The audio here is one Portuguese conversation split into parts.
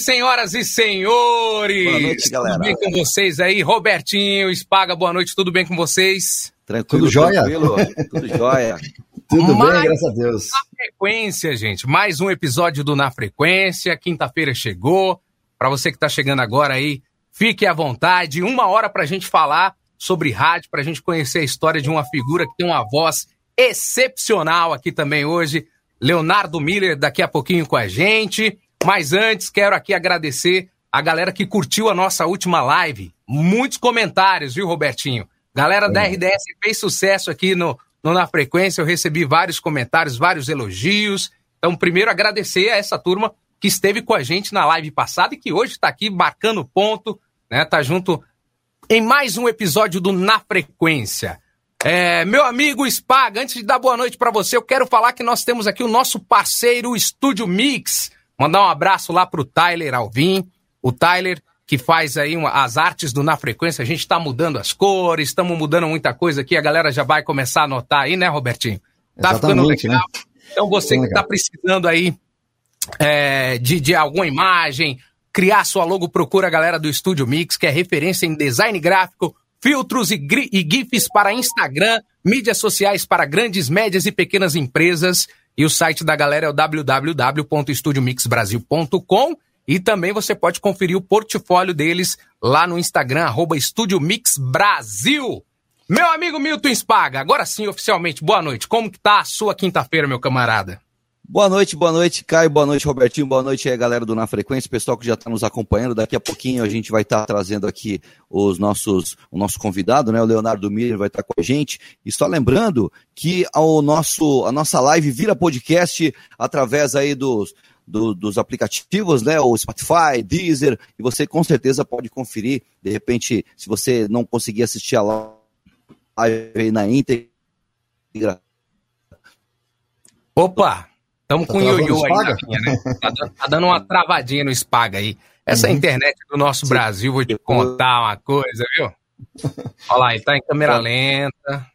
Senhoras e senhores. Boa noite, galera. Tudo bem com vocês aí? Robertinho, Espaga, boa noite, tudo bem com vocês? Tranquilo, Tudo jóia? tranquilo. Tudo jóia. Tudo Mas- bem, graças a Deus. Na frequência, gente, mais um episódio do Na Frequência. Quinta-feira chegou. Para você que tá chegando agora aí, fique à vontade. Uma hora pra gente falar sobre rádio, pra gente conhecer a história de uma figura que tem uma voz excepcional aqui também hoje. Leonardo Miller daqui a pouquinho com a gente. Mas antes, quero aqui agradecer a galera que curtiu a nossa última live. Muitos comentários, viu, Robertinho? Galera da RDS fez sucesso aqui no, no Na Frequência. Eu recebi vários comentários, vários elogios. Então, primeiro, agradecer a essa turma que esteve com a gente na live passada e que hoje está aqui marcando ponto, né? Tá junto em mais um episódio do Na Frequência. É, meu amigo Spaga, antes de dar boa noite para você, eu quero falar que nós temos aqui o nosso parceiro Estúdio Mix. Mandar um abraço lá pro Tyler Alvim, o Tyler que faz aí uma- as artes do Na Frequência. A gente tá mudando as cores, estamos mudando muita coisa aqui. A galera já vai começar a notar aí, né, Robertinho? Tá ficando Exatamente, legal. Então você que tá legal. precisando aí é, de, de alguma imagem, criar sua logo, procura a galera do Estúdio Mix, que é referência em design gráfico, filtros e, e GIFs para Instagram, mídias sociais para grandes, médias e pequenas empresas. E o site da galera é o www.estudiomixbrasil.com e também você pode conferir o portfólio deles lá no Instagram, arroba Mix Brasil. Meu amigo Milton Spaga, agora sim, oficialmente, boa noite. Como que tá a sua quinta-feira, meu camarada? Boa noite, boa noite, Caio, boa noite, Robertinho, boa noite aí, galera do Na Frequência, pessoal que já está nos acompanhando. Daqui a pouquinho a gente vai estar trazendo aqui os nossos, o nosso convidado, né? O Leonardo Miller vai estar com a gente. E só lembrando que o nosso, a nossa live vira podcast através aí dos, do- dos aplicativos, né? O Spotify, Deezer, e você com certeza pode conferir. De repente, se você não conseguir assistir a live aí na íntegra, Opa! Estamos Tá com o ioiô aí né? Tá, dando- tá dando uma travadinha no Spaga aí. Essa Uhum. internet do nosso. Brasil, vou te contar uma coisa, viu? Olha lá, ele tá em câmera lenta.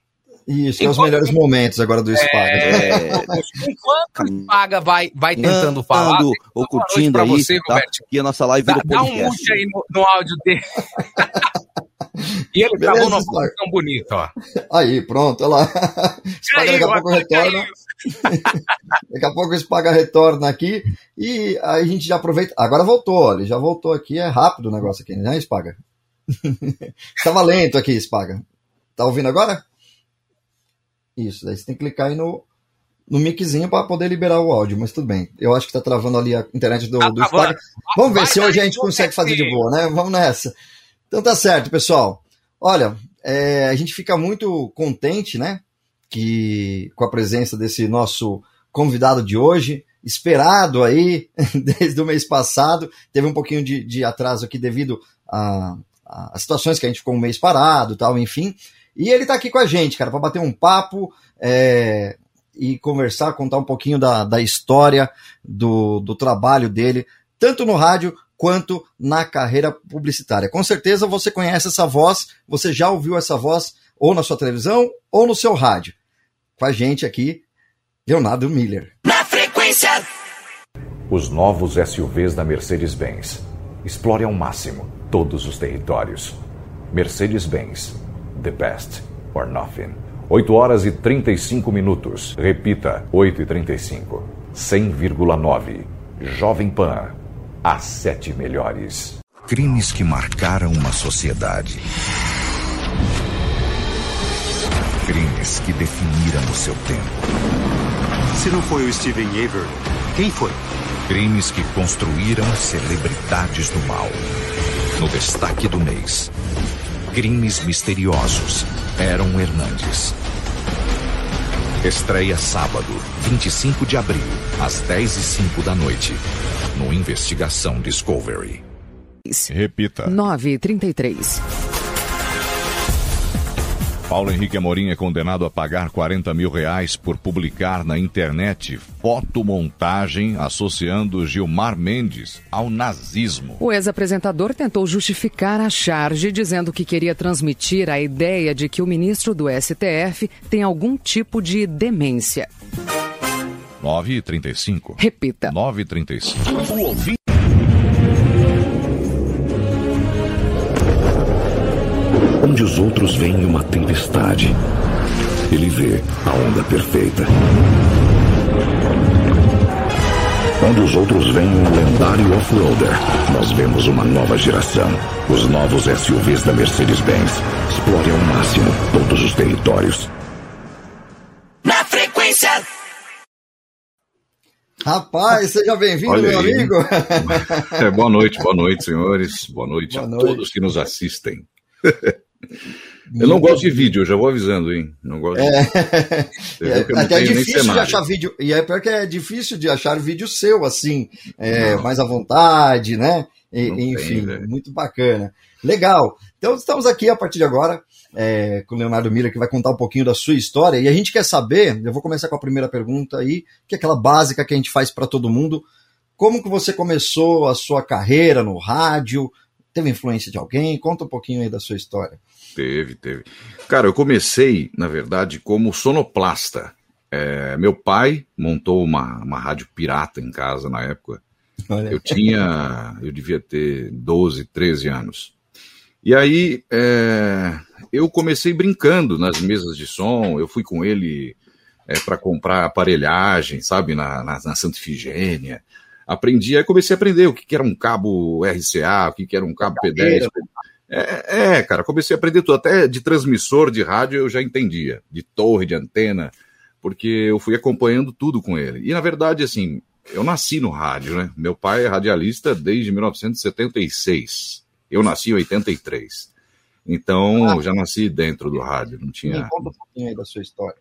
Isso, é os Enquanto- melhores momentos agora do Spaga. é, Enquanto o Spaga vai, vai tentando falar, deixa eu ou curtindo aí, você, tá? E a nossa live Dá, dá um mute aí no, no áudio dele. e ele Beleza, gravou numa posição bonita, ó. Aí, pronto, olha lá. Spaga daqui a pouco é retorna. Daqui a pouco o Spaga retorna aqui e aí a gente já aproveita. Agora voltou, ele já voltou aqui, é rápido o negócio aqui, né, Spaga? Estava lento aqui, Spaga. Tá ouvindo agora? Isso, daí você tem que clicar aí no, no miczinho para poder liberar o áudio, mas tudo bem. Eu acho que tá travando ali a internet do, do. Spaga. Vamos ver se hoje a gente consegue fazer de boa, né? Vamos nessa. Então tá certo, pessoal. Olha, é, a gente fica muito contente, né? Que com a presença desse nosso convidado de hoje, esperado aí desde o mês passado, teve um pouquinho de, de atraso aqui devido a, a- situações que a gente ficou um mês parado, tal, enfim. E ele tá aqui com a gente, cara, para bater um papo é, e conversar, contar um pouquinho da, da história do, do trabalho dele, tanto no rádio quanto na carreira publicitária. Com certeza você conhece essa voz, você já ouviu essa voz ou na sua televisão ou no seu rádio. Com a gente aqui, Leonardo Miller. Os novos SUVs da Mercedes-Benz. Explore ao máximo todos os territórios. Mercedes-Benz. The best or nothing. 8 horas e 35 minutos. Repita, 8 e 35. 100,9. Jovem Pan. As sete melhores. Crimes que marcaram uma sociedade. Crimes que definiram o seu tempo. Se não foi o Steven Avery, quem foi? Crimes que construíram celebridades do mal. No destaque do mês. Crimes misteriosos. Aaron Hernandes. Estreia sábado, 25 de abril, às 10 e 05 da noite. No Investigação Discovery. Repita. 933. Paulo Henrique Amorim é condenado a pagar 40 mil reais por publicar na internet fotomontagem associando Gilmar Mendes ao nazismo. O ex-apresentador tentou justificar a charge, dizendo que queria transmitir a ideia de que o ministro do STF tem algum tipo de demência. 9 e 35. Repita. 9 e 35. O ouvinte Onde os outros veem uma tempestade, ele vê a onda perfeita. Onde os outros veem um lendário off-roader, nós vemos uma nova geração. Os novos SUVs da Mercedes-Benz. Explore ao máximo todos os territórios. Na frequência. Rapaz, seja bem-vindo, Olha meu aí. amigo. É, boa noite, boa noite, senhores. Boa noite Boa a noite. todos que nos assistem. Eu não gosto de vídeo, eu já vou avisando, hein? Não gosto de... É, que eu não até é difícil de achar vídeo. E é pior que é difícil de achar vídeo seu, assim, é, mais à vontade, né? E- tem, enfim, velho. muito bacana. Legal. Então estamos aqui a partir de agora é, com o Leonardo Miller, que vai contar um pouquinho da sua história. E a gente quer saber, eu vou começar com a primeira pergunta aí, que é aquela básica que a gente faz para todo mundo. Como que você começou a sua carreira no rádio? Teve influência de alguém? Conta um pouquinho aí da sua história. Teve, teve. Cara, eu comecei, na verdade, como sonoplasta. É, meu pai montou uma, uma rádio pirata em casa na época. Olha. Eu tinha, eu devia ter 12, 13 anos. E aí, é, eu comecei brincando nas mesas de som, eu fui com ele para comprar aparelhagem, sabe, na, na, na Santa Ifigênia. Aprendi, aí comecei a aprender o que, que era um cabo RCA, o que, que era um cabo P10. É, é, cara, comecei a aprender tudo, até de transmissor de rádio eu já entendia, de torre, de antena, porque eu fui acompanhando tudo com ele. E na verdade, assim, eu nasci no rádio, né? Meu pai é radialista desde 1976. Eu nasci em 83. Então, Ah. eu já nasci dentro do rádio, não Me tinha. conta um pouquinho aí da sua história.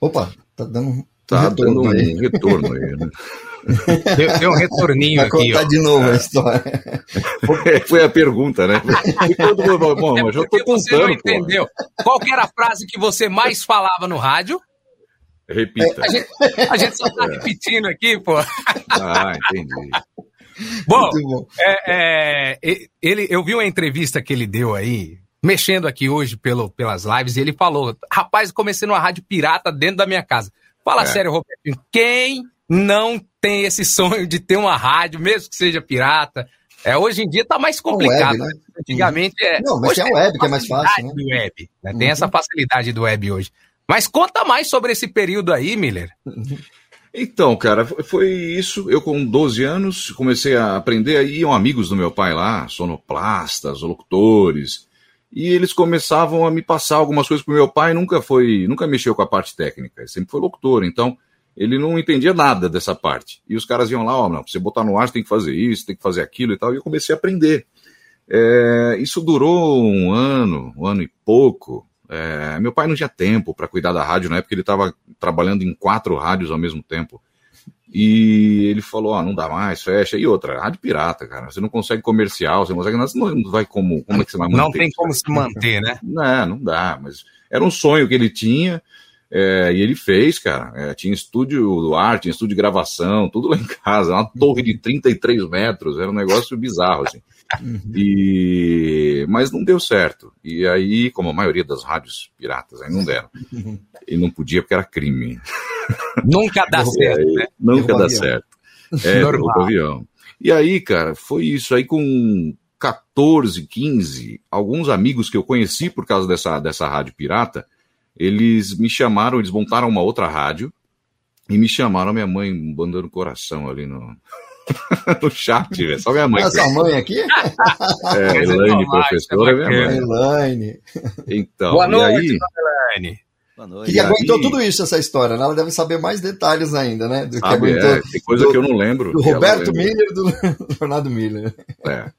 Opa, tá dando um Tá retorno dando um aí. retorno aí, né? Deu, deu um retorninho Vai aqui, contar ó. de novo a história. Foi a pergunta, né? E quando- bom, É mas eu tô porque você não contando, pô. entendeu. Qual era a frase que você mais falava no rádio? Repita. A gente, a gente só tá repetindo aqui, pô. Ah, entendi. Bom, bom. é, é, ele, eu vi uma entrevista que ele deu aí, mexendo aqui hoje pelo, pelas lives, e ele falou: rapaz, comecei numa rádio pirata dentro da minha casa. Fala É. sério, Robertinho, quem não tem esse sonho de ter uma rádio, mesmo que seja pirata? É, hoje em dia tá mais complicado. web, né? né? Antigamente é. Não, mas hoje tem a web, que é mais fácil, né? Do web, né? Tem Uhum. essa facilidade do web hoje. Mas conta mais sobre esse período aí, Miller. Então, cara, foi- foi isso. Eu, com 12 anos, comecei a aprender. Aí iam amigos do meu pai lá, sonoplastas, locutores. E eles começavam a me passar algumas coisas que o meu pai nunca foi, nunca mexeu com a parte técnica, ele sempre foi locutor, então ele não entendia nada dessa parte. E os caras iam lá, ó, não, pra você botar no ar, você tem que fazer isso, tem que fazer aquilo e tal, e eu comecei a aprender. É, isso durou um ano, um ano e pouco. É, meu pai não tinha tempo para cuidar da rádio na época, ele estava trabalhando em quatro rádios ao mesmo tempo. E ele falou: ah, não dá mais, fecha. E outra, rádio pirata, cara. Você não consegue comercial, você não consegue nada, você não vai como. Como é que você vai manter? Não tem como se manter, né? Não, não dá, mas era um sonho que ele tinha. é, e ele fez, cara. É, tinha estúdio do ar, tinha estúdio de gravação, tudo lá em casa. Uma torre de 33 metros, era um negócio bizarro, assim. E... Mas não deu certo. E aí, como a maioria das rádios piratas, aí não deram. E não podia porque era crime. Nunca dá certo, né? Nunca dá avião. certo. É, Normal. avião. E aí, cara, foi isso. Aí com 14, 15, alguns amigos que eu conheci por causa dessa, dessa rádio pirata, eles me chamaram, eles montaram uma outra rádio e me chamaram, minha mãe mandando coração ali no, no chat, velho. Só minha mãe. Essa mãe aqui? É, Coisa Elaine, normal, professora, é minha mãe. Elaine. Então, Boa e noite, aí, Elaine. Boa noite. Que E aguentou aí- tudo isso, essa história, né? Ela deve saber mais detalhes ainda, né? Do que sabe, aguentou. é, tem coisa do- que eu não lembro. Do Roberto. Miller e do Leonardo Miller. É.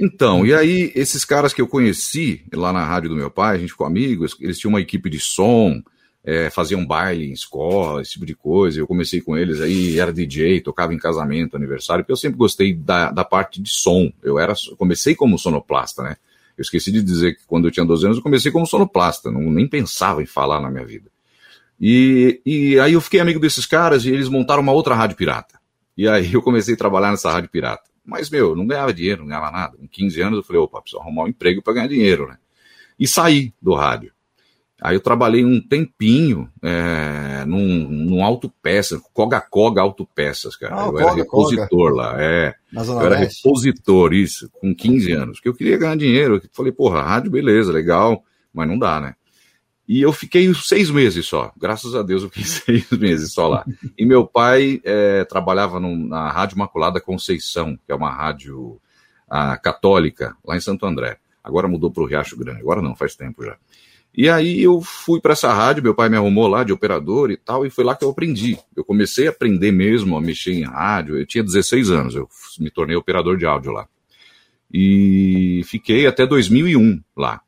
Então, e aí, esses caras que eu conheci lá na rádio do meu pai, a gente ficou amigos, eles tinham uma equipe de som, é, faziam baile em escola, esse tipo de coisa. Eu comecei com eles aí, era DJ, tocava em casamento, aniversário, porque eu sempre gostei da, da parte de som. Eu era, comecei como sonoplasta, né? Eu esqueci de dizer que quando eu tinha 12 anos eu comecei como sonoplasta, não, nem pensava em falar na minha vida. E, e aí eu fiquei amigo desses caras e eles montaram uma outra rádio pirata. E aí eu comecei a trabalhar nessa rádio pirata. Mas, meu, eu não ganhava dinheiro, não ganhava nada. Com 15 anos eu falei, opa, preciso arrumar um emprego para ganhar dinheiro, né? E saí do rádio. Aí eu trabalhei um tempinho é, num, num autopeça, Coga-Coga Autopeças, cara. Ah, eu Coga, era repositor lá, é. Eu era Leste. repositor, isso, com 15 anos. Porque eu queria ganhar dinheiro. Eu falei, porra, rádio, beleza, legal, mas não dá, né? E eu fiquei seis meses só. Graças a Deus eu fiquei seis meses só lá. E meu pai é, trabalhava num- na Rádio Imaculada Conceição, que é uma rádio ah, católica, lá em Santo André. Agora mudou para o Riacho Grande. Agora não, faz tempo já. E aí eu fui para essa rádio, meu pai me arrumou lá de operador e tal, e foi lá que eu aprendi. Eu comecei a aprender mesmo a mexer em rádio. Eu tinha 16 anos, eu me tornei operador de áudio lá. E fiquei até 2001 lá.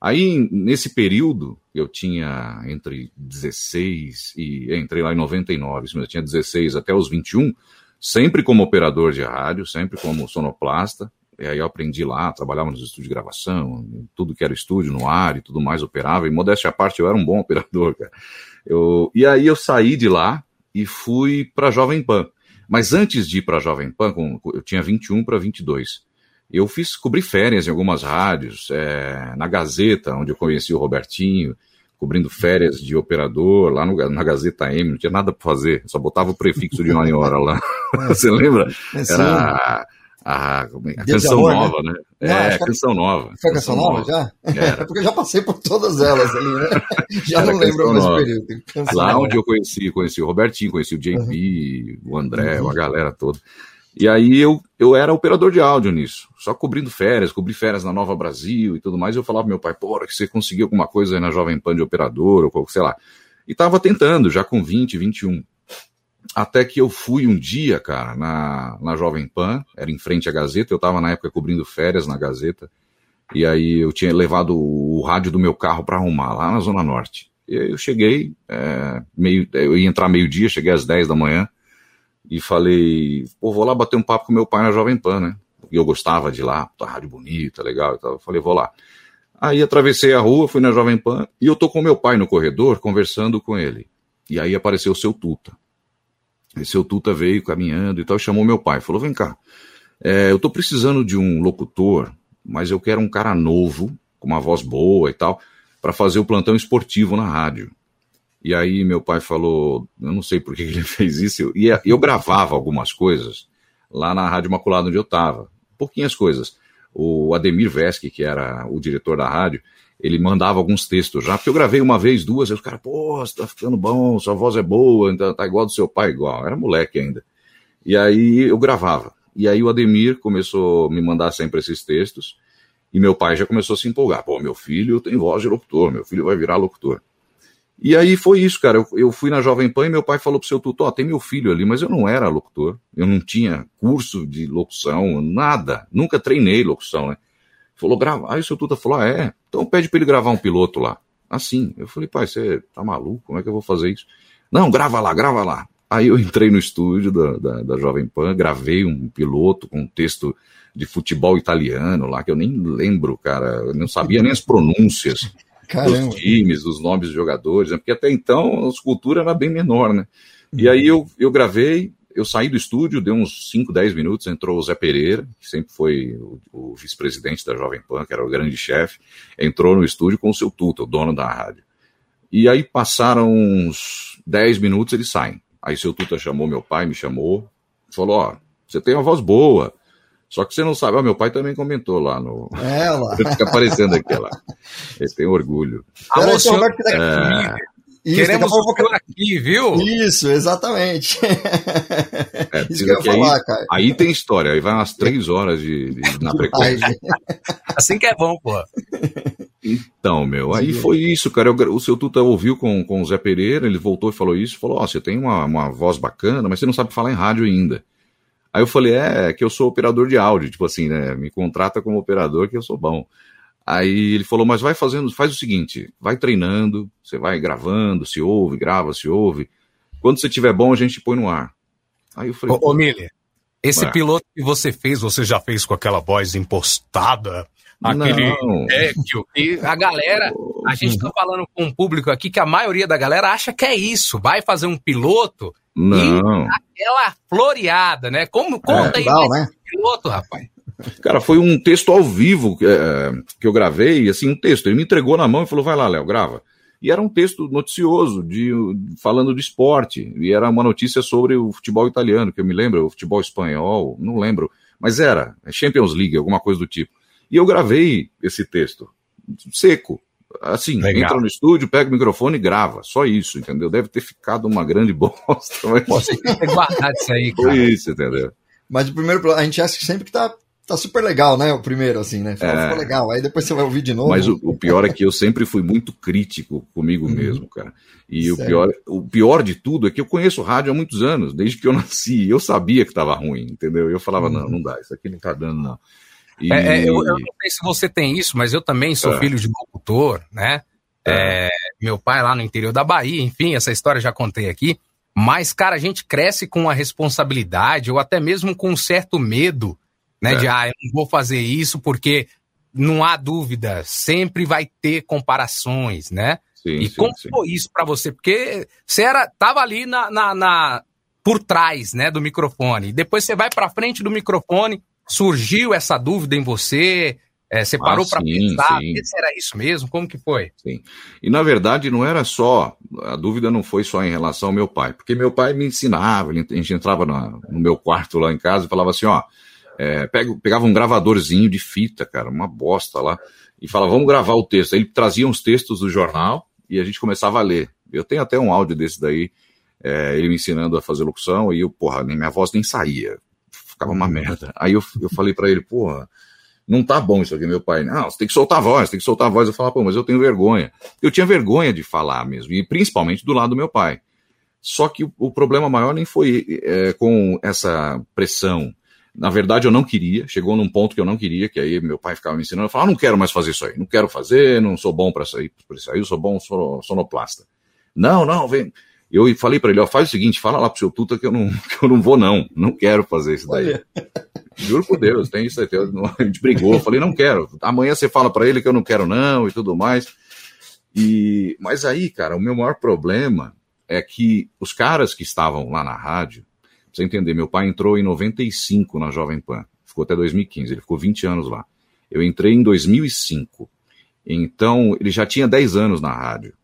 Aí, nesse período, eu tinha entre 16 e entrei lá em 99, isso mesmo, eu tinha 16 até os 21, sempre como operador de rádio, sempre como sonoplasta. E aí eu aprendi lá, trabalhava nos estúdios de gravação, tudo que era estúdio, no ar e tudo mais, operava. E modéstia à parte, eu era um bom operador, cara. Eu, e aí eu saí de lá e fui para Jovem Pan. Mas antes de ir para Jovem Pan, com, eu tinha 21 para 22. Eu fiz cobrir férias em algumas rádios, é, na Gazeta, onde eu conheci o Robertinho, cobrindo férias de operador, lá no, na Gazeta M, não tinha nada para fazer, só botava o prefixo de em hora lá. Você lembra? É. Era a, a, como é? a de canção amor, né? nova, né? Não, é, acho que- canção nova. Foi a canção nova já? Era. É porque eu já passei por todas elas ali, né? Já Era não lembro Canção mais Nova. período. Canção Lá Nova. onde eu conheci, conheci o Robertinho, conheci o JP, o André, a galera toda. E aí eu, eu era operador de áudio nisso, só cobrindo férias, cobri férias na Nova Brasil e tudo mais. Eu falava pro meu pai, pô, que você conseguiu alguma coisa aí na Jovem Pan de operador, ou qual- sei lá. E tava tentando, já com 20, 21. Até que eu fui um dia, cara, na, na Jovem Pan, era em frente à Gazeta, eu tava na época cobrindo férias na Gazeta, e aí eu tinha levado o rádio do meu carro para arrumar, lá na Zona Norte. E aí eu cheguei, é, meio, eu ia entrar meio-dia, cheguei às 10 da manhã, e falei, pô, vou lá bater um papo com meu pai na Jovem Pan, né? E eu gostava de lá, puta, rádio bonita, legal e tal. Eu falei, vou lá. Aí atravessei a rua, fui na Jovem Pan, e eu tô com meu pai no corredor, conversando com ele. E aí apareceu o seu Tuta. E seu Tuta veio caminhando e tal, e chamou meu pai. Falou, vem cá, é, eu tô precisando de um locutor, mas eu quero um cara novo, com uma voz boa e tal, para fazer o plantão esportivo na rádio. E aí meu pai falou, eu não sei por que ele fez isso, eu, e eu gravava algumas coisas lá na Rádio Imaculada onde eu estava, pouquinhas coisas. O Ademir Vesque, que era o diretor da rádio, ele mandava alguns textos já, porque eu gravei uma vez, duas, aí os caras, pô, você tá ficando bom, sua voz é boa, então tá igual do seu pai, igual. Era moleque ainda. E aí eu gravava. E aí o Ademir começou a me mandar sempre esses textos, e meu pai já começou a se empolgar. Pô, meu filho tem voz de locutor, meu filho vai virar locutor. E aí foi isso, cara. Eu, eu fui na Jovem Pan e meu pai falou pro seu tutor, ó, tem meu filho ali, mas eu não era locutor. Eu não tinha curso de locução, nada. Nunca treinei locução, né? Falou, grava. Aí o seu tutor falou, ah, é? Então pede pra ele gravar um piloto lá. Assim. Eu falei, pai, você tá maluco? Como é que eu vou fazer isso? Não, grava lá, grava lá. Aí eu entrei no estúdio da, da, da Jovem Pan, gravei um piloto com um texto de futebol italiano lá, que eu nem lembro, cara. Eu não sabia nem as pronúncias Caramba. dos times, dos nomes dos jogadores, né? porque até então a cultura era bem menor, né? E aí eu, eu gravei, eu saí do estúdio, deu uns 5, 10 minutos, entrou o Zé Pereira, que sempre foi o, o vice-presidente da Jovem Pan, que era o grande chefe, entrou no estúdio com o seu tuta, o dono da rádio. E aí passaram uns 10 minutos, eles saem. Aí seu tuta chamou meu pai, me chamou, falou, ó, você tem uma voz boa, só que você não sabe, ó, meu pai também comentou lá no... É, lá. Fica aparecendo aqui, ó lá. Ele tem orgulho. Alô, senhor Roberto, É, Isso, Queremos o aqui, viu? Isso, exatamente. é, Isso que eu ia que aí- falar, cara. Aí tem história, aí vai umas três horas de, de- na frequência. Ai, Assim que é bom, pô. Então, meu, aí foi isso, cara. Eu o seu Tuta ouviu com, com o Zé Pereira, ele voltou e falou isso, falou, ó, você tem uma, uma voz bacana, mas você não sabe falar em rádio ainda. Aí eu falei, é, que eu sou operador de áudio, tipo assim, né, me contrata como operador que eu sou bom. Aí ele falou, mas vai fazendo, faz o seguinte, vai treinando, você vai gravando, se ouve, grava, se ouve. Quando você tiver bom, a gente põe no ar. Aí eu falei, Ô, ô Miller, esse Vai. piloto que você fez, você já fez com aquela voz impostada? Aquele Não. técnico que a galera, a gente tá falando com um público aqui que a maioria da galera acha que é isso, vai fazer um piloto, não. aquela floreada, né? Como conta aí legal, né? piloto, rapaz. Cara, foi um texto ao vivo é, que eu gravei, assim, um texto. Ele me entregou na mão e falou: vai lá, Léo, grava. E era um texto noticioso, de, falando de esporte. E era uma notícia sobre o futebol italiano, que eu me lembro, o futebol espanhol, não lembro. Mas era, Champions League, alguma coisa do tipo. E eu gravei esse texto, seco. Assim, Legal. entra no estúdio, pega o microfone e grava. Só isso, entendeu? Deve ter ficado uma grande bosta. Mas... Pô, você tem que guardar isso aí, cara. Foi isso, entendeu? Mas o primeiro, a gente acha sempre que tá tá super legal, né? O primeiro, assim, né? Ficou, é... ficou legal. Aí depois você vai ouvir de novo. Mas o, o, pior é que eu sempre fui muito crítico comigo uhum. mesmo, cara. E o pior, o pior de tudo é que eu conheço rádio há muitos anos, desde que eu nasci. Eu sabia que tava ruim, entendeu? Eu falava, uhum. não, não dá, isso aqui não tá dando, não. E... É, é, eu, eu, não sei se você tem isso, mas eu também sou é. filho de locutor, né? É. É, meu pai lá no interior da Bahia, enfim, essa história já contei aqui. Mas, cara, a gente cresce com a responsabilidade ou até mesmo com um certo medo né? É. De, ah, eu não vou fazer isso porque não há dúvida, sempre vai ter comparações, né? Sim, e sim, como sim. foi isso para você? Porque você era, tava ali na, na, na, por trás, né, do microfone. Depois você vai para frente do microfone, surgiu essa dúvida em você, é, você parou ah, para pensar, era isso mesmo? Como que foi? Sim. E na verdade não era só, a dúvida não foi só em relação ao meu pai, porque meu pai me ensinava, a gente entrava no, no meu quarto lá em casa e falava assim, ó, é, pegava um gravadorzinho de fita, cara, uma bosta lá, e falava, vamos gravar o texto. Aí ele trazia uns textos do jornal e a gente começava a ler. Eu tenho até um áudio desse daí, é, ele me ensinando a fazer locução, e eu, porra, minha voz nem saía. Ficava uma merda. Aí eu, eu falei para ele, porra, não tá bom isso aqui, meu pai. Não, você tem que soltar a voz, tem que soltar a voz. Eu falava, pô, mas eu tenho vergonha. Eu tinha vergonha de falar mesmo, e principalmente do lado do meu pai. Só que o, o problema maior nem foi é, com essa pressão na verdade, eu não queria, chegou num ponto que eu não queria, que aí meu pai ficava me ensinando, eu falava, ah, não quero mais fazer isso aí, não quero fazer, não sou bom para sair, isso aí, eu sou bom sonoplasta. Não, não, vem. Eu falei para ele, ó, faz o seguinte, fala lá pro seu tuta que eu não, que eu não vou não, não quero fazer isso daí. Olha. Juro por Deus, tem isso aí, a gente brigou, eu falei, não quero, amanhã você fala para ele que eu não quero não e tudo mais. E, mas aí, cara, o meu maior problema é que os caras que estavam lá na rádio, você entender, meu pai entrou em 95 na Jovem Pan, ficou até 2015, ele ficou 20 anos lá. Eu entrei em 2005, então ele já tinha 10 anos na rádio.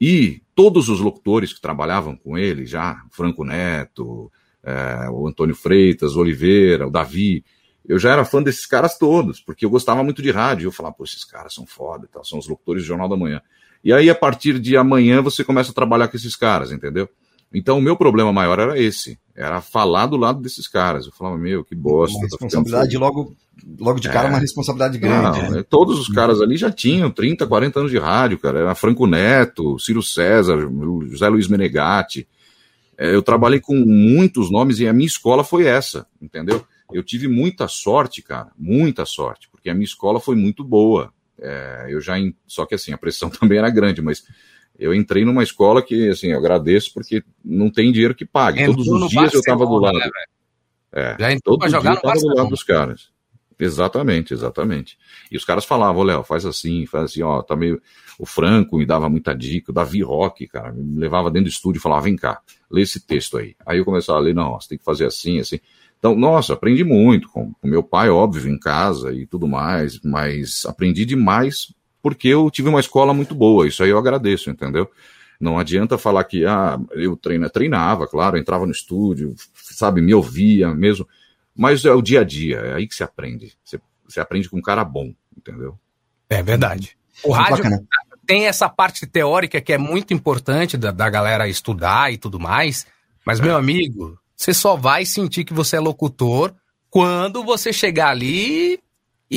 E todos os locutores que trabalhavam com ele, já, Franco Neto, é, o Antônio Freitas, o Oliveira, o Davi, eu já era fã desses caras todos, porque eu gostava muito de rádio. Eu falava, pô, esses caras são foda, são os locutores do Jornal da Manhã. E aí, a partir de amanhã, você começa a trabalhar com esses caras, entendeu? Então, o meu problema maior era esse, era falar do lado desses caras. Eu falava, meu, que bosta. Uma responsabilidade logo, logo de cara, é. uma responsabilidade grande. Não, né? Todos os caras ali já tinham 30, 40 anos de rádio, cara. Era Franco Neto, Ciro César, José Luiz Menegatti. É, eu trabalhei com muitos nomes e a minha escola foi essa, entendeu? Eu tive muita sorte, cara, muita sorte, porque a minha escola foi muito boa. É, eu já, só que assim, a pressão também era grande, mas eu entrei numa escola que, assim, eu agradeço porque não tem dinheiro que pague. Entrou todos os dias eu estava do lado. Né, é, Já entrou todo dia eu estava do lado dos caras. Exatamente, exatamente. E os caras falavam, Léo, faz assim, faz assim, ó, tá meio. O Franco me dava muita dica, o Davi Rock, cara, me levava dentro do estúdio e falava, vem cá, lê esse texto aí. Aí eu começava a ler, não, você tem que fazer assim, assim. Então, nossa, aprendi muito com o meu pai, óbvio, em casa e tudo mais, mas aprendi demais porque eu tive uma escola muito boa, isso aí eu agradeço, entendeu? Não adianta falar que, ah, eu treina, treinava, claro, entrava no estúdio, sabe, me ouvia mesmo, mas é o dia a dia, é aí que se aprende. Você, você aprende com um cara bom, entendeu? É verdade. O rádio tem essa parte teórica que é muito importante da, da galera estudar e tudo mais, mas, meu amigo, você só vai sentir que você é locutor quando você chegar ali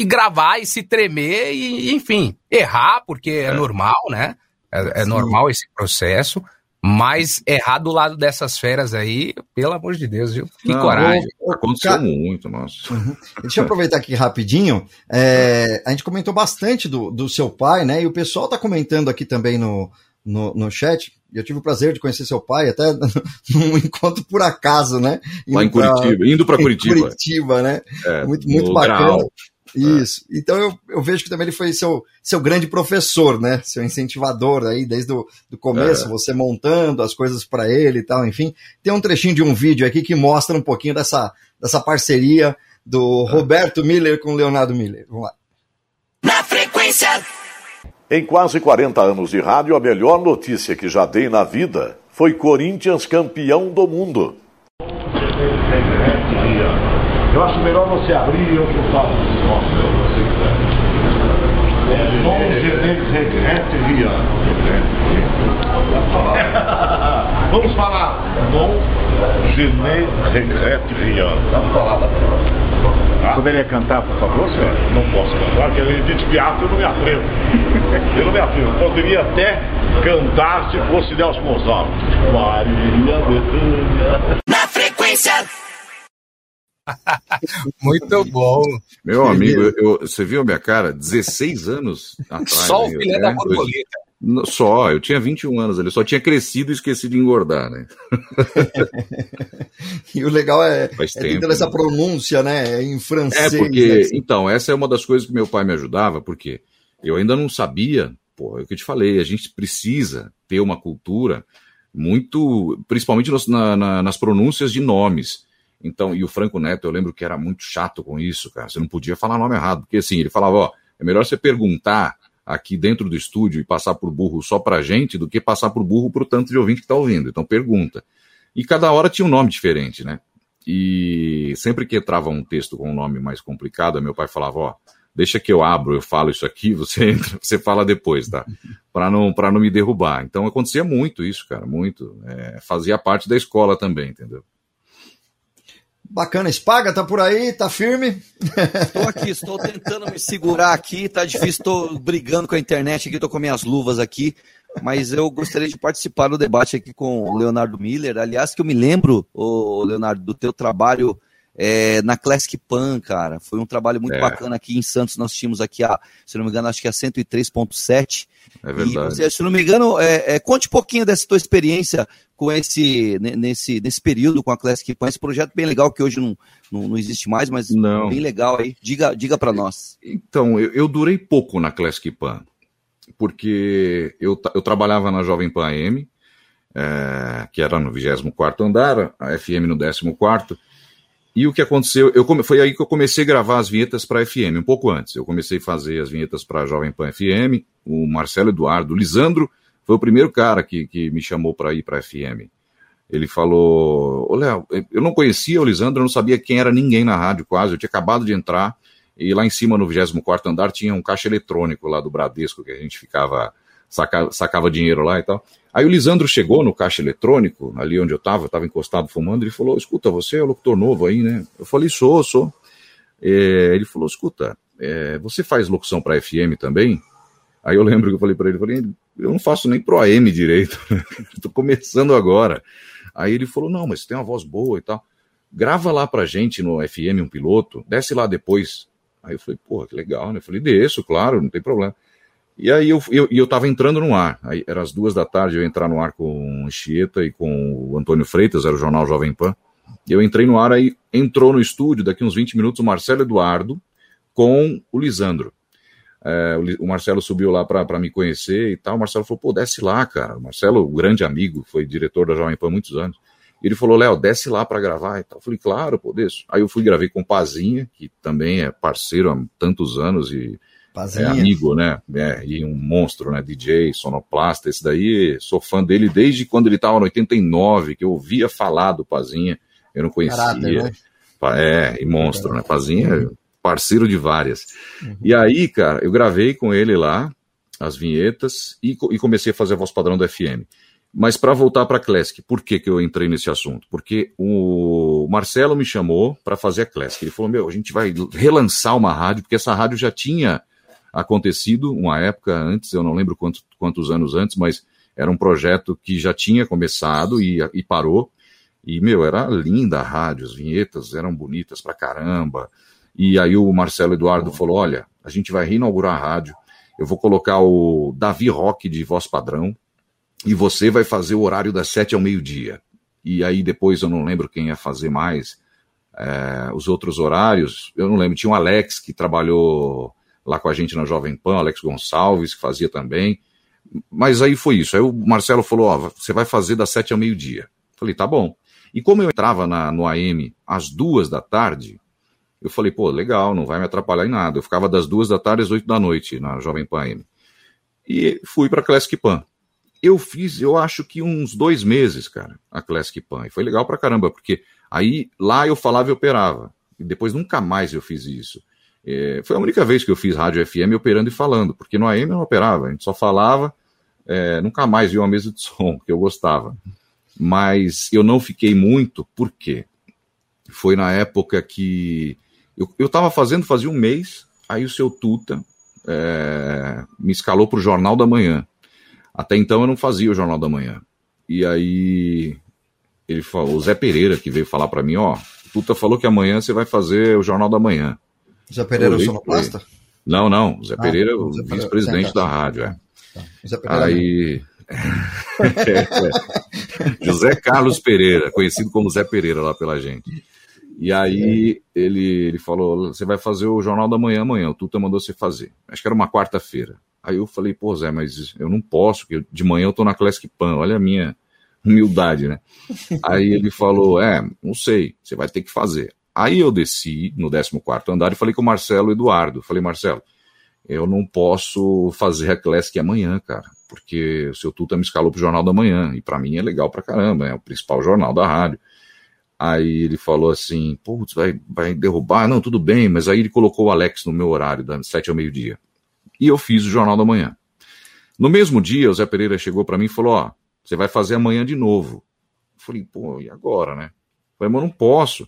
e gravar e se tremer e, enfim, errar, porque é, é. normal, né? É, é normal esse processo. Mas errar do lado dessas feras aí, pelo amor de Deus, viu? Que Não, coragem. Aconteceu ca... muito, nossa. Uhum. Deixa eu aproveitar aqui rapidinho. É, a gente comentou bastante do, do seu pai, né? E o pessoal tá comentando aqui também no, no, no chat. Eu tive o prazer de conhecer seu pai, até num encontro por acaso, né? Indo Lá em Curitiba, pra... indo para Curitiba. Curitiba, né? É, muito muito bacana. Grau. Isso. É. Então eu, eu vejo que também ele foi seu, seu grande professor, né? Seu incentivador aí desde o do começo, é. você montando as coisas para ele e tal, enfim. Tem um trechinho de um vídeo aqui que mostra um pouquinho dessa, dessa parceria do é. Roberto Miller com Leonardo Miller. Vamos lá. Na frequência. Em quase 40 anos de rádio, a melhor notícia que já dei na vida foi Corinthians campeão do mundo. Eu acho melhor você abrir e eu chutar Non regrette rien. Vamos falar. Non je ne regrette rien. Vamos falar. Ah? Poderia cantar, por favor, senhor? Não posso cantar, porque ele de teatro eu não me atrevo. Eu não me atrevo. Poderia até cantar se fosse Nelson Gonçalves. Maria Bethânia. Na frequência. Muito bom. Meu amigo, eu, você viu a minha cara? 16 anos atrás. Só o filé da borboleta. Só, eu tinha 21 anos, ele só tinha crescido e esquecido de engordar, né? e o legal é, é tempo, essa né? pronúncia, né? Em francês. É, porque, assim. então, essa é uma das coisas que meu pai me ajudava, porque eu ainda não sabia, pô, é o que eu te falei, a gente precisa ter uma cultura muito, principalmente na, na, nas pronúncias de nomes. Então, e o Franco Neto, eu lembro que era muito chato com isso, cara. Você não podia falar nome errado, porque assim, ele falava, ó, é melhor você perguntar aqui dentro do estúdio e passar por burro só pra gente do que passar por burro pro tanto de ouvinte que tá ouvindo. Então pergunta. E cada hora tinha um nome diferente, né? E sempre que entrava um texto com um nome mais complicado, meu pai falava, ó, deixa que eu abro, eu falo isso aqui, você entra, você fala depois, tá? Para não, pra não me derrubar. Então acontecia muito isso, cara, muito. É, fazia parte da escola também, entendeu? Bacana, Espaga, tá por aí, tá firme? Estou aqui, estou tentando me segurar aqui, tá difícil, estou brigando com a internet aqui, estou com minhas luvas aqui, mas eu gostaria de participar do debate aqui com o Leonardo Miller. Aliás, que eu me lembro, ô, Leonardo, do teu trabalho é, na Classic Pan, cara. Foi um trabalho muito é. bacana aqui em Santos. Nós tínhamos aqui, a, se não me engano, acho que a 103.7. É verdade. E, se não me engano, é, é, conte um pouquinho dessa tua experiência com esse nesse, nesse período com a Classic Pan, esse projeto bem legal que hoje não, não, não existe mais, mas não. bem legal aí. Diga, diga para nós. Então, eu, eu, durei pouco na Classic Pan, porque eu, eu trabalhava na Jovem Pan AM, é, que era no 24 andar, a FM no 14 e o que aconteceu, eu come, foi aí que eu comecei a gravar as vinhetas para FM, um pouco antes. Eu comecei a fazer as vinhetas para a Jovem Pan FM, o Marcelo Eduardo, Lisandro foi o primeiro cara que, que me chamou para ir para FM. Ele falou: Ô Léo, eu não conhecia o Lisandro, eu não sabia quem era ninguém na rádio quase, eu tinha acabado de entrar, e lá em cima no 24 andar tinha um caixa eletrônico lá do Bradesco, que a gente ficava, saca, sacava dinheiro lá e tal. Aí o Lisandro chegou no caixa eletrônico, ali onde eu estava, estava encostado fumando, ele falou: Escuta, você é o locutor novo aí, né? Eu falei: Sou, sou. É, ele falou: Escuta, é, você faz locução para FM também? Aí eu lembro que eu falei para ele: falei, Eu não faço nem pro AM direito, estou começando agora. Aí ele falou: Não, mas você tem uma voz boa e tal. Grava lá pra gente no FM um piloto, desce lá depois. Aí eu falei: Porra, que legal, né? Eu falei: Desço, claro, não tem problema. E aí eu, eu, eu tava entrando no ar. Aí era as duas da tarde, eu entrar no ar com o Chieta e com o Antônio Freitas, era o Jornal Jovem Pan. Eu entrei no ar, aí entrou no estúdio, daqui uns 20 minutos, o Marcelo Eduardo com o Lisandro. É, o Marcelo subiu lá para me conhecer e tal. O Marcelo falou: pô, desce lá, cara. O Marcelo, o grande amigo, foi diretor da Jovem Pan há muitos anos. Ele falou: Léo, desce lá para gravar e tal. Eu falei: claro, pô, desço. Aí eu fui gravei com o Pazinha, que também é parceiro há tantos anos e é amigo, né? É, e um monstro, né? DJ, sonoplasta. Esse daí, sou fã dele desde quando ele estava no 89, que eu ouvia falar do Pazinha. Eu não conhecia. Caráter, né? É, e monstro, né? Pazinha é parceiro de várias. Uhum. E aí, cara, eu gravei com ele lá as vinhetas e, e comecei a fazer a voz padrão do FM. Mas para voltar para a Classic, por que, que eu entrei nesse assunto? Porque o Marcelo me chamou para fazer a Classic. Ele falou: Meu, a gente vai relançar uma rádio, porque essa rádio já tinha acontecido uma época antes, eu não lembro quantos, quantos anos antes, mas era um projeto que já tinha começado e, e parou. E, meu, era linda a rádio, as vinhetas eram bonitas pra caramba. E aí o Marcelo Eduardo falou: olha, a gente vai reinaugurar a rádio, eu vou colocar o Davi Rock de voz padrão, e você vai fazer o horário das sete ao meio-dia. E aí depois eu não lembro quem ia fazer mais. É, os outros horários, eu não lembro, tinha o Alex que trabalhou lá com a gente na Jovem Pan, Alex Gonçalves, que fazia também. Mas aí foi isso. Aí o Marcelo falou: Ó, você vai fazer das sete ao meio-dia. Falei: tá bom. E como eu entrava na, no AM às duas da tarde, eu falei: pô, legal, não vai me atrapalhar em nada. Eu ficava das duas da tarde às oito da noite na Jovem Pan AM. E fui para Classic Pan. Eu fiz, eu acho que uns dois meses, cara, a Classic Pan. E foi legal pra caramba, porque aí lá eu falava e operava. E depois nunca mais eu fiz isso. É, foi a única vez que eu fiz rádio FM operando e falando, porque no AM eu não operava, a gente só falava, é, nunca mais vi uma mesa de som, que eu gostava. Mas eu não fiquei muito, por quê? Foi na época que eu estava fazendo, fazia um mês, aí o seu Tuta é, me escalou para o Jornal da Manhã. Até então eu não fazia o Jornal da Manhã. E aí ele falou, o Zé Pereira que veio falar para mim, ó, Tuta falou que amanhã você vai fazer o Jornal da Manhã. Zé Pereira é o sonoplasta? Não, não, Zé ah, Pereira é o vice-presidente da rádio, é. Tá. Aí... é, é. José Carlos Pereira, conhecido como Zé Pereira lá pela gente. E aí ele, ele falou: você vai fazer o Jornal da Manhã amanhã, o Tuta mandou você fazer. Acho que era uma quarta-feira. Aí eu falei, pô, Zé, mas eu não posso, porque de manhã eu tô na Classic Pan, olha a minha humildade, né? Aí ele falou, é, não sei, você vai ter que fazer. Aí eu desci no 14 andar e falei com o Marcelo Eduardo. Falei, Marcelo, eu não posso fazer a Classic amanhã, cara, porque o seu Tuta me escalou pro Jornal da Manhã, e para mim é legal pra caramba, é o principal jornal da rádio. Aí ele falou assim, putz, vai, vai derrubar? Não, tudo bem, mas aí ele colocou o Alex no meu horário, das sete ao meio-dia e eu fiz o Jornal da Manhã. No mesmo dia, o Zé Pereira chegou para mim e falou: Ó, você vai fazer amanhã de novo. Eu falei, pô, e agora, né? Eu falei, mas não posso.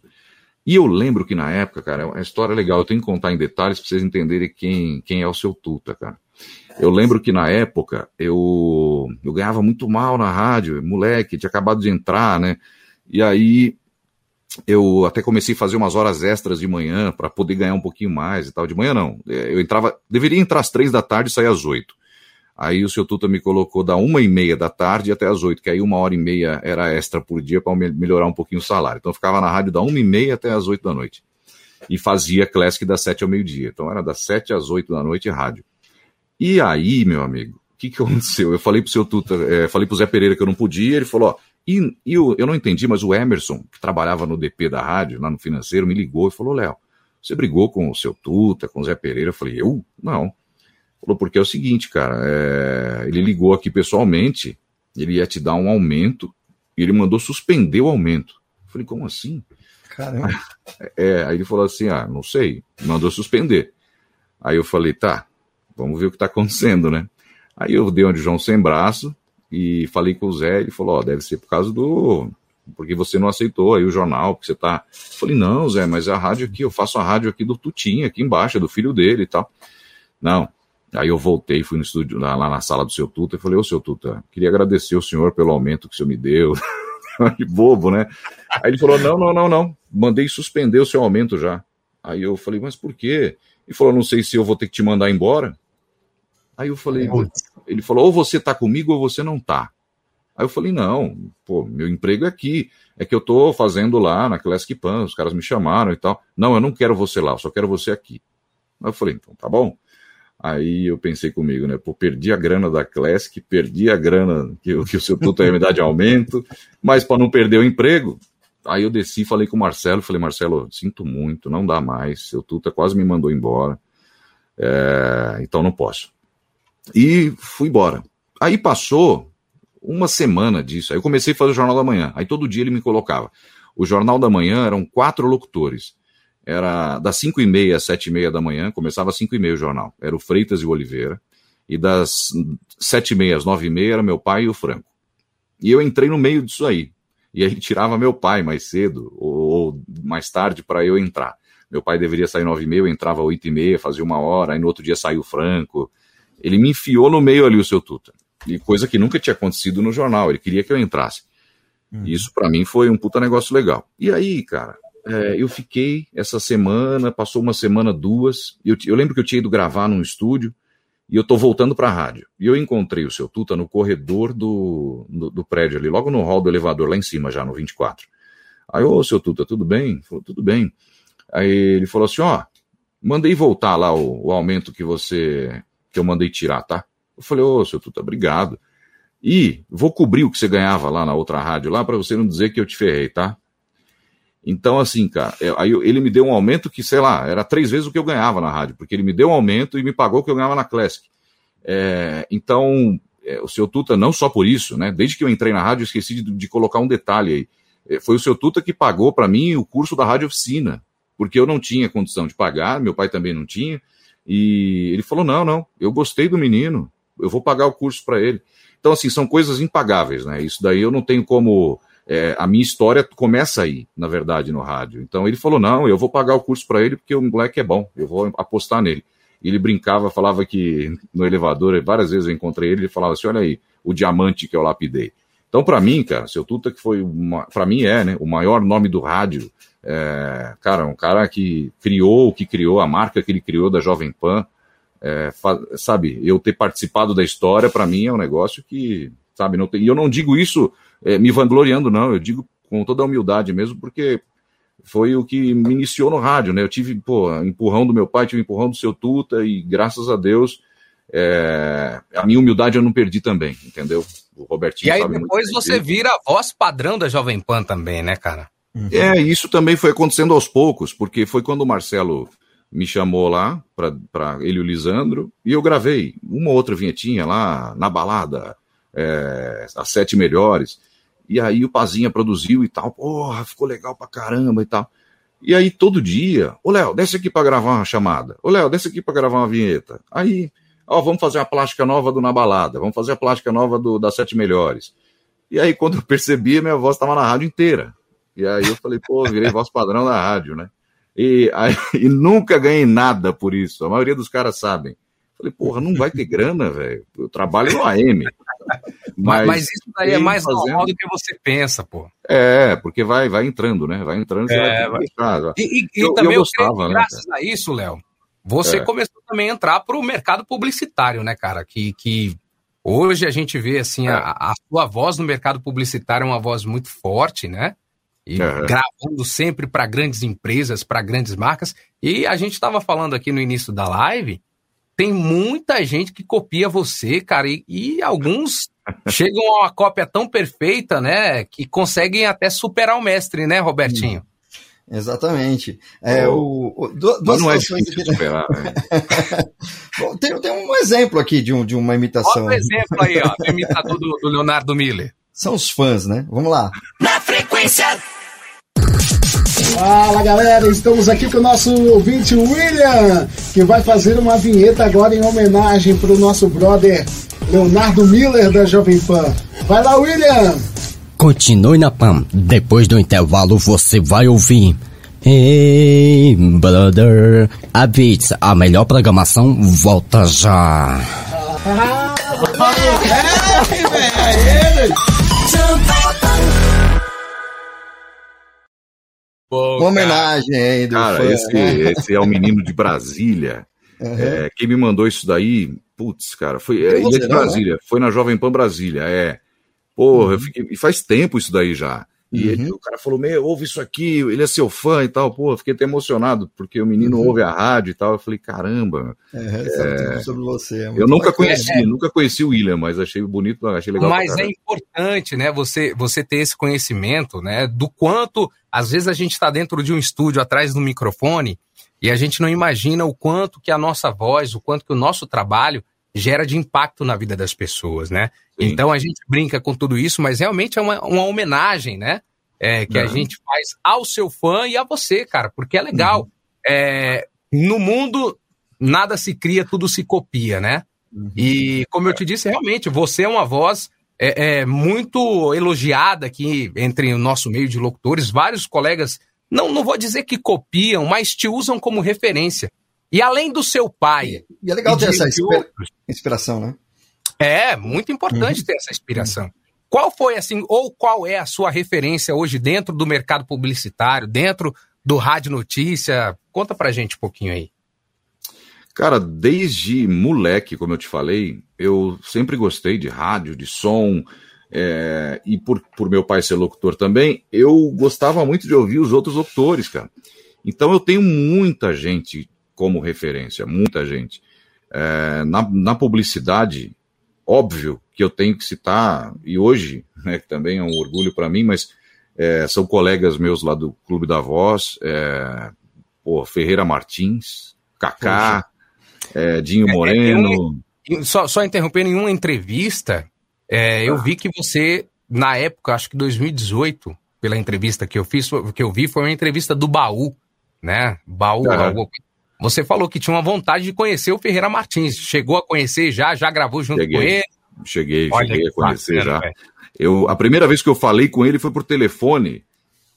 E eu lembro que na época, cara, é uma história legal, eu tenho que contar em detalhes para vocês entenderem quem, quem é o seu Tuta, cara. Eu lembro que na época eu, eu ganhava muito mal na rádio, moleque, tinha acabado de entrar, né? E aí eu até comecei a fazer umas horas extras de manhã para poder ganhar um pouquinho mais e tal. De manhã não. É, eu entrava, deveria entrar às três da tarde e sair às oito. Aí o seu Tuta me colocou da uma e meia da tarde até às oito, que aí uma hora e meia era extra por dia para melhorar um pouquinho o salário. Então eu ficava na rádio da uma e meia até às oito da noite. E fazia Classic das sete ao meio-dia. Então era das sete às oito da noite rádio. E aí, meu amigo, o que, que aconteceu? Eu falei pro seu Tuta, é, falei pro Zé Pereira que eu não podia, ele falou, ó, e, e eu, eu não entendi, mas o Emerson, que trabalhava no DP da rádio, lá no financeiro, me ligou e falou: Léo, você brigou com o seu Tuta, com o Zé Pereira? Eu falei: Eu? Não. Falou, porque é o seguinte, cara, é... ele ligou aqui pessoalmente, ele ia te dar um aumento, e ele mandou suspender o aumento. Eu falei, como assim? Caramba. É, aí ele falou assim: ah, não sei, mandou suspender. Aí eu falei, tá, vamos ver o que tá acontecendo, né? Aí eu dei onde João sem braço, e falei com o Zé, ele falou, ó, oh, deve ser por causa do... porque você não aceitou aí o jornal, porque você tá... falei, não, Zé, mas a rádio aqui, eu faço a rádio aqui do Tutinha, aqui embaixo, é do filho dele e tal. Não. Aí eu voltei, fui no estúdio, lá, lá na sala do seu Tuta, e falei, ô, seu Tuta, queria agradecer o senhor pelo aumento que o senhor me deu. que bobo, né? Aí ele falou, não, não, não, não, mandei suspender o seu aumento já. Aí eu falei, mas por quê? Ele falou, não sei se eu vou ter que te mandar embora. Aí eu falei, ele falou, ou você tá comigo ou você não tá. Aí eu falei, não, pô, meu emprego é aqui. É que eu tô fazendo lá na Classic Pan, os caras me chamaram e tal. Não, eu não quero você lá, eu só quero você aqui. Aí eu falei, então tá bom. Aí eu pensei comigo, né? Pô, perdi a grana da Classic, perdi a grana que, que o seu tutor ia me dar de aumento, mas para não perder o emprego. Aí eu desci, falei com o Marcelo, falei, Marcelo, sinto muito, não dá mais, seu tuta quase me mandou embora, é, então não posso. E fui embora. Aí passou uma semana disso. Aí eu comecei a fazer o Jornal da Manhã. Aí todo dia ele me colocava. O Jornal da Manhã eram quatro locutores. Era das 5 e meia às 7 e meia da manhã, começava às 5 e meia o jornal. Era o Freitas e o Oliveira. E das 7 e meia às 9 e meia era meu pai e o Franco. E eu entrei no meio disso aí. E aí tirava meu pai mais cedo ou, mais tarde para eu entrar. Meu pai deveria sair 9 e meia, eu entrava 8 e meia, fazia uma hora, aí no outro dia saiu o Franco. Ele me enfiou no meio ali o seu Tuta. E coisa que nunca tinha acontecido no jornal. Ele queria que eu entrasse. Uhum. Isso para mim foi um puta negócio legal. E aí, cara, é, eu fiquei essa semana, passou uma semana, duas. Eu, eu lembro que eu tinha ido gravar num estúdio e eu tô voltando para a rádio. E eu encontrei o seu Tuta no corredor do, do, do, prédio ali, logo no hall do elevador, lá em cima já, no 24. Aí, ô, seu Tuta, tudo bem? Ele falou, tudo bem. Aí ele falou assim, ó, mandei voltar lá o, o aumento que você que eu mandei tirar, tá? Eu falei, ô, seu Tuta, obrigado. E vou cobrir o que você ganhava lá na outra rádio lá para você não dizer que eu te ferrei, tá? Então, assim, cara, é, aí ele me deu um aumento que, sei lá, era três vezes o que eu ganhava na rádio, porque ele me deu um aumento e me pagou o que eu ganhava na Classic. É, então, é, o seu Tuta, não só por isso, né? Desde que eu entrei na rádio, eu esqueci de, de colocar um detalhe aí. É, foi o seu Tuta que pagou para mim o curso da rádio oficina, porque eu não tinha condição de pagar, meu pai também não tinha. E ele falou: não, não, eu gostei do menino, eu vou pagar o curso para ele. Então, assim, são coisas impagáveis, né? Isso daí eu não tenho como. É, a minha história começa aí, na verdade, no rádio. Então ele falou: não, eu vou pagar o curso para ele porque o moleque é bom, eu vou apostar nele. Ele brincava, falava que no elevador, várias vezes eu encontrei ele, ele falava assim: olha aí, o diamante que eu lapidei. Então, para mim, cara, seu Tuta, que foi, para mim é, né, o maior nome do rádio, é, cara, um cara que criou o que criou, a marca que ele criou da Jovem Pan, é, sabe, eu ter participado da história, para mim é um negócio que, sabe, não tem, e eu não digo isso é, me vangloriando, não, eu digo com toda a humildade mesmo, porque foi o que me iniciou no rádio, né? Eu tive, pô, empurrão do meu pai, tive empurrão do seu Tuta, e graças a Deus, é, a minha humildade eu não perdi também, entendeu? O Robertinho. E aí depois você vira a voz padrão da Jovem Pan também, né, cara? Uhum. É, isso também foi acontecendo aos poucos, porque foi quando o Marcelo me chamou lá, para ele e o Lisandro, e eu gravei uma outra vinhetinha lá na balada, é, as sete melhores. E aí o Pazinha produziu e tal, porra, ficou legal pra caramba e tal. E aí todo dia, ô Léo, desce aqui para gravar uma chamada. Ô Léo, desce aqui para gravar uma vinheta. Aí, ó, vamos fazer uma plástica nova do Na Balada, vamos fazer a plástica nova do das Sete Melhores. E aí quando eu percebi, minha voz estava na rádio inteira. E aí eu falei, pô, virei voz padrão da rádio, né? E, aí, e nunca ganhei nada por isso. A maioria dos caras sabem. Falei, porra, não vai ter grana, velho. Eu trabalho no AM. Mas, mas isso daí é mais fazendo... normal do que você pensa, pô. É, porque vai, vai entrando, né? Vai entrando, é, vai... Vai... E, e, eu, também eu gostava, creio, né, graças a isso, Léo, você é. começou também a entrar para o mercado publicitário, né, cara? Que, que hoje a gente vê assim, é. a, a sua voz no mercado publicitário é uma voz muito forte, né? E gravando sempre para grandes empresas, para grandes marcas. E a gente estava falando aqui no início da live tem muita gente que copia você, cara, e, e alguns chegam a uma cópia tão perfeita, né, que conseguem até superar o mestre, né, Robertinho? Hum, exatamente. É, o, o, duas não é difícil aqui, superar. Né? Bom, tem, tem, um exemplo aqui de, um, de uma imitação. Olha um exemplo aí, ó, do imitador do, do Leonardo Miller. São os fãs, né? Vamos lá. Na frequência Fala galera, estamos aqui com o nosso ouvinte William, que vai fazer uma vinheta agora em homenagem para o nosso brother Leonardo Miller da Jovem Pan. Vai lá, William! Continue na PAM, depois do intervalo você vai ouvir. Hey, brother, a Beats, a melhor programação volta já. Ah, é, é, Pô, Uma homenagem aí do Cara, fã, esse, né? esse é o menino de Brasília. Uhum. É, quem me mandou isso daí, putz, cara, foi é, Ilha de? Brasília, né? foi na Jovem Pan Brasília, é. Porra, uhum. eu fiquei, e faz tempo isso daí já. E uhum. ele, o cara falou: Meu, ouve isso aqui, ele é seu fã e tal. Pô, fiquei até emocionado, porque o menino uhum. ouve a rádio e tal. Eu falei: Caramba. É, é... sobre você. É eu nunca conheci, é. nunca conheci o William, mas achei bonito, achei legal. Mas é importante, né, você, você ter esse conhecimento, né, do quanto, às vezes, a gente está dentro de um estúdio atrás do microfone e a gente não imagina o quanto que a nossa voz, o quanto que o nosso trabalho gera de impacto na vida das pessoas, né? Sim. Então a gente brinca com tudo isso, mas realmente é uma, uma homenagem, né? É, que uhum. a gente faz ao seu fã e a você, cara, porque é legal. Uhum. É, no mundo, nada se cria, tudo se copia, né? Uhum. E como eu te disse, realmente, você é uma voz é, é, muito elogiada aqui entre o nosso meio de locutores. Vários colegas, não, não vou dizer que copiam, mas te usam como referência. E além do seu pai. E é legal ter essa inspiração, né? É, muito importante uhum. ter essa inspiração. Qual foi, assim, ou qual é a sua referência hoje dentro do mercado publicitário, dentro do Rádio Notícia? Conta pra gente um pouquinho aí. Cara, desde moleque, como eu te falei, eu sempre gostei de rádio, de som, é, e por, por meu pai ser locutor também, eu gostava muito de ouvir os outros locutores, cara. Então eu tenho muita gente como referência, muita gente. É, na, na, publicidade, óbvio que eu tenho que citar, e hoje, né, que também é um orgulho para mim, mas é, são colegas meus lá do Clube da Voz, é, pô, Ferreira Martins, Kaká, é, Dinho é, é, Moreno. só, só interrompendo, em uma entrevista, eu vi que você, na época, acho que 2018, pela entrevista que eu fiz, que eu vi, foi uma entrevista do Baú, né? Baú, Uhum. Você falou que tinha uma vontade de conhecer o Ferreira Martins. Chegou a conhecer já? Já gravou junto Cheguei. com ele? Cheguei, Olha cheguei a conhecer bacana, já. Eu, a primeira vez que eu falei com ele foi por telefone,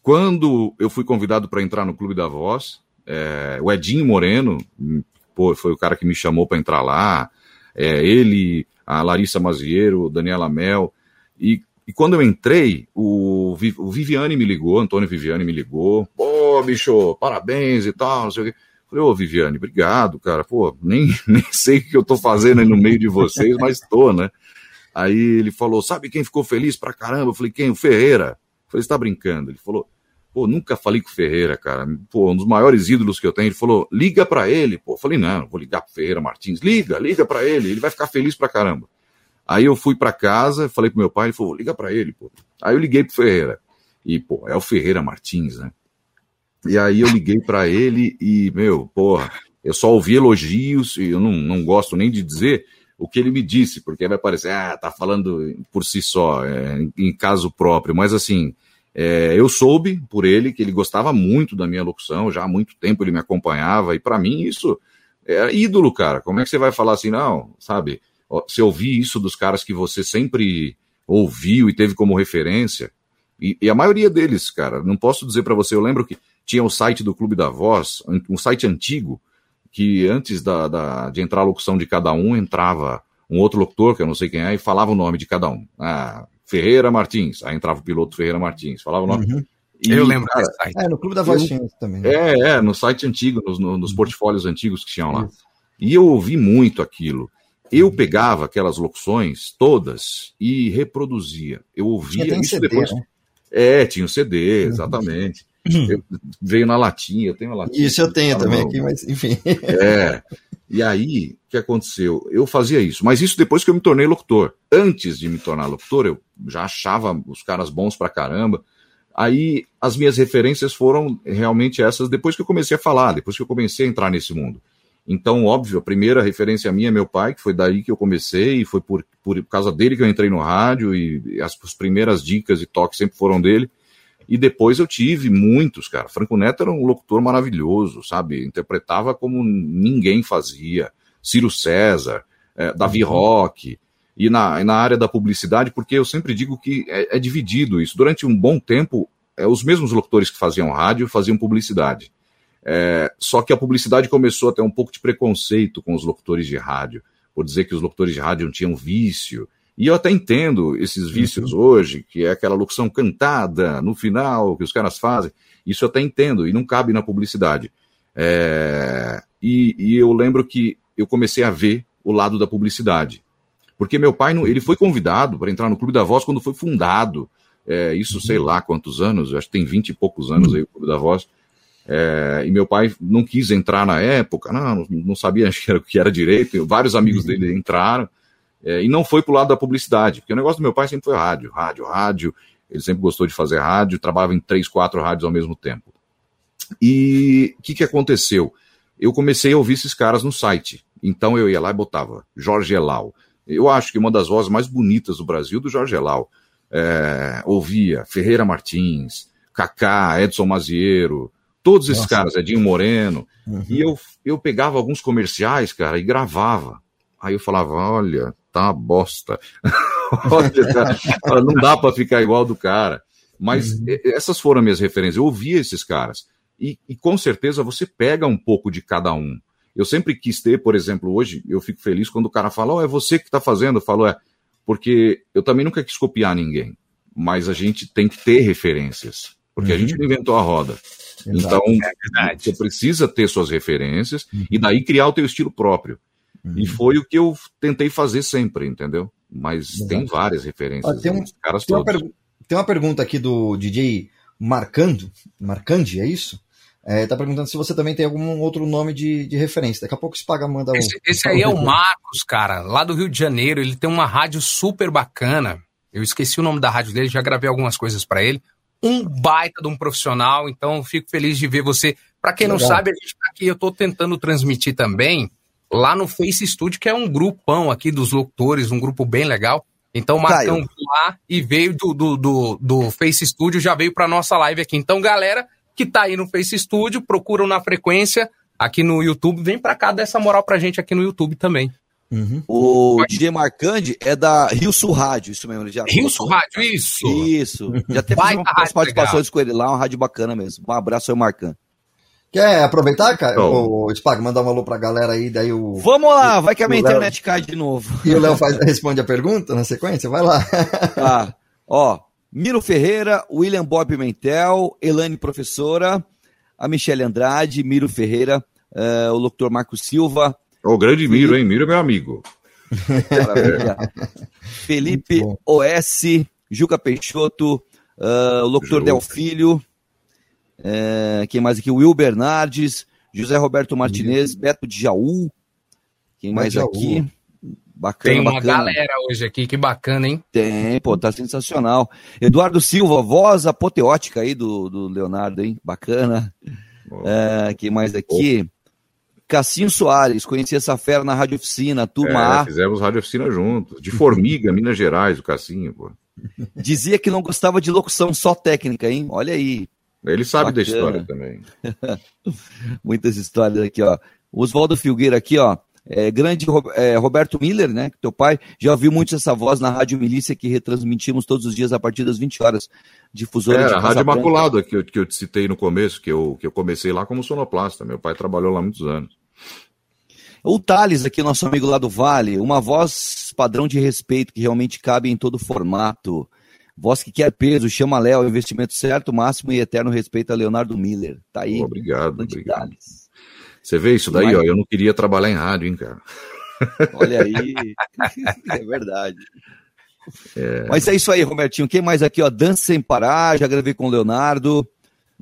quando eu fui convidado para entrar no Clube da Voz. É, o Edinho Moreno, hum, pô, foi o cara que me chamou para entrar lá. É, ele, a Larissa Mazieiro, Daniela Mel. E, e quando eu entrei, o, o Viviane me ligou, Antônio Viviane me ligou. Pô, bicho, parabéns e tal, não sei o quê. Falei, ô Viviane, obrigado, cara. Pô, nem, nem sei o que eu tô fazendo aí no meio de vocês, mas tô, né? Aí ele falou, sabe quem ficou feliz pra caramba? Eu falei, quem? O Ferreira. Eu falei, você tá brincando? Ele falou, pô, nunca falei com o Ferreira, cara. Pô, um dos maiores ídolos que eu tenho. Ele falou, liga pra ele. Pô, eu falei, não, vou ligar pro Ferreira Martins. Liga, liga pra ele, ele vai ficar feliz pra caramba. Aí eu fui pra casa, falei pro meu pai, ele falou, liga pra ele, pô. Aí eu liguei pro Ferreira. E, pô, é o Ferreira Martins, né? E aí eu liguei pra ele e, meu, porra, eu só ouvi elogios e eu não, não gosto nem de dizer o que ele me disse, porque vai parecer, ah, tá falando por si só, é, em, em caso próprio. Mas assim, é, eu soube por ele que ele gostava muito da minha locução, já há muito tempo ele me acompanhava, e pra mim isso é ídolo, cara. Como é que você vai falar assim, não, sabe? Se ouvir isso dos caras que você sempre ouviu e teve como referência, e, e a maioria deles, cara, não posso dizer pra você, eu lembro que tinha o site do Clube da Voz, um- site antigo, que antes da, da- de entrar a locução de cada um, entrava um outro locutor, que eu não sei quem é, e falava o nome de cada um. Ah, Ferreira Martins. Aí entrava o piloto Ferreira Martins, falava o nome. Uhum. E, Eu lembro cara, site. É, no Clube da Voz eu- tinha isso também. né? é, é, no site antigo, nos, no- nos portfólios antigos que tinham lá. E eu ouvi muito aquilo. Eu pegava aquelas locuções todas e reproduzia. Eu ouvia isso CD, depois. né? É, tinha o CD, exatamente. Eu- veio na latinha, eu tenho a latinha. Isso eu tenho também aqui, mas enfim. É. E aí, o que aconteceu? Eu fazia isso, mas isso depois que eu me tornei locutor. Antes de me tornar locutor, eu já achava os caras bons pra caramba. Aí as minhas referências foram realmente essas depois que eu comecei a falar, depois que eu comecei a entrar nesse mundo. Então, óbvio, a primeira referência minha é meu pai, que foi daí que eu comecei, e foi por, por causa dele que eu entrei no rádio, e as, as primeiras dicas e toques sempre foram dele. E depois eu tive muitos, cara. Franco Neto era um locutor maravilhoso, sabe? Interpretava como ninguém fazia. Ciro César, eh, Davi Roque. E na, e na área da publicidade, porque eu sempre digo que é, é dividido isso. Durante um bom tempo, eh, os mesmos locutores que faziam rádio faziam publicidade. É, só que a publicidade começou a ter um pouco de preconceito com os locutores de rádio, por dizer que os locutores de rádio não tinham vício. E eu até entendo esses vícios hoje, que é aquela locução cantada no final que os caras fazem. Isso eu até entendo, e não cabe na publicidade. É, e, e eu lembro que eu comecei a ver o lado da publicidade. Porque meu pai, não, ele foi convidado para entrar no Clube da Voz quando foi fundado. É, isso sei lá quantos anos, acho que tem vinte e poucos anos aí o Clube da Voz. É, e meu pai não quis entrar na época, não, não sabia o que era direito. Vários amigos dele entraram é, e não foi pro lado da publicidade, porque o negócio do meu pai sempre foi rádio, rádio, rádio. Ele sempre gostou de fazer rádio, trabalhava em três, quatro rádios ao mesmo tempo. E o que, que aconteceu? Eu comecei a ouvir esses caras no site. Então eu ia lá e botava Jorge Elal. Eu acho que uma das vozes mais bonitas do Brasil do Jorge Elal. É, ouvia Ferreira Martins, Kaká, Edson Maziero, todos esses Nossa. caras, Edinho Moreno. Uhum. E eu, eu pegava alguns comerciais, cara, e gravava. Aí eu falava, olha, tá uma bosta. não dá pra ficar igual do cara. Mas e- essas foram minhas referências. Eu ouvia esses caras. E, e com certeza você pega um pouco de cada um. Eu sempre quis ter, por exemplo, hoje, eu fico feliz quando o cara fala, oh, é você que tá fazendo. Eu falo, é, porque eu também nunca quis copiar ninguém. Mas a gente tem que ter referências. Porque a Uhum. gente não inventou a roda. Então, você precisa ter suas referências e daí criar o teu estilo próprio. E foi o que eu tentei fazer sempre, entendeu? Mas tem várias referências. Ó, tem, um- caras tem uma todos. tem uma pergunta aqui do DJ Marcando, Marcandi, é isso? É, tá perguntando se você também tem algum outro nome de, de referência. Daqui a pouco se paga, manda um. Esse, esse aí é o Marcos, cara, lá do Rio de Janeiro. Ele tem uma rádio super bacana. Eu esqueci o nome da rádio dele, já gravei algumas coisas pra ele. Um baita de um profissional, então fico feliz de ver você. Pra quem não Legal. sabe, a gente tá aqui, eu tô tentando transmitir também lá no Face Studio, que é um grupão aqui dos locutores, um grupo bem legal. Então o Marcão Caio. lá e veio do, do, do, do Face Studio, já veio pra nossa live aqui. Então, galera que tá aí no Face Studio, procuram na frequência aqui no YouTube, vem pra cá dessa moral pra gente aqui no YouTube também. O DJ Marcandi é da Rio Sul Rádio, isso mesmo. Ele já Rio Sul Rádio, isso. Isso. Já teve umas participações com ele lá, uma rádio bacana mesmo. Um abraço aí, Marcando. Quer aproveitar, cara? O Spag, mandar um alô pra galera aí, daí o. Vamos lá, vai que a minha Léo- internet cai de novo. E o Léo faz- responde a pergunta na sequência? Vai lá. Tá. Ó, Miro Ferreira, William Bob Pimentel, Elane Professora, a Michele Andrade, Miro Ferreira, eh, o locutor Marco Silva. O grande Miro, hein? Miro é meu amigo. Maravilha. Felipe OS, Juca Peixoto, ah, o locutor Juca. Del Filho, eh, quem mais aqui? Will Bernardes, José Roberto Martinez, Beto de Jaú, quem mais Jaú. aqui? Bacana, Tem uma bacana. galera hoje aqui, que bacana, hein? Tem, pô, tá sensacional. Eduardo Silva, voz apoteótica aí do, do Leonardo, hein? Bacana. É, quem mais aqui? Cassinho Soares, conheci essa fera na Rádio Oficina, turma É, A. fizemos rádio oficina juntos. De Formiga, Minas Gerais, o Cassinho, pô. Dizia que não gostava de locução só técnica, hein? Olha aí. Ele sabe da Bacana. história também. Muitas histórias aqui, ó. Oswaldo Filgueira aqui, ó. É, grande é, Roberto Miller, né? Teu pai já ouviu muito essa voz na Rádio Milícia que retransmitimos todos os dias a partir das 20 horas. Difusora de Era a Rádio. Imaculada que eu, que eu te citei no começo, que eu, que eu comecei lá como sonoplasta. Meu pai trabalhou lá muitos anos. O Thales, aqui, nosso amigo lá do Vale, uma voz padrão de respeito que realmente cabe em todo formato. Voz que quer peso, chama Léo, investimento certo, máximo e eterno respeito a Leonardo Miller. Tá aí. Obrigado, obrigado. Você vê isso daí, Mas- ó. Eu não queria trabalhar em rádio, hein, cara. Olha aí. é verdade. É. Mas é isso aí, Robertinho. Quem mais aqui, ó? Dança sem parar, já gravei com o Leonardo.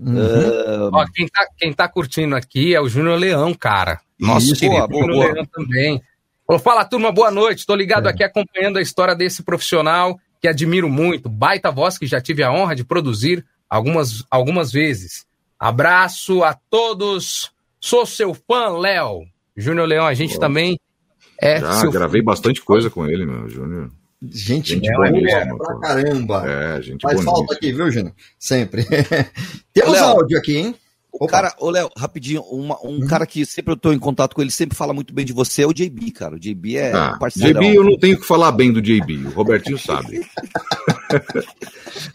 Ah, Ó, quem, tá, quem tá curtindo aqui é o Júnior Leão, cara. Nosso Isso, querido boa, boa, Júnior boa. Leão também. Falou, fala turma, boa noite. Tô ligado aqui acompanhando a história desse profissional que admiro muito. Baita voz que já tive a honra de produzir algumas, algumas vezes. Abraço a todos. Sou seu fã, Léo. Júnior Leão, a gente também é Já seu gravei bastante coisa com ele, meu, Júnior. Gente, Gente boa boníssima, pra caramba. É, gente Faz boníssima. falta aqui, viu, Júnior? Sempre. Temos Léo, áudio aqui, hein? O cara, ô Léo, rapidinho, uma- um cara que sempre eu tô em contato com ele, sempre fala muito bem de você, é o JB, cara. O JB é Ah, parceirão. JB, eu não tenho que falar bem do JB, o Robertinho sabe.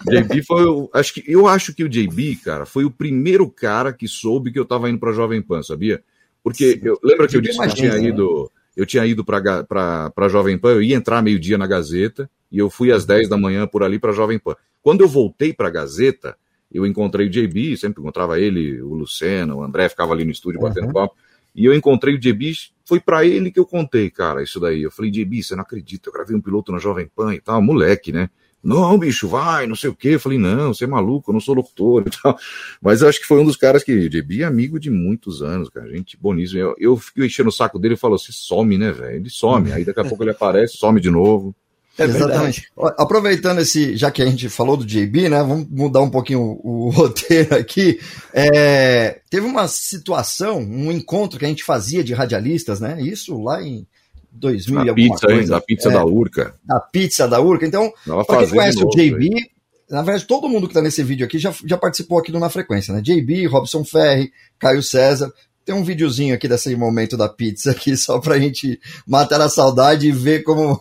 JB foi, o- acho que eu acho que o JB, cara, foi o primeiro cara que soube que eu tava indo pra Jovem Pan, sabia? Porque eu lembra que eu disse que eu tinha né? ido, eu tinha ido pra, pra Jovem Pan, eu ia entrar meio-dia na Gazeta e eu fui às 10 da manhã por ali pra Jovem Pan. Quando eu voltei pra Gazeta, eu encontrei o JB, sempre encontrava ele, o Luceno, o André ficava ali no estúdio batendo papo. E eu encontrei o JB, foi pra ele que eu contei, cara, isso daí. Eu falei, JB, você não acredita, eu gravei um piloto na Jovem Pan e tal, moleque, né? Não, bicho, vai, não sei o quê. Eu falei, não, você é maluco, eu não sou locutor e tal. Mas eu acho que foi um dos caras que, JB é amigo de muitos anos, cara, gente boníssimo. Eu, eu fico enchendo o saco dele e falo, você some, né, velho? Ele some, aí daqui a pouco ele aparece, some de novo. É Exatamente. Ó, Aproveitando esse, já que a gente falou do JB, né? Vamos mudar um pouquinho o, o roteiro aqui. É, teve uma situação, um encontro que a gente fazia de radialistas, né? Isso lá em 2000 e Da alguma pizza, hein? coisa. Da pizza É, da Urca. Da pizza da Urca. Então, pra quem conhece de o novo, JB, velho. na verdade, todo mundo que tá nesse vídeo aqui já, já participou aqui do Na Frequência, né? JB, Robson Ferri, Caio César. Tem um videozinho aqui desse momento da pizza aqui, só pra gente matar a saudade e ver como.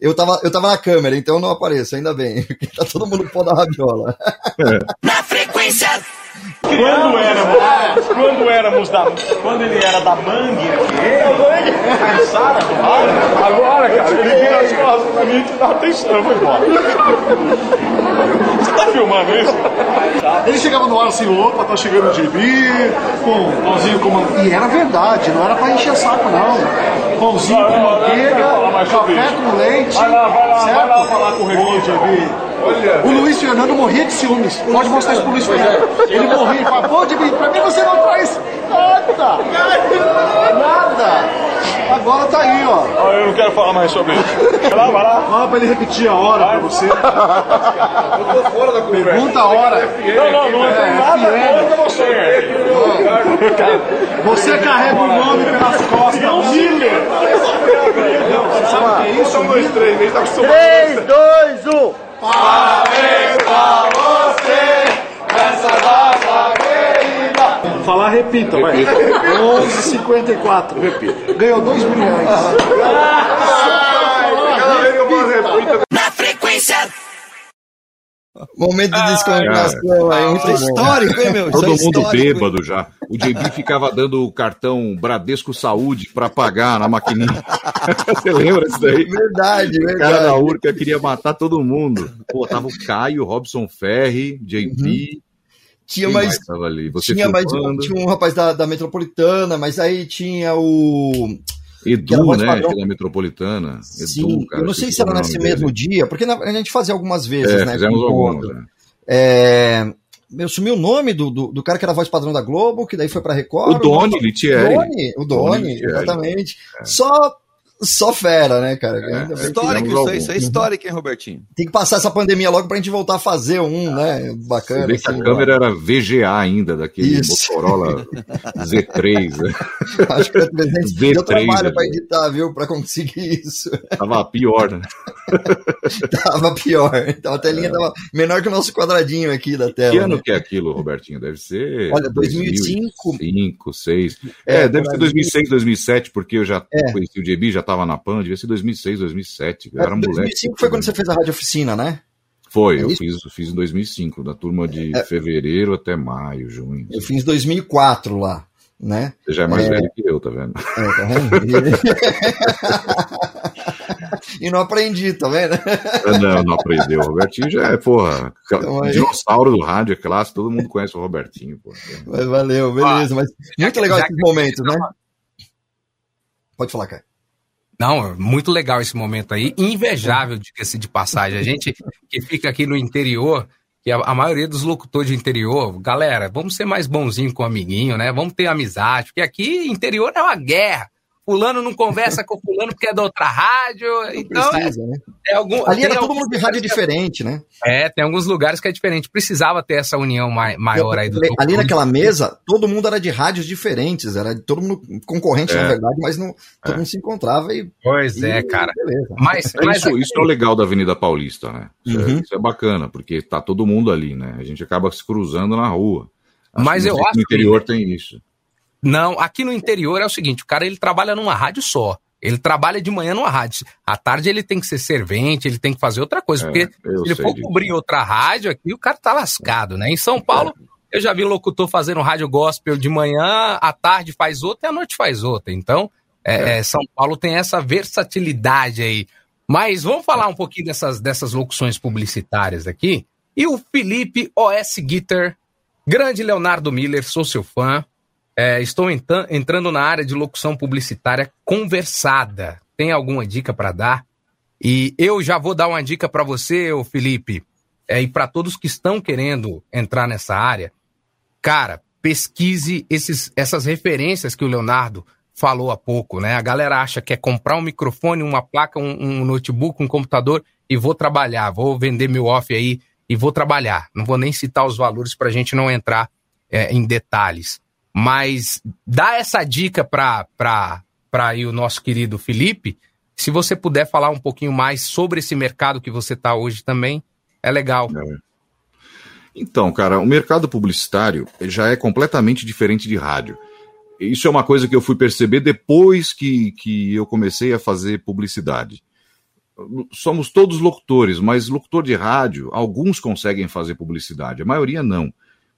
Eu tava, eu tava na câmera, então eu não apareço, ainda bem. porque Tá todo mundo pô da rabiola. Na frequência. Quando éramos, quando éramos da. Quando ele era da Bang, ele cansada Agora, cara, ele vira as costas pra mim e te dá atenção, vou embora. Você tá filmando isso? Ele chegava no ar assim, opa, tá chegando o GB, com pãozinho com manteiga. E era verdade, não era pra encher saco, não. Pãozinho com manteiga, café com leite. Vai lá, vai lá, certo? vai lá falar com o Reguinho, GB. O Luiz Fernando morria de ciúmes. Pode mostrar isso pro Luiz Fernando. Ele morria e falava, pô, GB, pra mim você não traz nada. Nada. Agora tá aí, ó. Ah, Eu não quero falar mais sobre isso. Vai lá, vai lá. Fala pra ele repetir a hora pra você. Eu tô fora da conversa. Pergunta a hora. Não, não, não É, tem nada contra você. Você carrega o nome pelas costas. Não, Miller. acostumado. Isso, um, dois, três, ele tá acostumado. 3, 2, 1. Parabéns pra você, essa data querida. Falar, repita, vai. Repita. 11,54. Repita. Ganhou 2 milhões. Cada vez que eu falo repita. Na frequência. Momento de descontração aí, muito Isso é histórico, hein, meu? Isso Todo é mundo bêbado já. O JB ficava dando o cartão Bradesco Saúde pra pagar na maquininha. Você lembra disso daí? Verdade, O cara da verdade. Urca queria matar todo mundo. Pô, tava o Caio, Robson Ferri, JB. Tinha Quem mais. tava ali? Você Tinha, mais filmando. tinha um rapaz da, da Metropolitana, mas aí tinha o. era Edu, né? padrão. Que é da Metropolitana. Sim, Edu, cara. eu não sei se era o nome nesse mesmo dia, porque a gente fazia algumas vezes, É, né? fizemos algumas. né? É, eu sumi o nome do, do, do cara que era voz padrão da Globo, que daí foi pra Record. O Doni Litieri. Doni, o Doni, Doni exatamente. Só, só fera, né, cara? Que- Histórico isso aí, isso é histórico, hein, Robertinho? Tem que passar essa pandemia logo pra gente voltar a fazer um, né? Você Bacana. vê que a assim, câmera era VGA ainda, daquele Isso. Motorola Z3. Né? Acho que era 300. V3, Deu trabalho né? pra editar, viu? Pra conseguir isso. Tava pior, né? tava pior. Então a telinha tava menor que o nosso quadradinho aqui da tela. Que ano né? que é aquilo, Robertinho? Deve ser. Olha, 2005. 2005, 2006. É, É, deve ser aí. 2006, 2007, porque eu já É. conheci o JB, já tava na PAN, devia ser 2006, 2007. Eu era É, moleque. 2005 foi quando você fez a rádio oficina, né? Foi, É eu fiz, fiz em 2005, da turma de É. fevereiro até maio, junho. Eu fiz 2004 lá, né? Você já é mais É. velho que eu, tá vendo? É, tá vendo? e não aprendi, tá vendo? Não, não aprendeu. O Robertinho já é, porra, Então, dinossauro do rádio, é clássico, todo mundo conhece o Robertinho, pô. Mas valeu, beleza. Mas muito legal esses momentos, né? Pode falar, cara. Não, muito legal esse momento aí. Invejável, diga-se de passagem. A gente que fica aqui no interior, que a, a maioria dos locutores de interior, galera, vamos ser mais bonzinho com o amiguinho, né? Vamos ter amizade, porque aqui interior é uma guerra. Fulano não conversa com fulano porque é da outra rádio. Então, é, Precisa, né? é algum, Ali era todo mundo de rádio que é- diferente, né? É, tem alguns lugares que é diferente. Precisava ter essa união mai- maior aí do Ali locutor. naquela mesa, todo mundo era de rádios diferentes, era todo mundo concorrente, É. na verdade, mas não, todo mundo se encontrava e. Pois e- é, cara. Beleza. Mas, É mas isso, isso é o legal da Avenida Paulista, né? Isso, é, Uhum. isso é bacana, porque tá todo mundo ali, né? A gente acaba se cruzando na rua. Mas que eu acho No interior tem isso. Não, aqui no interior é o seguinte, o cara ele trabalha numa rádio só. Ele trabalha de manhã numa rádio. À tarde ele tem que ser servente, ele tem que fazer outra coisa. É, porque se ele for disso. cobrir outra rádio aqui, o cara tá lascado, né? Em São Paulo, eu já vi locutor fazendo rádio gospel de manhã, à tarde faz outra e à noite faz outra. Então, é, é, São Paulo tem essa versatilidade aí. Mas vamos falar um pouquinho dessas, dessas locuções publicitárias aqui. E o Felipe OS Guitar, grande Leonardo Miller, sou seu fã. É, estou entrando na área de locução publicitária conversada. Tem alguma dica para dar? E eu já vou dar uma dica para você, Felipe, é, e para todos que estão querendo entrar nessa área. Cara, pesquise esses, essas referências que o Leonardo falou há pouco, né? A galera acha que é comprar um microfone, uma placa, um, um notebook, um computador e vou trabalhar, vou vender meu off aí e vou trabalhar. Não vou nem citar os valores para a gente não entrar é, em detalhes. Mas dá essa dica para o nosso querido Felipe. Se você puder falar um pouquinho mais sobre esse mercado que você está hoje também, é legal. Então, cara, o mercado publicitário já é completamente diferente de rádio. Isso é uma coisa que eu fui perceber depois que, que eu comecei a fazer publicidade. Somos todos locutores, mas locutor de rádio, alguns conseguem fazer publicidade, a maioria não.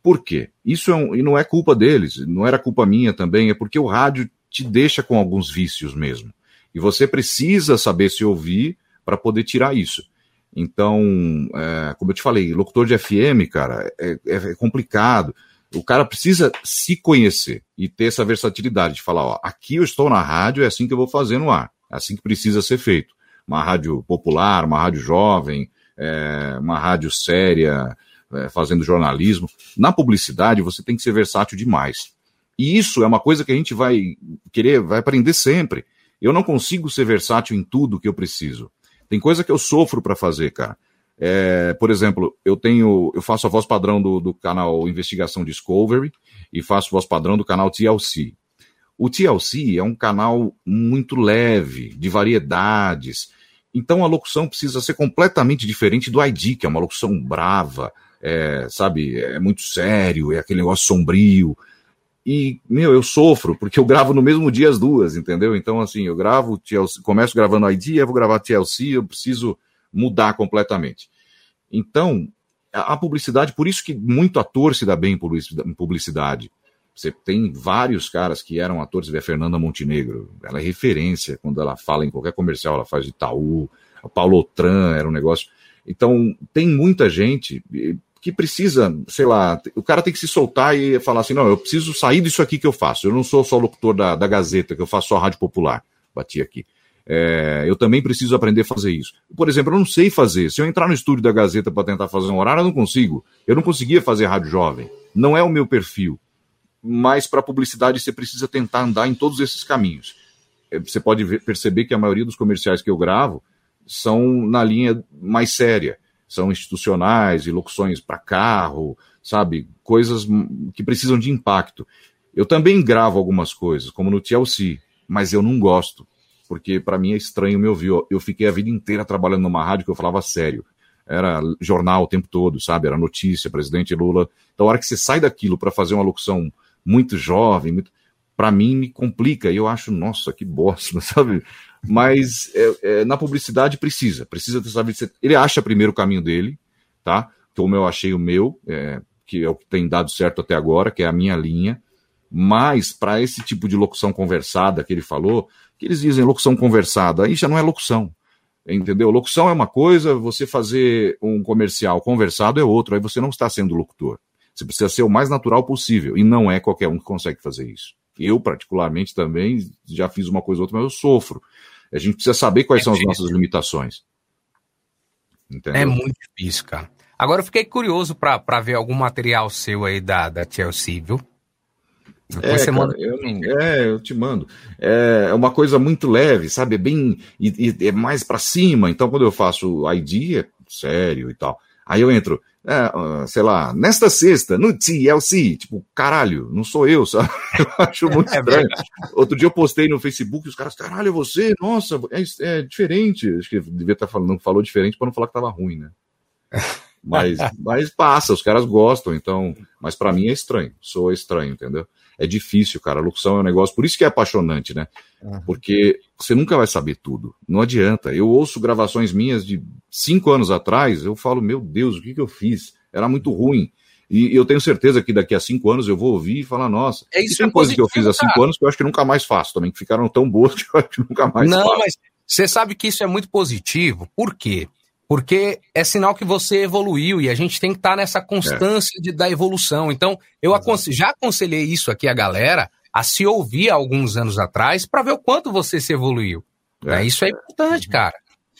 Por quê? Isso é um, e não é culpa deles, não era culpa minha também, é porque o rádio te deixa com alguns vícios mesmo. E você precisa saber se ouvir para poder tirar isso. Então, é, como eu te falei, locutor de FM, cara, é, é, complicado. O cara precisa se conhecer e ter essa versatilidade de falar, ó, aqui eu estou na rádio, é assim que eu vou fazer no ar, é assim que precisa ser feito. Uma rádio popular, uma rádio jovem, é, uma rádio séria, é, fazendo jornalismo. Na publicidade, você tem que ser versátil demais. E isso é uma coisa que a gente vai querer, vai aprender sempre. Eu não consigo ser versátil em tudo que eu preciso. Tem coisa que eu sofro para fazer, cara. É, por exemplo, eu tenho, eu faço a voz padrão do, do canal Investigação Discovery e faço voz padrão do canal TLC. O TLC é um canal muito leve, de variedades. Então a locução precisa ser completamente diferente do ID, que é uma locução brava, é, sabe, é muito sério, é aquele negócio sombrio. E, meu, eu sofro, porque eu gravo no mesmo dia as duas, entendeu? Então, assim, eu gravo começo gravando ID, vou gravar TLC, eu preciso mudar completamente. Então, a, a publicidade, por isso que muito ator se dá bem em publicidade. Você tem vários caras que eram atores, vê a Fernanda Montenegro, ela é referência quando ela fala em qualquer comercial, ela faz de Itaú, o Paulo Otran era um negócio. Então, tem muita gente que precisa, sei lá, o cara tem que se soltar e falar assim: não, eu preciso sair disso aqui que eu faço. Eu não sou só locutor da, da Gazeta, que eu faço só rádio popular. Bati aqui. É, eu também preciso aprender a fazer isso. Por exemplo, eu não sei fazer. Se eu entrar no estúdio da Gazeta para tentar fazer um horário, eu não consigo. Eu não conseguia fazer rádio jovem. Não é o meu perfil. Mas para publicidade você precisa tentar andar em todos esses caminhos. É, você pode ver, perceber que a maioria dos comerciais que eu gravo são na linha mais séria são institucionais e locuções para carro, sabe? Coisas que precisam de impacto. Eu também gravo algumas coisas, como no TLC, mas eu não gosto, porque para mim é estranho me ouvir. Eu fiquei a vida inteira trabalhando numa rádio que eu falava sério. Era jornal o tempo todo, sabe? Era notícia, presidente Lula. Então, a hora que você sai daquilo para fazer uma locução muito jovem, muito... para mim me complica. E eu acho, nossa, que bosta, sabe? Mas é, é, na publicidade precisa, precisa ter sabido. Ele acha primeiro o caminho dele, tá? Como eu achei o meu, é, que é o que tem dado certo até agora, que é a minha linha. Mas para esse tipo de locução conversada que ele falou, que eles dizem locução conversada, aí já não é locução. Entendeu? Locução é uma coisa, você fazer um comercial conversado é outro, aí você não está sendo locutor. Você precisa ser o mais natural possível, e não é qualquer um que consegue fazer isso. Eu, particularmente, também já fiz uma coisa ou outra, mas eu sofro. A gente precisa saber quais é são difícil. as nossas limitações. Entendeu? É muito difícil, cara. Agora eu fiquei curioso para ver algum material seu aí da, da Chelsea, viu? é, você cara, manda... eu é, eu te mando. É, é uma coisa muito leve, sabe? É bem. E, e é mais para cima. Então, quando eu faço ID, é sério e tal. Aí eu entro, é, sei lá, nesta sexta, no TLC, tipo, caralho, não sou eu, sabe? Eu acho muito é estranho. Outro dia eu postei no Facebook, os caras, caralho, é você? Nossa, é, é diferente. Acho que devia estar falando, falou diferente para não falar que tava ruim, né? Mas, mas passa, os caras gostam, então. Mas para mim é estranho, sou estranho, entendeu? É difícil, cara. A locução é um negócio, por isso que é apaixonante, né? Uhum. Porque você nunca vai saber tudo. Não adianta. Eu ouço gravações minhas de cinco anos atrás, eu falo, meu Deus, o que, que eu fiz? Era muito ruim. E eu tenho certeza que daqui a cinco anos eu vou ouvir e falar, nossa, é isso tem é coisas que eu fiz há cinco anos que eu acho que nunca mais faço também, que ficaram tão boas que eu acho que nunca mais Não, faço. Não, mas você sabe que isso é muito positivo. Por quê? Porque é sinal que você evoluiu e a gente tem que estar tá nessa constância é. de, da evolução. Então, eu aconse já aconselhei isso aqui a galera a se ouvir alguns anos atrás para ver o quanto você se evoluiu. É. Isso é importante, cara.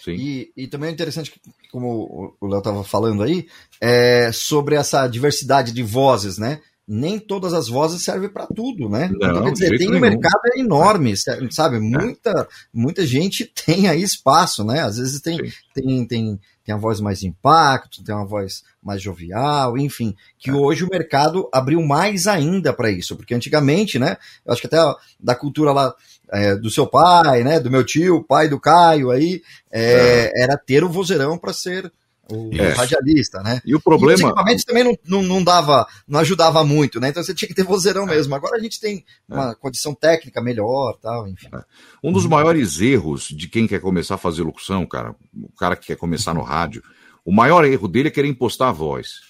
E, e, também é interessante, como o Léo estava falando aí, é sobre essa diversidade de vozes, né? Nem todas as vozes servem para tudo, né? Não, então, quer dizer, tem um mercado enorme, sabe? Muita, é. muita gente tem aí espaço, né? Às vezes tem, tem, tem, tem a voz mais impacto, tem uma voz mais jovial, enfim, que é. hoje o mercado abriu mais ainda para isso, porque antigamente, né? Eu acho que até da cultura lá é, do seu pai, né? Do meu tio, pai do Caio aí, é, é. era ter o vozeirão para ser o é. radialista, né? E o problema. E equipamentos também não, não, não, dava, não ajudava muito, né? Então você tinha que ter vozeirão é. mesmo. Agora a gente tem uma é. condição técnica melhor, tal, enfim. É. Um dos maiores erros de quem quer começar a fazer locução, cara, o cara que quer começar no rádio, o maior erro dele é querer impostar a voz.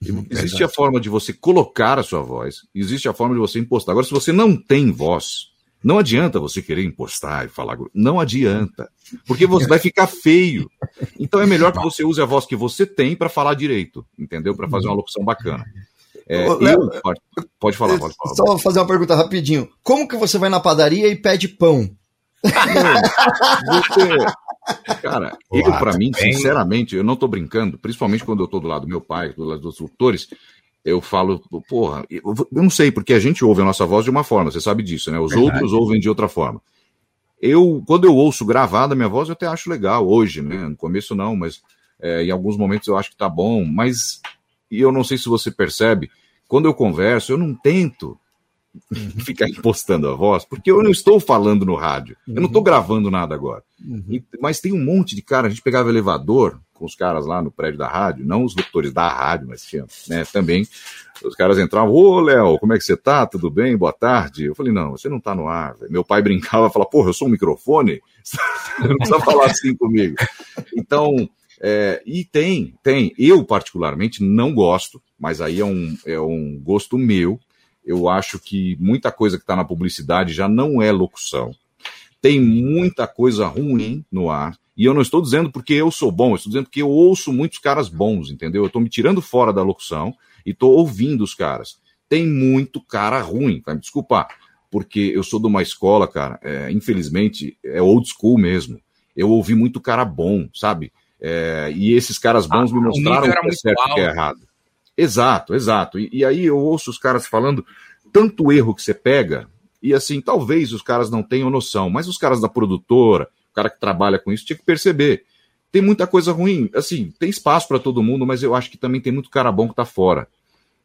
Existe a forma de você colocar a sua voz, existe a forma de você impostar. Agora, se você não tem voz, não adianta você querer impostar e falar. Não adianta. Porque você vai ficar feio. Então é melhor que você use a voz que você tem para falar direito, entendeu? Para fazer uma locução bacana. É, Ô, eu, pode, pode, falar, pode falar. Só fazer uma pergunta rapidinho. Como que você vai na padaria e pede pão? você, cara, eu para mim, sinceramente, eu não tô brincando, principalmente quando eu tô do lado do meu pai, do lado dos locutores, eu falo, porra, eu, não sei, porque a gente ouve a nossa voz de uma forma, você sabe disso, né? Os Verdade. outros ouvem de outra forma. Eu, quando eu ouço gravada a minha voz, eu até acho legal hoje, né? No começo não, mas é, em alguns momentos eu acho que tá bom, mas e eu não sei se você percebe, quando eu converso, eu não tento ficar impostando a voz, porque eu não estou falando no rádio, eu não estou gravando nada agora. E- mas tem um monte de cara, a gente pegava elevador com os caras lá no prédio da rádio, não os locutores da rádio, mas tinha né, também. Os caras entravam, ô Léo, como é que você tá? Tudo bem? Boa tarde. Eu falei, não, você não tá no ar. velho." Meu pai brincava falava, porra, eu sou um microfone? Não precisa falar assim comigo. Então, é, e tem, tem. Eu, particularmente, não gosto, mas aí é um, é um gosto meu. Eu acho que muita coisa que está na publicidade já não é locução. Tem muita coisa ruim no ar. E eu não estou dizendo porque eu sou bom, eu estou dizendo porque eu ouço muitos caras bons, entendeu? Eu estou me tirando fora da locução e estou ouvindo os caras. Tem muito cara ruim, vai me desculpar, porque eu sou de uma escola, cara, é, infelizmente, é old school mesmo. Eu ouvi muito cara bom, sabe? É, e esses caras bons Ah, me mostraram o que é certo e o que é errado. Exato, exato. E, e aí eu ouço os caras falando tanto erro que você pega, e assim, talvez os caras não tenham noção, mas os caras da produtora, cara que trabalha com isso, tinha que perceber. Tem muita coisa ruim, assim, tem espaço para todo mundo, mas eu acho que também tem muito cara bom que tá fora.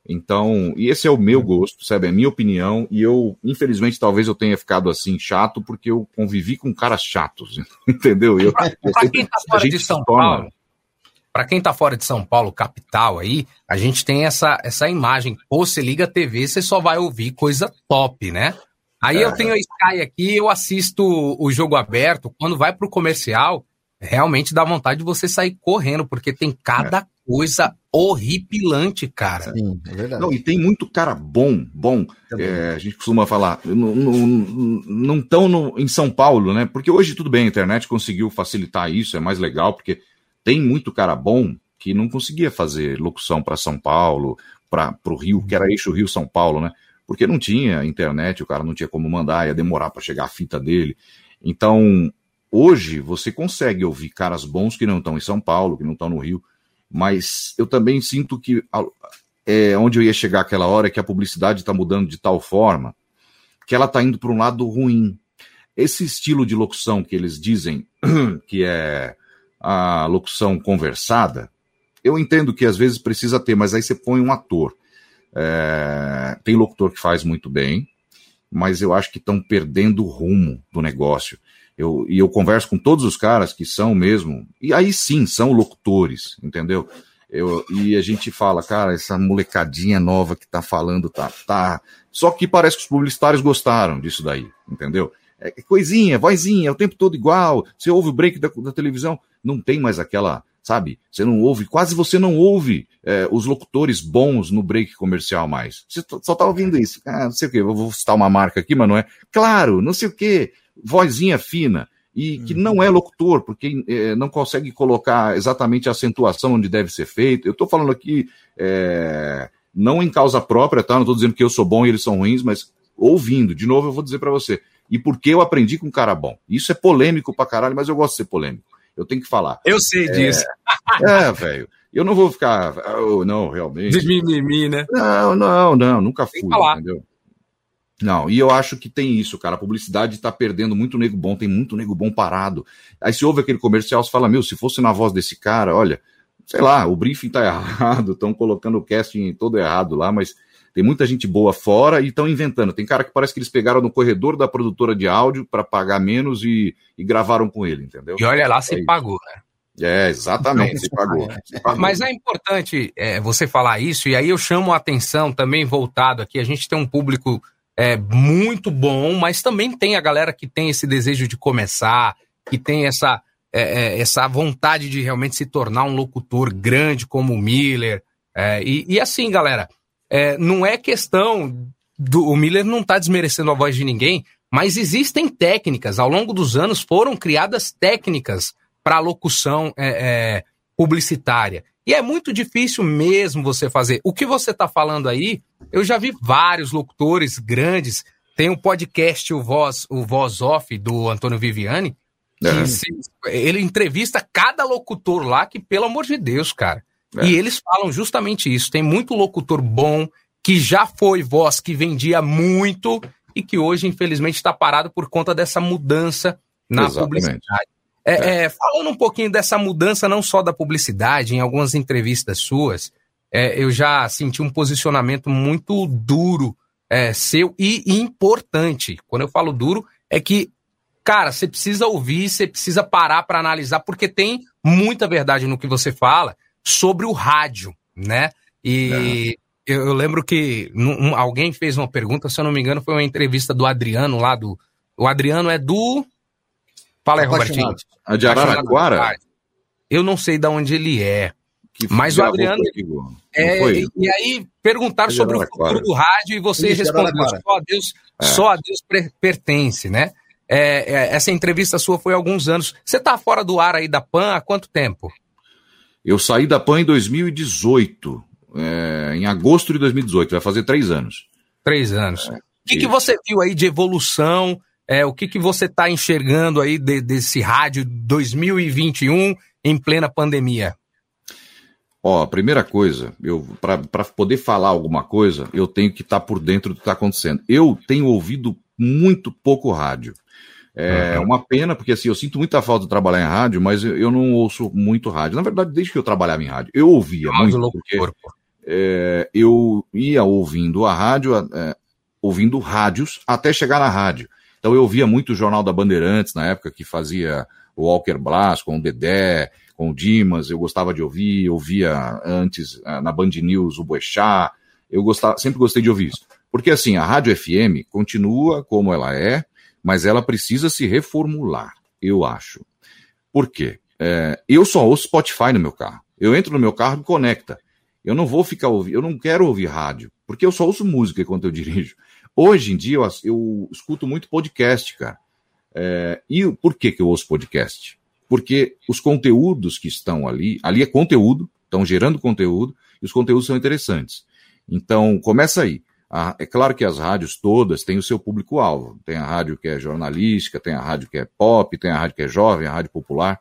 Então, e esse é o meu gosto, sabe? É a minha opinião, e eu, infelizmente, talvez eu tenha ficado assim chato, porque eu convivi com caras chatos, entendeu? Eu, eu Pra quem tá fora de São torna- Paulo, para quem tá fora de São Paulo, capital aí, a gente tem essa, essa imagem. Pô, você liga a TV, você só vai ouvir coisa top, né? Aí É. eu tenho a Sky aqui, eu assisto o jogo aberto. Quando vai pro comercial, realmente dá vontade de você sair correndo, porque tem cada coisa horripilante, cara. Sim, é verdade. Não, e tem muito cara bom, bom. É, a gente costuma falar, não, não, não tão no- em São Paulo, né? Porque hoje tudo bem, a internet conseguiu facilitar isso, é mais legal, porque tem muito cara bom que não conseguia fazer locução para São Paulo, para o Rio, que era eixo Rio-São Paulo, né? Porque não tinha internet, o cara não tinha como mandar, ia demorar para chegar a fita dele. Então, hoje você consegue ouvir caras bons que não estão em São Paulo, que não estão no Rio, mas eu também sinto que é, onde eu ia chegar aquela hora é que a publicidade está mudando de tal forma que ela está indo para um lado ruim. Esse estilo de locução que eles dizem que é a locução conversada, eu entendo que às vezes precisa ter, mas aí você põe um ator. É, tem locutor que faz muito bem, mas eu acho que estão perdendo o rumo do negócio. Eu, e eu converso com todos os caras que são mesmo, e aí sim são locutores, entendeu? Eu, e a gente fala, cara, essa molecadinha nova que tá falando, tá, tá. Só que parece que os publicitários gostaram disso daí, entendeu? É coisinha, vozinha, é o tempo todo igual. Você ouve o break da, da televisão, não tem mais aquela, sabe? Você não ouve, quase você não ouve é, os locutores bons no break comercial mais. Você só tá ouvindo isso. Ah, não sei o quê, eu vou citar uma marca aqui, mas não é. Claro, não sei o quê, vozinha fina. E que não é locutor, porque é, não consegue colocar exatamente a acentuação onde deve ser feito. Eu tô falando aqui, é, não em causa própria, tá? Não tô dizendo que eu sou bom e eles são ruins, mas ouvindo, de novo eu vou dizer para você. E porque eu aprendi com um cara bom. Isso é polêmico pra caralho, mas eu gosto de ser polêmico. Eu tenho que falar. Eu sei É, disso. É, velho. Eu não vou ficar. "Oh, não, realmente. De mimimi, né? Não, não, não, nunca fui, entendeu? Não, e eu acho que tem isso, cara. A publicidade tá perdendo muito nego bom, tem muito nego bom parado. Aí se ouve aquele comercial, você fala, meu, se fosse na voz desse cara, olha, sei lá, o briefing tá errado, estão colocando o casting todo errado lá, mas tem muita gente boa fora e estão inventando. Tem cara que parece que eles pegaram no corredor da produtora de áudio para pagar menos e, e gravaram com ele, entendeu? E olha lá É se isso. pagou, né? É, exatamente, se pagou. se pagou. Mas é importante é, você falar isso, e aí eu chamo a atenção também voltado aqui. A gente tem um público é, muito bom, mas também tem a galera que tem esse desejo de começar, que tem essa, é, é, essa vontade de realmente se tornar um locutor grande como o Miller. É, e, e assim, galera, é, não é questão do. O Miller não está desmerecendo a voz de ninguém, mas existem técnicas. Ao longo dos anos foram criadas técnicas para locução é, é, publicitária. E é muito difícil mesmo você fazer. O que você está falando aí, eu já vi vários locutores grandes. Tem o podcast O Voz, o Voz Off do Antônio Viviani, É. se- ele entrevista cada locutor lá que, pelo amor de Deus, cara. É. E eles falam justamente isso. Tem muito locutor bom que já foi voz que vendia muito e que hoje, infelizmente, está parado por conta dessa mudança na Exatamente. publicidade. É, é, falando um pouquinho dessa mudança, não só da publicidade, em algumas entrevistas suas, é, eu já senti um posicionamento muito duro é, seu e importante. Quando eu falo duro, é que, cara, você precisa ouvir, você precisa parar para analisar, porque tem muita verdade no que você fala sobre o rádio, né? E é. eu, eu, lembro que um, alguém fez uma pergunta, se eu não me engano, foi uma entrevista do Adriano lá do. O Adriano é do. Fala aí, Robertinho. A de Araraquara? Eu não sei de onde ele é. Que mas o Adriano. É, e aí perguntaram sobre o futuro do rádio e você Isso, respondeu: só a Deus, é. só a Deus pertence, né? É, é, essa entrevista sua foi há alguns anos. Você está fora do ar aí da PAN há quanto tempo? Eu saí da PAN em 2018, é, em agosto de 2018, vai fazer três anos. Três anos. É, o que, que você viu aí de evolução? É, o que, que você está enxergando aí de, desse rádio 2021 em plena pandemia? Ó, a primeira coisa, eu para poder falar alguma coisa, eu tenho que estar tá por dentro do que está acontecendo. Eu tenho ouvido muito pouco rádio. É uhum. uma pena, porque assim, eu sinto muita falta de trabalhar em rádio, mas eu, não ouço muito rádio. Na verdade, desde que eu trabalhava em rádio, eu ouvia rádio muito, porque é, eu ia ouvindo a rádio, é, ouvindo rádios, até chegar na rádio. Então eu ouvia muito o Jornal da Bandeirantes, na época que fazia o Walker Blas com o Dedé, com o Dimas, eu gostava de ouvir, ouvia antes eh, na Band News o Boechat, eu gostava, sempre gostei de ouvir isso. Porque assim, a Rádio FM continua como ela é, mas ela precisa se reformular, eu acho. Por quê? É, eu só ouço Spotify no meu carro. Eu entro no meu carro e conecta. Eu não vou ficar ouvindo, eu não quero ouvir rádio, porque eu só ouço música enquanto eu dirijo. Hoje em dia eu, eu escuto muito podcast, cara. É, e por que, que eu ouço podcast? porque os conteúdos que estão ali, ali é conteúdo, estão gerando conteúdo, e os conteúdos são interessantes. Então, começa aí. Ah, é claro que as rádios todas têm o seu público-alvo. Tem a rádio que é jornalística, tem a rádio que é pop, tem a rádio que é jovem, a rádio popular.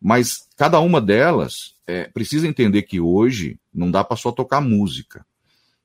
Mas cada uma delas é, precisa entender que hoje não dá para só tocar música.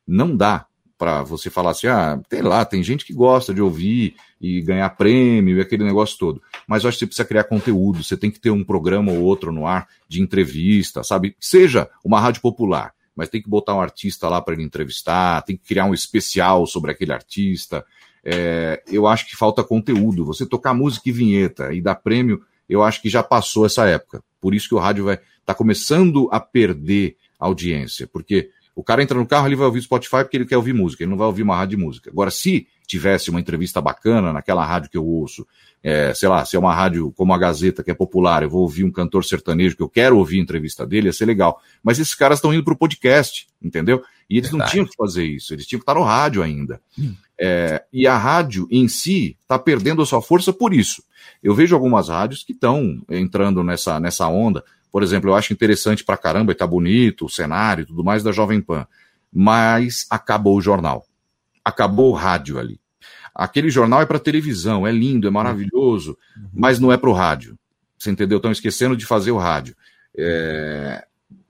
Não dá para você falar assim, ah, tem lá, tem gente que gosta de ouvir e ganhar prêmio e aquele negócio todo. Mas eu acho que você precisa criar conteúdo, você tem que ter um programa ou outro no ar de entrevista, sabe? Seja uma rádio popular, mas tem que botar um artista lá para ele entrevistar, tem que criar um especial sobre aquele artista. É, eu acho que falta conteúdo. Você tocar música e vinheta e dar prêmio, eu acho que já passou essa época. Por isso que o rádio vai tá começando a perder audiência, porque o cara entra no carro, ele vai ouvir Spotify porque ele quer ouvir música, ele não vai ouvir uma rádio de música. Agora, se tivesse uma entrevista bacana naquela rádio que eu ouço, é, sei lá, se é uma rádio como a Gazeta, que é popular, eu vou ouvir um cantor sertanejo que eu quero ouvir a entrevista dele, ia ser legal. Mas esses caras estão indo para o podcast, entendeu? E eles Verdade. não tinham que fazer isso, eles tinham que estar no rádio ainda. Hum. É, e a rádio em si está perdendo a sua força por isso. Eu vejo algumas rádios que estão entrando nessa, nessa onda. Por exemplo, eu acho interessante pra caramba, e tá bonito, o cenário e tudo mais da Jovem Pan. Mas acabou o jornal. Acabou o rádio ali. Aquele jornal é para televisão, é lindo, é maravilhoso, uhum. mas não é para o rádio. Você entendeu? Estão esquecendo de fazer o rádio. É...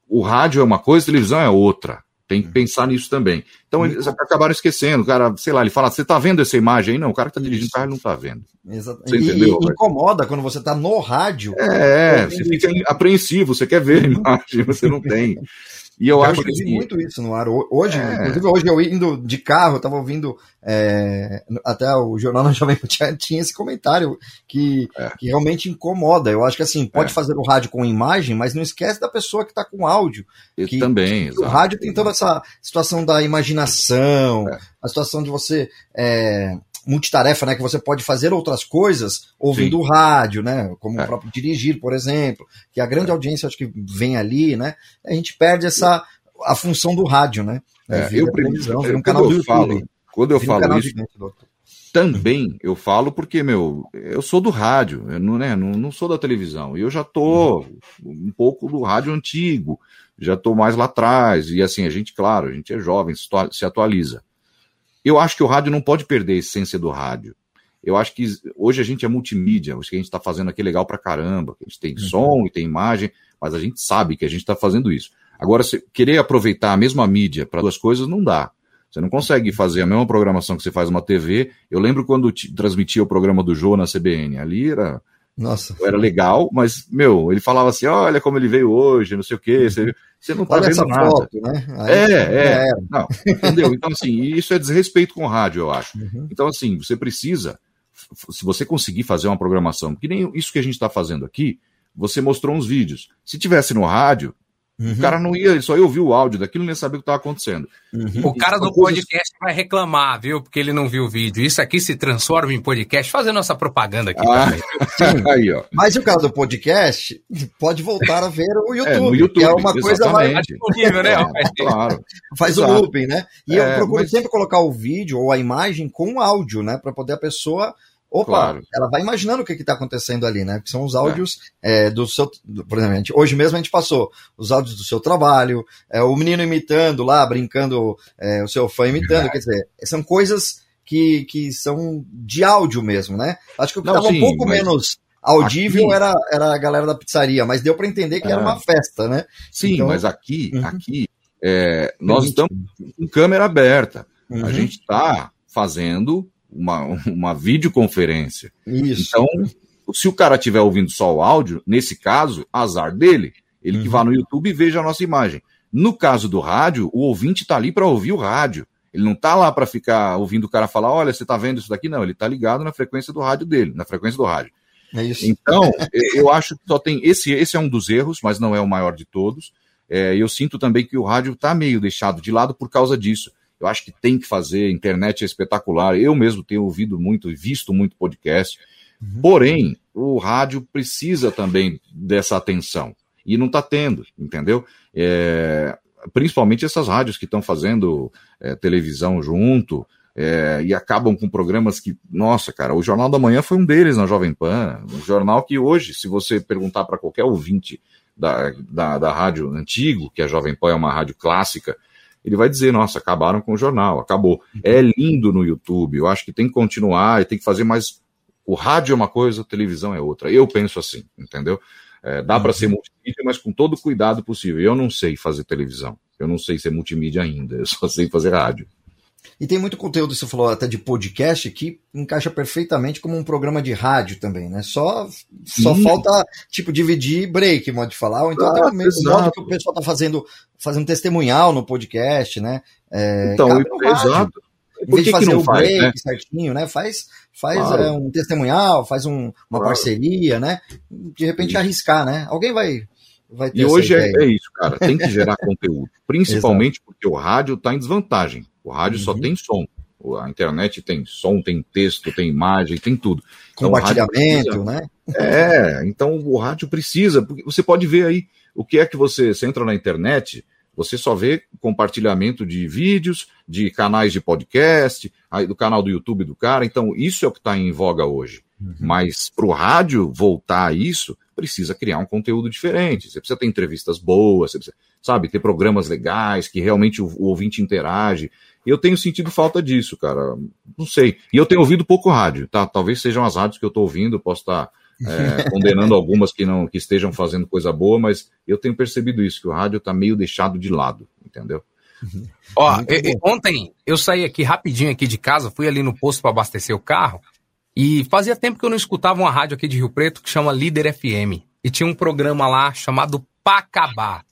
O rádio é uma coisa, a televisão é outra. Tem que pensar nisso também. Então eles acabaram esquecendo. O cara, sei lá, ele fala: Você tá vendo essa imagem aí? Não, o cara que tá dirigindo o carro não tá vendo. Exatamente. Você entendeu? E, incomoda quando você tá no rádio. É, você fica apreensivo, você quer ver a imagem, você não tem. E eu, eu acho que. muito isso no ar. Hoje, é. inclusive, hoje eu indo de carro, eu tava ouvindo é, até o Jornal na Jovem tinha, tinha esse comentário que, é. que realmente incomoda. Eu acho que assim, pode é. fazer o rádio com imagem, mas não esquece da pessoa que tá com áudio. Eu que, também. Que o rádio tem toda essa situação da imaginação, é. a situação de você é, multitarefa, né? Que você pode fazer outras coisas ouvindo o rádio, né? Como é. o próprio dirigir, por exemplo, que a grande é. audiência acho que vem ali, né? A gente perde essa a função do rádio, né? É, eu, televisão, um canal do Falo, quando eu falo isso, também eu falo porque, meu, eu sou do rádio, eu não, né, não, não sou da televisão. E eu já tô um pouco do rádio antigo, já tô mais lá atrás. E assim, a gente, claro, a gente é jovem, se atualiza. Eu acho que o rádio não pode perder a essência do rádio. Eu acho que hoje a gente é multimídia, acho que a gente está fazendo aqui legal pra caramba. A gente tem uhum. som e tem imagem, mas a gente sabe que a gente está fazendo isso. Agora, se querer aproveitar a mesma mídia para duas coisas, não dá. Você não consegue fazer a mesma programação que você faz numa TV. Eu lembro quando transmitia o programa do Jô na CBN. Ali era Nossa. Era legal, mas, meu, ele falava assim: olha como ele veio hoje, não sei o quê. Você, você não tá Olha vendo nada. foto, né? É, é. É. Não, entendeu? Então, assim, isso é desrespeito com o rádio, eu acho. Uhum. Então, assim, você precisa, se você conseguir fazer uma programação, que nem isso que a gente está fazendo aqui, você mostrou uns vídeos. Se tivesse no rádio, Uhum. o cara não ia, ele só ia ouvir o áudio daquilo e nem sabia o que estava acontecendo. O cara do coisas- podcast vai reclamar, viu? Porque ele não viu o vídeo. Isso aqui se transforma em podcast. Fazendo nossa propaganda aqui Ah, também. aí, ó. Mas o cara do podcast pode voltar a ver o YouTube, É, no YouTube, que é uma coisa mais. disponível, né? É, claro. Faz o Exato. looping, né? E eu É, procuro mas- sempre colocar o vídeo ou a imagem com áudio, né? Para poder a pessoa. Opa, Claro. ela vai imaginando o que está acontecendo ali, né? Que são os áudios é, do seu. Por exemplo, hoje mesmo a gente passou os áudios do seu trabalho, é, o menino imitando lá, brincando, é, o seu fã imitando. Quer dizer, são coisas que, que são de áudio mesmo, né? Acho que o que estava um pouco mas menos audível aqui- era, era a galera da pizzaria, mas deu para entender que era É. uma festa, né? Sim, Então- mas aqui, Uhum. aqui é, nós estamos com câmera aberta. Uhum. A gente está fazendo uma, uma videoconferência. Isso. Então, se o cara estiver ouvindo só o áudio, nesse caso, azar dele. Ele Uhum. que vá no YouTube e veja a nossa imagem. No caso do rádio, o ouvinte está ali para ouvir o rádio. Ele não está lá para ficar ouvindo o cara falar: olha, você está vendo isso daqui? Não, ele está ligado na frequência do rádio dele, na frequência do rádio. É isso. Então, eu- eu acho que só tem. Esse, esse é um dos erros, mas não é o maior de todos. É, eu sinto também que o rádio está meio deixado de lado por causa disso. Eu acho que tem que fazer, a internet é espetacular. Eu mesmo tenho ouvido muito e visto muito podcast. Porém, o rádio precisa também dessa atenção. E não está tendo, entendeu? É, principalmente essas rádios que estão fazendo é, televisão junto. é, e acabam com programas que, nossa, cara, o Jornal da Manhã foi um deles na Jovem Pan. Um jornal que hoje, se você perguntar para qualquer ouvinte da, da, da rádio antigo, que a Jovem Pan é uma rádio clássica, ele vai dizer, nossa, acabaram com o jornal, acabou. É lindo no YouTube, eu acho que tem que continuar e tem que fazer mais. O rádio é uma coisa, a televisão é outra. Eu penso assim, entendeu? É, dá para ser multimídia, mas com todo o cuidado possível. Eu não sei fazer televisão, eu não sei ser multimídia ainda, eu só sei fazer rádio. E tem muito conteúdo, você falou até de podcast, que encaixa perfeitamente como um programa de rádio também, né? Só, só Sim. falta, tipo, dividir break, modo de falar, ou então Ah, até o mesmo modo que o pessoal tá fazendo, fazendo testemunhal no podcast, né? É, Então, exato. Em vez de fazer o faz, break né? certinho, né? Faz, faz Claro. é, um testemunhal, faz um- uma Claro. parceria, né? De repente arriscar, né? Alguém vai, E hoje é, é isso, cara. Tem que gerar conteúdo. Principalmente porque o rádio está em desvantagem. O rádio Uhum. só tem som. A internet tem som, tem texto, tem imagem, tem tudo. Então, Compartilhamento, precisa- né? É, então o rádio precisa, porque você pode ver aí o que é que você, você entra na internet, você só vê compartilhamento de vídeos, de canais de podcast, aí do canal do YouTube do cara, então isso é o que está em voga hoje. Mas para o rádio voltar a isso, precisa criar um conteúdo diferente. Você precisa ter entrevistas boas, você precisa, sabe, ter programas legais, que realmente o, o ouvinte interage. Eu tenho sentido falta disso, cara. Não sei. E eu tenho ouvido pouco rádio, tá? Talvez sejam as rádios que eu estou ouvindo, eu posso estar é, condenando algumas que não que estejam fazendo coisa boa, mas eu tenho percebido isso, que o rádio está meio deixado de lado, entendeu? Ó, e- e- ontem eu saí aqui rapidinho aqui de casa, fui ali no posto para abastecer o carro e fazia tempo que eu não escutava uma rádio aqui de Rio Preto que chama Líder FM. E tinha um programa lá chamado Pacabá.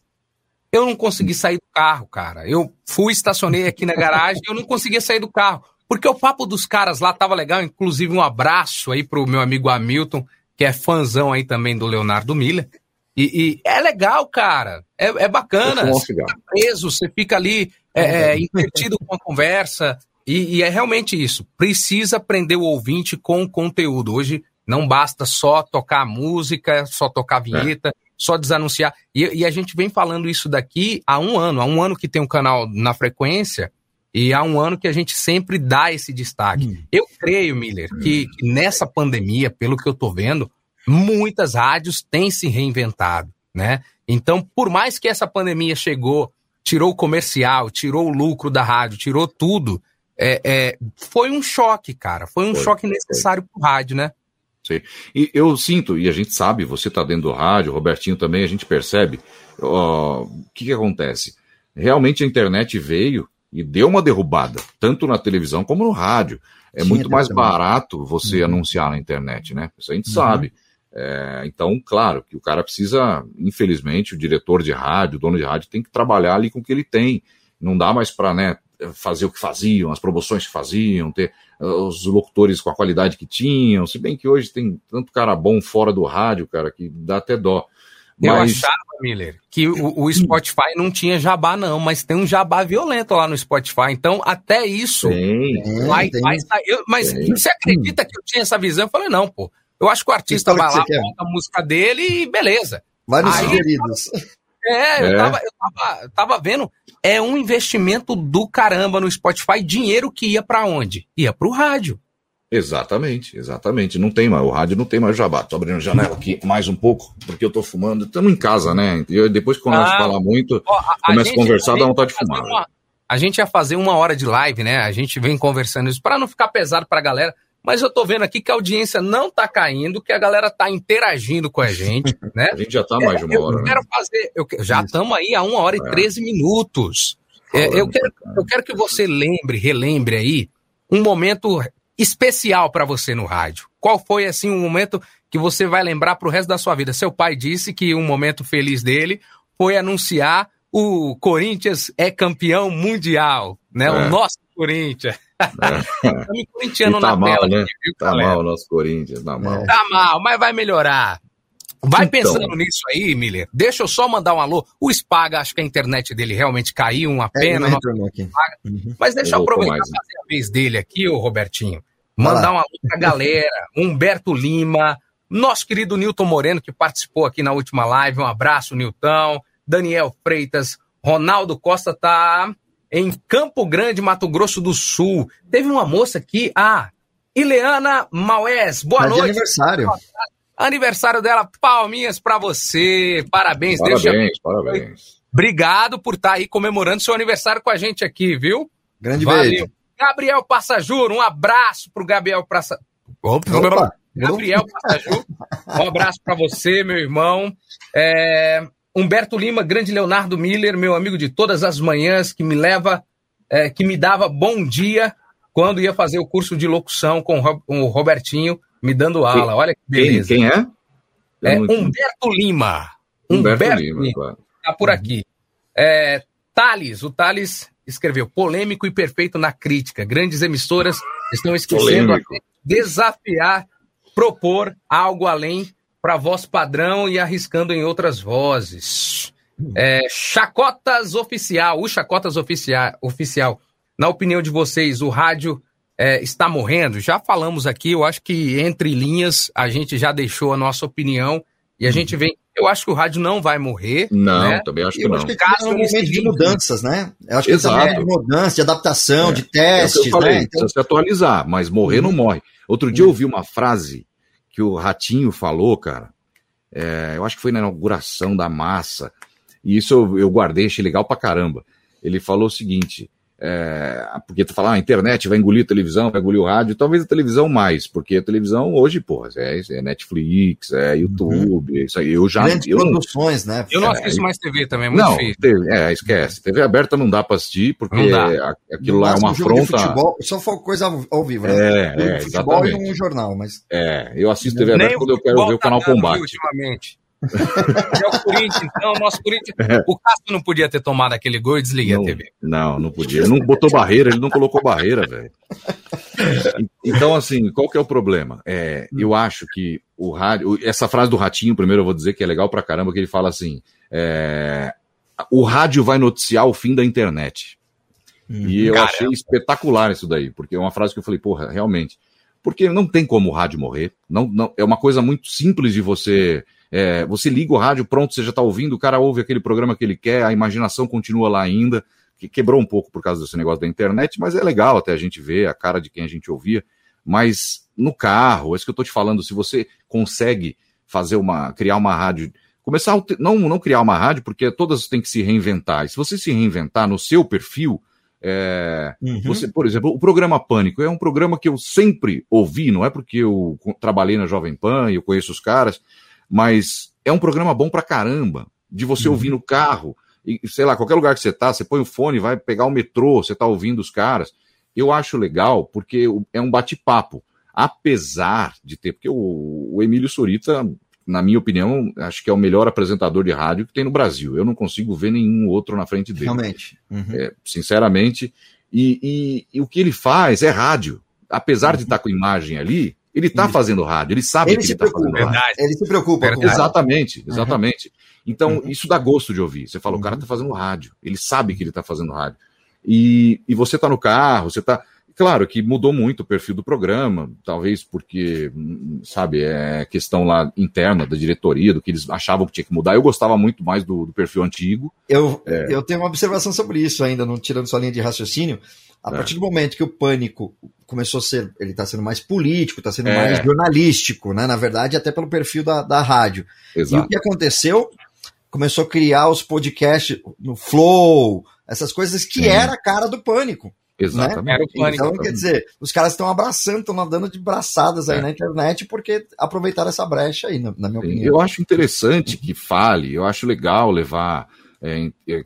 Eu não consegui sair do carro, cara. Eu fui, estacionei aqui na garagem e eu não conseguia sair do carro. Porque o papo dos caras lá tava legal, inclusive um abraço aí pro meu amigo Hamilton, que é fãzão aí também do Leonardo Miller. E, e é legal, cara. É, é bacana. Você fica preso, você fica ali é, é, entretido com a conversa. E, e é realmente isso. Precisa prender o ouvinte com conteúdo. Hoje não basta só tocar música, só tocar vinheta, só desanunciar. E, e a gente vem falando isso daqui há um ano. Há um ano que tem um canal na frequência e há um ano que a gente sempre dá esse destaque. Eu creio, Miller, que, que nessa pandemia, pelo que eu tô vendo, muitas rádios têm se reinventado, né? Então, por mais que essa pandemia chegou, tirou o comercial, tirou o lucro da rádio, tirou tudo, é, é, foi um choque, cara. Foi um Foi, choque necessário pro rádio, né? Sim. E eu sinto, e a gente sabe, você está dentro do rádio, Robertinho também, a gente percebe, o que, que acontece? Realmente a internet veio e deu uma derrubada, tanto na televisão como no rádio. É Sim, muito mais barato você Uhum. anunciar na internet, né? Isso a gente Uhum. sabe. É, então, claro, que o cara precisa, infelizmente, o diretor de rádio, o dono de rádio, tem que trabalhar ali com o que ele tem. Não dá mais para né, fazer o que faziam, as promoções que faziam, ter uh, os locutores com a qualidade que tinham. Se bem que hoje tem tanto cara bom fora do rádio, cara, que dá até dó. Eu achava, Miller, que o, o, Spotify não tinha jabá, não, mas tem um jabá violento lá no Spotify. Então, até isso. Tem, vai, tem, vai sair. Mas tem. você acredita que eu tinha essa visão? Eu falei, não, pô. Eu acho que o artista vai lá, bota a música dele e beleza. Vários Aí, sugeridos. É, é. Eu, tava, eu, tava, tava vendo. É um investimento do caramba no Spotify. Dinheiro que ia para onde? Ia pro rádio. Exatamente, exatamente. Não tem mais, o rádio não tem mais jabá. Tô abrindo a janela aqui mais um pouco, porque eu tô fumando. Estamos em casa, né? E depois que começa ah, a falar muito, ó, a, começa a, conversar, dá vontade de fumar. Uma, a gente ia fazer uma hora de live, né? A gente vem conversando isso para não ficar pesado pra galera. Mas eu tô vendo aqui que a audiência não tá caindo, que a galera tá interagindo com a gente, né? a gente já tá mais de uma hora. Eu quero né? fazer, eu, já estamos aí a uma hora e treze é. minutos. É, eu, quero, eu quero que você lembre, relembre aí, um momento especial para você no rádio. Qual foi, assim, um momento que você vai lembrar pro resto da sua vida? Seu pai disse que um momento feliz dele foi anunciar o Corinthians é campeão mundial, né? É. O nosso Corinthians. Estamos corintiano tá na mal, tela. Né? Aqui, tá galera? mal o nosso Corinthians, tá mal. Tá mal, mas vai melhorar. Vai então. pensando nisso aí, Miller. Deixa eu só mandar um alô. O Spaga, acho que a internet dele realmente caiu, uma é, pena. É, uhum. Mas deixa eu, eu aproveitar e fazer a vez dele aqui, o Robertinho. Mandar um alô pra galera. Humberto Lima, nosso querido Nilton Moreno, que participou aqui na última live. Um abraço, Nilton. Daniel Freitas, Ronaldo Costa tá em Campo Grande, Mato Grosso do Sul. Teve uma moça aqui, a Ileana Maués. Boa noite. aniversário. Aniversário dela, palminhas para você. Parabéns. Parabéns, Deixa... parabéns. Obrigado por estar tá aí comemorando seu aniversário com a gente aqui, viu? Grande Valeu. beijo. Gabriel Passajur, um abraço pro Gabriel Passa... Opa. Gabriel Passajur, um abraço para você, meu irmão. É... Humberto Lima, grande Leonardo Miller, meu amigo de todas as manhãs, que me leva, é, que me dava bom dia quando ia fazer o curso de locução com o Robertinho, me dando aula. Olha que beleza. Quem, quem é? É Humberto Lima. Humberto, Humberto Lima, Lima. Claro. Tá por aqui. É, Thales, o Thales escreveu polêmico e perfeito na crítica. Grandes emissoras estão esquecendo de desafiar, propor algo além para voz padrão e arriscando em outras vozes. É, Chacotas Oficial, o Chacotas Oficial, oficial. Na opinião de vocês, o rádio é, está morrendo? Já falamos aqui, eu acho que entre linhas a gente já deixou a nossa opinião e a gente vem. Eu acho que o rádio não vai morrer. Não, né? também acho que eu não. Acho que é um momento de mudanças, né? Eu acho que Exato. é de mudança, de adaptação, é. de testes. É eu falei, né? Então... Precisa se atualizar, mas morrer uhum. não morre. Outro dia eu ouvi uma frase que o Ratinho falou, cara. É, eu acho que foi na inauguração da massa. E isso eu, eu guardei, achei legal pra caramba. Ele falou o seguinte: é, porque tu fala, ah, a internet vai engolir a televisão, vai engolir o rádio, talvez a televisão mais, porque a televisão hoje, pô, é, é Netflix, é YouTube, uhum. isso aí. Eu já. Grandes eu produções, né? Eu não assisto mais TV também, é muito não. TV, é, esquece. TV aberta não dá pra assistir, porque aquilo lá é uma afronta. Futebol, só for coisa ao vivo, né? É, é futebol exatamente. e um jornal, mas. É, eu assisto TV aberta quando eu quero ver o canal tá Combate. Ultimamente. É o Corinthians, então, o nosso Corinthians. É. O Castro não podia ter tomado aquele gol e desliguei não, a TV. Não, não podia. Ele não botou barreira, ele não colocou barreira, velho. Então, assim, qual que é o problema? É, eu acho que o rádio. Essa frase do Ratinho, primeiro eu vou dizer que é legal pra caramba, que ele fala assim: é, o rádio vai noticiar o fim da internet. Hum, e eu caramba. achei espetacular isso daí, porque é uma frase que eu falei, porra, realmente. Porque não tem como o rádio morrer. Não, não, é uma coisa muito simples de você é, você liga o rádio, pronto, você já está ouvindo, o cara ouve aquele programa que ele quer, a imaginação continua lá ainda, que quebrou um pouco por causa desse negócio da internet, mas é legal até a gente ver a cara de quem a gente ouvia. Mas no carro, é isso que eu estou te falando, se você consegue fazer uma, criar uma rádio, começar a, não, não criar uma rádio, porque todas têm que se reinventar. E se você se reinventar no seu perfil, é, uhum. você, por exemplo, o programa Pânico é um programa que eu sempre ouvi, não é porque eu trabalhei na Jovem Pan e eu conheço os caras, mas é um programa bom pra caramba, de você uhum. ouvir no carro, e sei lá, qualquer lugar que você tá, você põe o fone, vai pegar o metrô, você tá ouvindo os caras. Eu acho legal porque é um bate-papo. apesar de ter, porque o, o Emílio Sorita, na minha opinião, acho que é o melhor apresentador de rádio que tem no Brasil. Eu não consigo ver nenhum outro na frente dele. Realmente. Uhum. É, sinceramente. E, e, e, o que ele faz é rádio. Apesar uhum. de estar com imagem ali, ele está fazendo rádio, ele sabe ele que ele está fazendo rádio. Ele se preocupa com Exatamente, exatamente. Então, Uhum. isso dá gosto de ouvir. Você fala, o cara está fazendo rádio, ele sabe que ele está fazendo rádio. E, e você está no carro, você está. Claro que mudou muito o perfil do programa, talvez porque, sabe, é questão lá interna da diretoria, do que eles achavam que tinha que mudar. Eu gostava muito mais do, do perfil antigo. Eu, É. eu tenho uma observação sobre isso ainda, não tirando sua linha de raciocínio. A É. partir do momento que o pânico começou a ser, ele está sendo mais político, está sendo É. mais jornalístico, né? Na verdade, até pelo perfil da, da rádio. Exato. E o que aconteceu? Começou a criar os podcasts no Flow, essas coisas que Sim. era a cara do pânico. Exatamente. Né? O Pânico, Então, quer exatamente. dizer, os caras estão abraçando, estão nadando de braçadas aí É. na internet porque aproveitaram essa brecha aí, na, na minha opinião. Eu acho interessante que fale, eu acho legal levar é, é,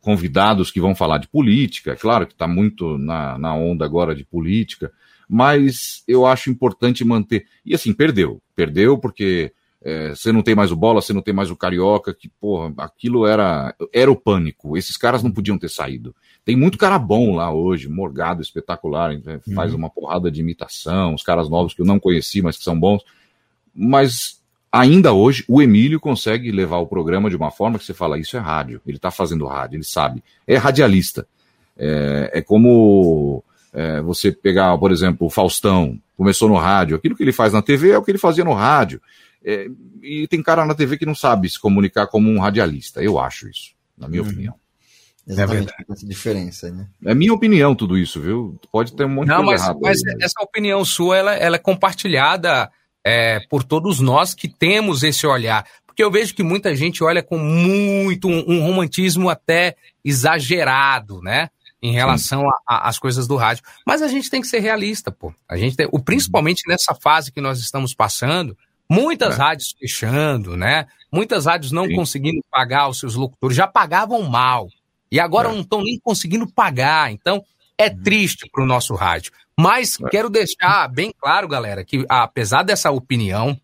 convidados que vão falar de política, é claro que está muito na, na onda agora de política, mas eu acho importante manter. E assim, perdeu. Perdeu porque é, você não tem mais o bola, você não tem mais o carioca, que, porra, aquilo era, era o pânico. Esses caras não podiam ter saído. Tem muito cara bom lá hoje, Morgado espetacular, né, faz uma porrada de imitação, os caras novos que eu não conheci, mas que são bons. Mas ainda hoje, o Emílio consegue levar o programa de uma forma que você fala, isso é rádio, ele está fazendo rádio, ele sabe. É radialista. É, é como é, você pegar, por exemplo, o Faustão, começou no rádio, aquilo que ele faz na TV é o que ele fazia no rádio. É, e tem cara na TV que não sabe se comunicar como um radialista, eu acho isso, na minha opinião. Exatamente, essa diferença, né? É minha opinião tudo isso, viu? Pode ter um monte Não, de coisa mas, errada. mas aí, né? essa opinião sua, ela, ela é compartilhada é, por todos nós que temos esse olhar. Porque eu vejo que muita gente olha com muito, um, um romantismo até exagerado, né? Em relação às coisas do rádio. Mas a gente tem que ser realista, pô. A gente tem, o, principalmente nessa fase que nós estamos passando, muitas rádios fechando, né? Muitas rádios não conseguindo pagar os seus locutores, já pagavam mal. E agora não estão nem conseguindo pagar. Então, é triste para o nosso rádio. Mas quero deixar bem claro, galera, que apesar dessa opinião,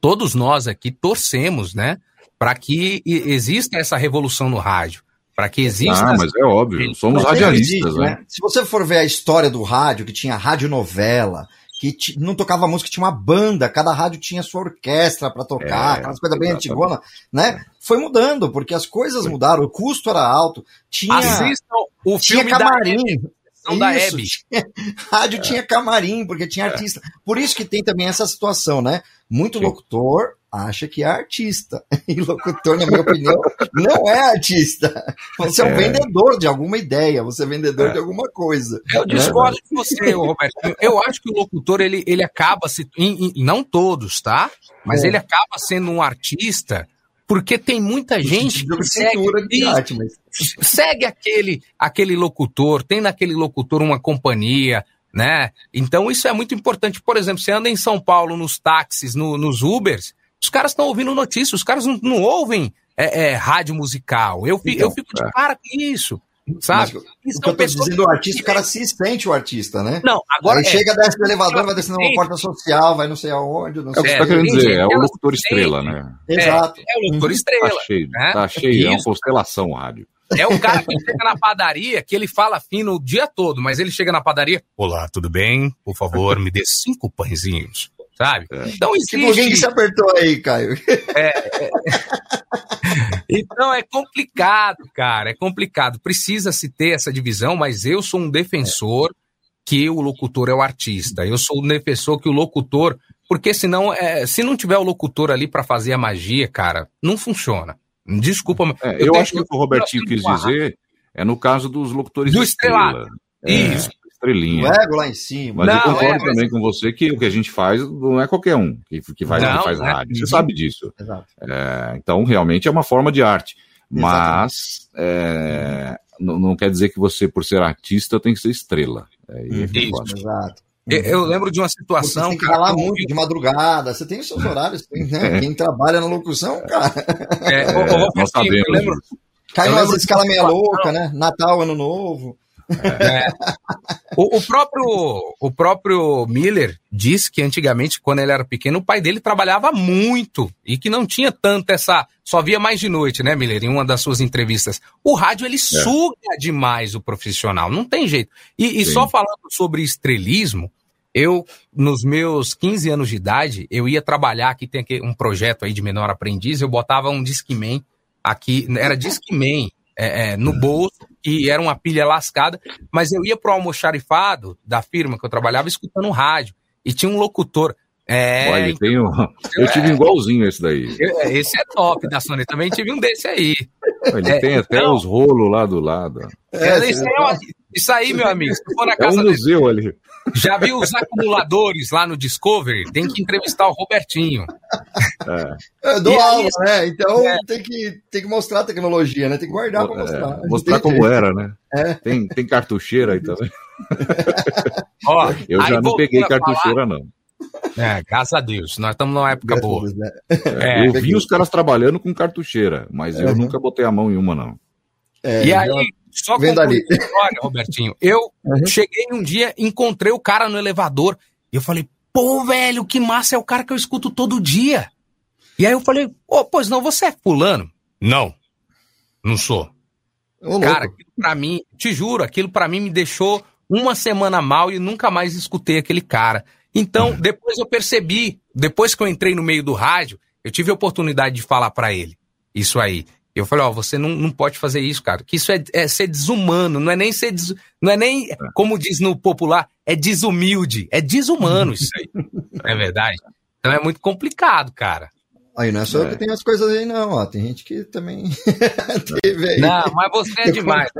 todos nós aqui torcemos, né? Para que exista essa revolução no rádio. Para que exista. Ah, mas é óbvio, somos radialistas, existe, né? Se você for ver a história do rádio, que tinha radionovela, que ti- não tocava música, tinha uma banda, cada rádio tinha sua orquestra para tocar, É, aquelas coisas bem exatamente. antigona, né? Foi mudando, porque as coisas mudaram, o custo era alto, tinha, Assistam o tinha filme camarim. Sessão da Hebe. rádio tinha camarim, porque tinha artista. Por isso que tem também essa situação, né? Muito locutor acha que é artista. E locutor, na minha opinião, não é artista. Você é um É. vendedor de alguma ideia, você é vendedor de alguma coisa. Eu né? discordo de você, Roberto. Eu acho que o locutor, ele, ele acaba se. em- em- não todos, tá? Mas É. ele acaba sendo um artista porque tem muita gente que segue, de arte, mas... segue aquele, aquele locutor, tem naquele locutor uma companhia, né? Então isso é muito importante. Por exemplo, você anda em São Paulo nos táxis, no- nos Ubers, os caras estão ouvindo notícias, os caras não, não ouvem é, é, rádio musical. Eu, Então, eu fico de é. cara com isso. Sabe? Mas o que eu tô dizendo, o artista, o cara se sente o artista, né? Não, agora Aí é. chega, desce do elevador, vai descendo uma porta social, vai não sei aonde, não É o que sei você tá querendo dizer, é o locutor estrela, né? Exato. É, é o locutor estrela. Tá cheio, né? tá cheio, é uma constelação o rádio. É o cara que chega na padaria, que ele fala fino o dia todo, mas ele chega na padaria. Olá, tudo bem? Por favor, me dê cinco pãezinhos. Sabe? Então Que alguém que existe. se apertou aí, Caio. Então é complicado, cara. É complicado. Precisa-se ter essa divisão, mas eu sou um defensor que o locutor é o artista. Eu sou um defensor que o locutor. Porque senão, é, se não tiver o locutor ali para fazer a magia, cara, não funciona. Desculpa, É, eu, tenho- acho que o que o Robertinho quis dizer é no caso dos locutores Do estrela. estrelado. É, Isso. Estrelinha. Ego lá em cima. Mas eu Não, concordo é, mas- também com você que o que a gente faz não é qualquer um que, que faz, Não, que faz não é. rádio. Você Uhum. sabe disso. Exato. É, então, realmente é uma forma de arte. Mas é, não, não quer dizer que você, por ser artista, tem que ser estrela. É, é Isso. Exato. Eu- Eu lembro de uma Você situação. tem que cara, falar eu muito de madrugada, você tem os seus horários, tem, né? É. Quem trabalha na locução, cara. É, É, nós sabemos eu lembro, disso. Cai Eu umas lembro de escala meia louca, né? Natal, Ano Novo. É. O, o, próprio, o próprio Miller disse que antigamente, quando ele era pequeno, o pai dele trabalhava muito e que não tinha tanto essa. Só via mais de noite, né, Miller? Em uma das suas entrevistas. O rádio, ele é. suga demais o profissional, não tem jeito. E, e só falando sobre estrelismo, eu, nos meus 15 anos de idade, eu ia trabalhar, aqui tem aqui um projeto aí de menor aprendiz, eu botava um Discman aqui, era Discman é, é, no bolso, e era uma pilha lascada, mas eu ia pro almoxarifado da firma que eu trabalhava escutando rádio, e tinha um locutor. É, Olha, então, tenho, eu tive é, igualzinho esse daí. É, esse é top da Sony, também tive um desse aí. Ele é, tem até então, os rolos lá do lado. É, isso, aí, isso aí, meu amigo, se for na casa é um museu dele, ali. Já viu os acumuladores lá no Discovery? Tem que entrevistar o Robertinho. É. Eu dou e aula, aí, né? Então é. tem, que, tem que mostrar a tecnologia, né? Tem que guardar para mostrar. É, mostrar como era, né? É. Tem, tem cartucheira aí também. Ó, eu já não peguei cartucheira, falar... não. É, graças a Deus. Nós estamos numa época graças boa. Deus, né? é, eu vi os caras trabalhando com cartucheira, mas eu nunca botei a mão em uma, não. É, e aí, só concluir história, Robertinho. Eu uhum. cheguei um dia, encontrei o cara no elevador e eu falei, pô, velho, que massa, é o cara que eu escuto todo dia. E aí eu falei, ô, oh, pois não, você é fulano? Não, não sou. Ô, cara, aquilo pra mim, te juro, aquilo para mim me deixou uma semana mal e nunca mais escutei aquele cara. Então, depois eu percebi, depois que eu entrei no meio do rádio, eu tive a oportunidade de falar para ele isso aí. Eu falei, ó, você não, não pode fazer isso, cara. Que isso é, é ser desumano, não é nem ser. Des, não é nem, como diz no popular, é desumilde. É desumano isso aí. não é verdade? Então é muito complicado, cara. Aí não é só é. que tem as coisas aí, não, ó. Tem gente que também teve aí. Não, mas você é demais,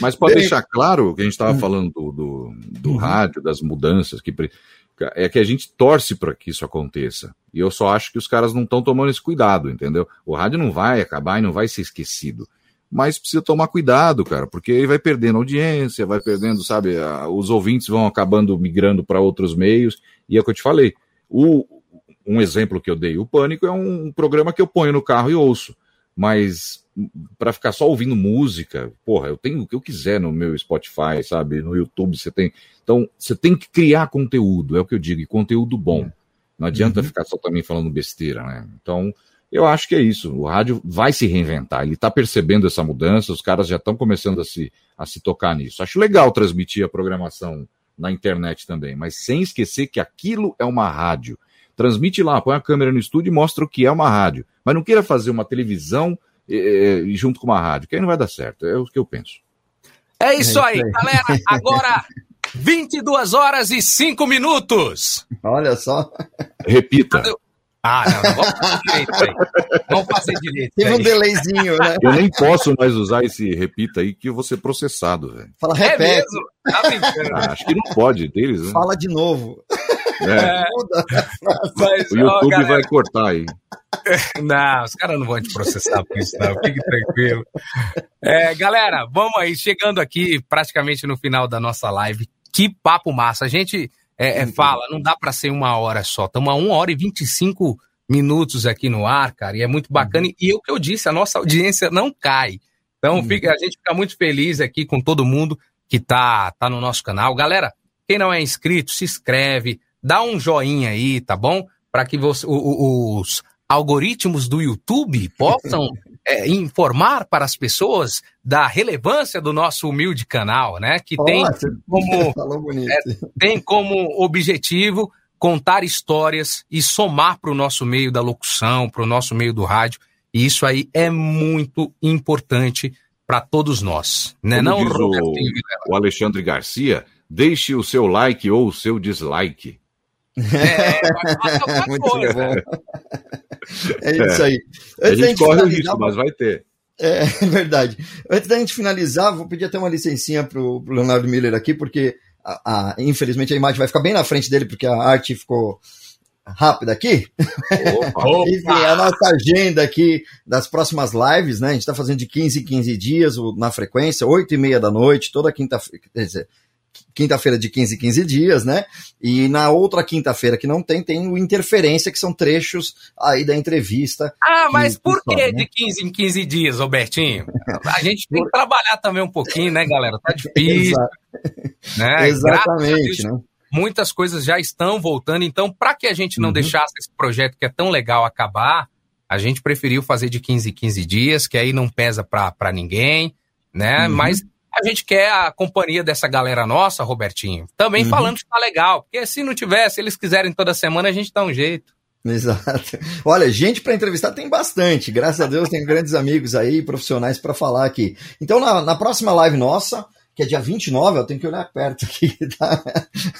Mas para deixar claro que a gente estava hum. falando do, do, do uhum. rádio, das mudanças que é que a gente torce para que isso aconteça. E eu só acho que os caras não estão tomando esse cuidado, entendeu? O rádio não vai acabar e não vai ser esquecido. Mas precisa tomar cuidado, cara, porque ele vai perdendo audiência, vai perdendo, sabe? Os ouvintes vão acabando migrando para outros meios. E é o que eu te falei. O, um exemplo que eu dei, o Pânico é um programa que eu ponho no carro e ouço. Mas para ficar só ouvindo música, porra, eu tenho o que eu quiser no meu Spotify, sabe? No YouTube você tem. Então, você tem que criar conteúdo, é o que eu digo, e conteúdo bom. Não adianta uhum. ficar só também falando besteira, né? Então, eu acho que é isso. O rádio vai se reinventar. Ele está percebendo essa mudança, os caras já estão começando a se, a se tocar nisso. Acho legal transmitir a programação na internet também, mas sem esquecer que aquilo é uma rádio. Transmite lá, põe a câmera no estúdio e mostra o que é uma rádio. Mas não queira fazer uma televisão e, junto com uma rádio, que aí não vai dar certo. É o que eu penso. É isso aí, galera. Agora, 22 horas e 5 minutos. Olha só. Repita. Ah, não, não vamos fazer direito aí. Vamos fazer direito. Tem um delayzinho, né? Eu nem posso mais usar esse repita aí que eu vou ser processado, velho. Fala, repete. É mesmo? Tá ah, acho que não pode deles, né? Fala de novo. É. Mas, o YouTube ó, vai cortar aí. Não, os caras não vão te processar por isso, não. Fique tranquilo. É, galera, vamos aí, chegando aqui praticamente no final da nossa live. Que papo massa. A gente é, é, fala, não dá para ser uma hora só. Estamos a uma hora e 25 minutos aqui no ar, cara, e é muito bacana. E o que eu disse, a nossa audiência não cai. Então fica, a gente fica muito feliz aqui com todo mundo que tá, tá no nosso canal. Galera, quem não é inscrito, se inscreve, dá um joinha aí, tá bom? Para que você, os algoritmos do YouTube possam é, informar para as pessoas da relevância do nosso humilde canal, né? Que tem como, é, tem como objetivo contar histórias e somar para o nosso meio da locução, para o nosso meio do rádio. E isso aí é muito importante para todos nós. Né? Não, o, o Alexandre Garcia, deixe o seu like ou o seu dislike. É, muito bom. É isso aí. Antes a gente corre o risco, mas vai ter. É, é, verdade. Antes da gente finalizar, vou pedir até uma licencinha para o Leonardo Miller aqui, porque a, a, infelizmente a imagem vai ficar bem na frente dele, porque a arte ficou rápida aqui. Opa, Enfim, a nossa agenda aqui das próximas lives, né? A gente está fazendo de 15 em 15 dias na frequência, 8 e meia da noite, toda quinta-feira. Quinta-feira de 15 em 15 dias, né? E na outra quinta-feira que não tem, tem o Interferência, que são trechos aí da entrevista. Ah, mas por que né? de 15 em 15 dias, Robertinho? A gente tem que trabalhar também um pouquinho, né, galera? Tá difícil. né? Exatamente, Deus, né? Muitas coisas já estão voltando, então, para que a gente não Uhum. deixasse esse projeto que é tão legal acabar, a gente preferiu fazer de 15 em 15 dias, que aí não pesa para ninguém, né? Uhum. Mas a gente quer a companhia dessa galera nossa, Robertinho, também Uhum. falando que tá legal, porque se não tivesse, eles quiserem toda semana, a gente dá um jeito. Exato. Olha, gente para entrevistar tem bastante. Graças a Deus tem grandes amigos aí, profissionais para falar aqui. Então, na, na próxima live nossa, que é dia 29, eu tenho que olhar perto aqui, tá?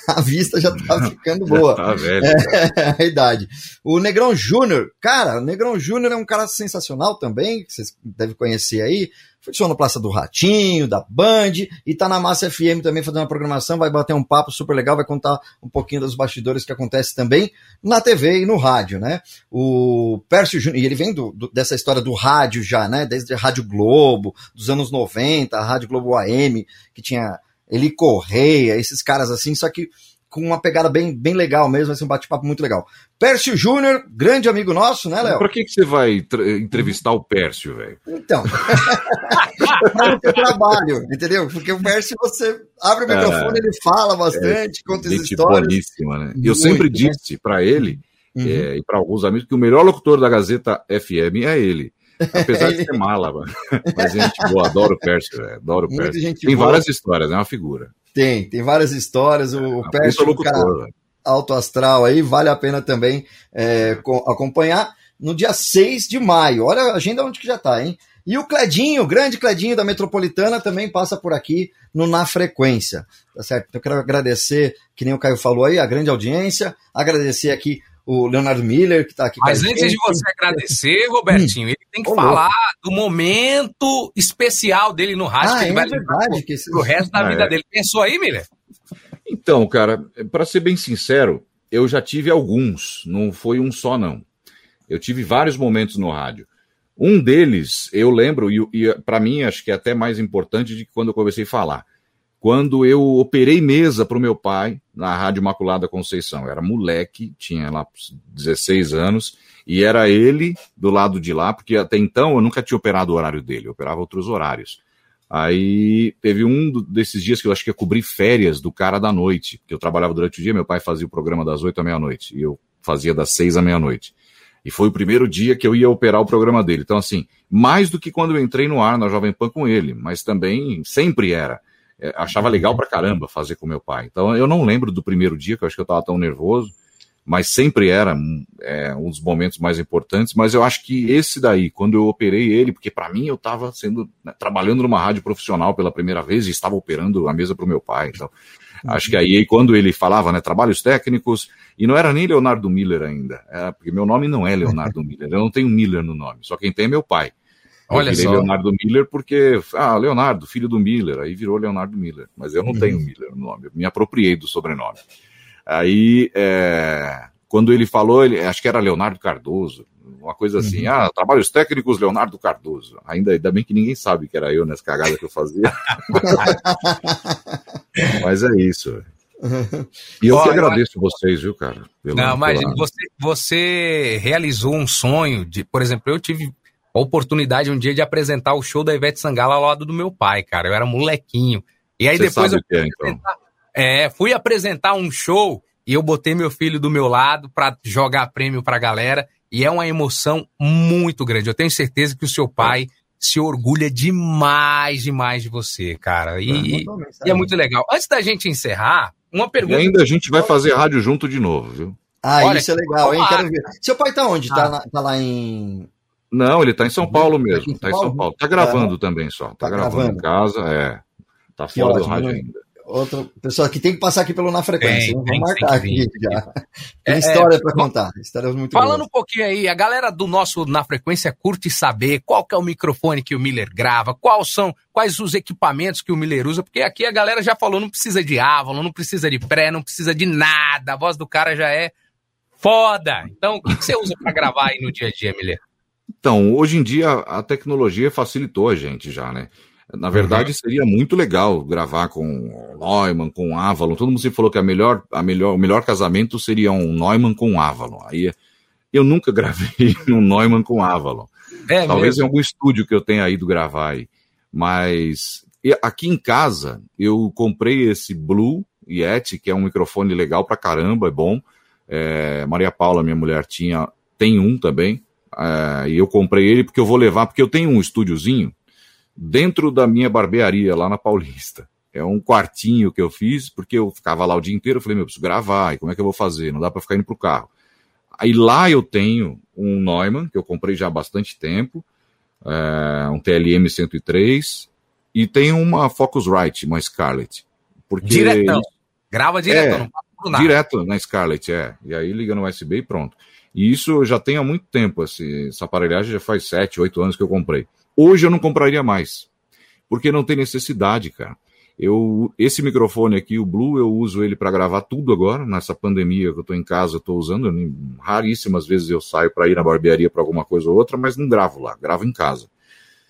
a vista já tá ficando boa. Já tá velho. É, a idade. O Negrão Júnior, cara, o Negrão Júnior é um cara sensacional também, que vocês devem conhecer aí. Foi sonoplasta do Ratinho, da Band, e tá na Massa FM também fazendo uma programação, vai bater um papo super legal, vai contar um pouquinho dos bastidores que acontece também na TV e no rádio, né? O Pércio Júnior, e ele vem do- do- dessa história do rádio já, né? Desde a Rádio Globo, dos anos 90, a Rádio Globo AM, que tinha Eli Correia, esses caras assim, só que com uma pegada bem, bem legal mesmo, vai ser um bate-papo muito legal. Pércio Júnior, grande amigo nosso, né, Léo? Pra que, que você vai entrevistar o Pércio, velho? Então, para o teu trabalho, entendeu? Porque o Pércio, você abre o É. microfone, ele fala bastante, conta as histórias. boníssima, né? Eu Muito, sempre né? disse pra ele Uhum. é, e pra alguns amigos que o melhor locutor da Gazeta FM é ele. Apesar de ser mala, mano. Mas gente boa, adoro o Pércio, velho. Adoro o Muita Pércio. gente Tem boa. várias histórias, é uma figura. Tem, tem várias histórias. O, o Pércio é um cara velho. alto astral aí, vale a pena também é, co- acompanhar no dia 6 de maio. Olha a agenda onde que já tá, hein? E o Cledinho, o grande Cledinho da Metropolitana, também passa por aqui no Na Frequência. Tá certo? Então eu quero agradecer, que nem o Caio falou aí, a grande audiência. Agradecer aqui o Leonardo Miller, que está aqui Mas com a antes de gente. você agradecer, Robertinho, ele tem que Ô, falar do momento especial dele no rádio, Ah, que ele é vai verdade, que esse- pro resto da Ah, vida é. dele. Pensou aí, Miller? Então, cara, para ser bem sincero, eu já tive alguns, não foi um só, não. Eu tive vários momentos no rádio. Um deles, eu lembro, e, e para mim acho que é até mais importante de que quando eu comecei a falar. Quando eu operei mesa para o meu pai na Rádio Imaculada Conceição. Eu era moleque, tinha lá 16 anos, e era ele do lado de lá, porque até então eu nunca tinha operado o horário dele, eu operava outros horários. Aí teve um desses dias que eu acho que ia cobrir férias do cara da noite, que eu trabalhava durante o dia, meu pai fazia o programa das oito à meia-noite, e eu fazia das seis à meia-noite. E foi o primeiro dia que eu ia operar o programa dele. Então, assim, mais do que quando eu entrei no ar na Jovem Pan com ele, mas também sempre era. É, achava legal pra caramba fazer com meu pai. Então, eu não lembro do primeiro dia, que eu acho que eu tava tão nervoso, mas sempre era é, um dos momentos mais importantes. Mas eu acho que esse daí, quando eu operei ele, porque para mim eu estava sendo né, trabalhando numa rádio profissional pela primeira vez e estava operando a mesa para o meu pai. Então, acho que aí quando ele falava, né, trabalhos técnicos, e não era nem Leonardo Miller ainda, era, porque meu nome não é Leonardo Miller, eu não tenho Miller no nome, só quem tem é meu pai. Eu Olha virei só. Leonardo Miller porque, ah, Leonardo, filho do Miller, aí virou Leonardo Miller, mas eu não Uhum. tenho Miller no nome, eu me apropriei do sobrenome. Aí, é, quando ele falou, ele, acho que era Leonardo Cardoso, uma coisa assim, ah, trabalhos técnicos Leonardo Cardoso. Ainda, ainda bem que ninguém sabe que era eu nessa cagada que eu fazia. Mas é isso. E eu Ó, que eu agradeço vocês, viu, cara? Não, mas pela- você, você realizou um sonho de, por exemplo, eu tive a oportunidade um dia de apresentar o show da Ivete Sangalo ao lado do meu pai, cara. Eu era molequinho. E aí Você depois sabe eu o que é, então. É, fui apresentar um show e eu botei meu filho do meu lado pra jogar prêmio pra galera e é uma emoção muito grande. Eu tenho certeza que o seu pai se orgulha demais, demais de você, cara. E, e é muito legal. Antes da gente encerrar, uma E pergunta. ainda a gente vai fazer rádio junto de novo, viu? Ah, Olha, isso é legal, hein? Quero ver. Seu pai tá onde? Ah. Tá, lá, tá lá em. Não, ele tá em São Paulo Tá aqui mesmo, em tá em São Paulo? Paulo. Tá gravando também só, tá, Tá gravando, gravando. em casa, é. Tá Que fora do rádio né? ainda. Outra pessoa que tem que passar aqui pelo Na Frequência. Tem, tem, Vamos tem marcar que aqui já. Tem É, história é, pra contar. Histórias muito Falando boas. um pouquinho aí, a galera do nosso Na Frequência curte saber qual que é o microfone que o Miller grava, quais são, quais os equipamentos que o Miller usa, porque aqui a galera já falou, não precisa de Avalon, não precisa de pré, não precisa de nada, a voz do cara já é foda. Então, o que, que você usa pra gravar aí no dia a dia, Miller? Então, hoje em dia a tecnologia facilitou a gente já, né? Na verdade, uhum. seria muito legal gravar com Neumann, com Avalon. Todo mundo sempre falou que a melhor, a melhor, o melhor casamento seria um Neumann com Avalon. Aí eu nunca gravei um Neumann com Avalon. É Talvez mesmo? em algum estúdio que eu tenha ido gravar aí. Mas aqui em casa, eu comprei esse Blue Yeti, que é um microfone legal pra caramba, é bom. É, Maria Paula, minha mulher, tinha, tem um também. É, e eu comprei ele porque eu vou levar, porque eu tenho um estúdiozinho dentro da minha barbearia lá na Paulista. É um quartinho que eu fiz, porque eu ficava lá o dia inteiro, eu falei, meu, eu preciso gravar, e como é que eu vou fazer? Não dá para ficar indo pro carro. Aí lá eu tenho um Neumann, que eu comprei já há bastante tempo, é, um TLM 103, e tem uma Focusrite, uma Scarlett. Porque diretão. Grava direto, é, não passa nada. Direto na Scarlett, é. E aí liga no USB e pronto. E isso já tem há muito tempo, esse, essa aparelhagem já faz 7, 8 anos que eu comprei. Hoje eu não compraria mais, porque não tem necessidade, cara. Eu, esse microfone aqui, o Blue, eu uso ele para gravar tudo agora, nessa pandemia que eu estou em casa, eu estou usando. Raríssimas vezes eu saio para ir na barbearia para alguma coisa ou outra, mas não gravo lá, gravo em casa.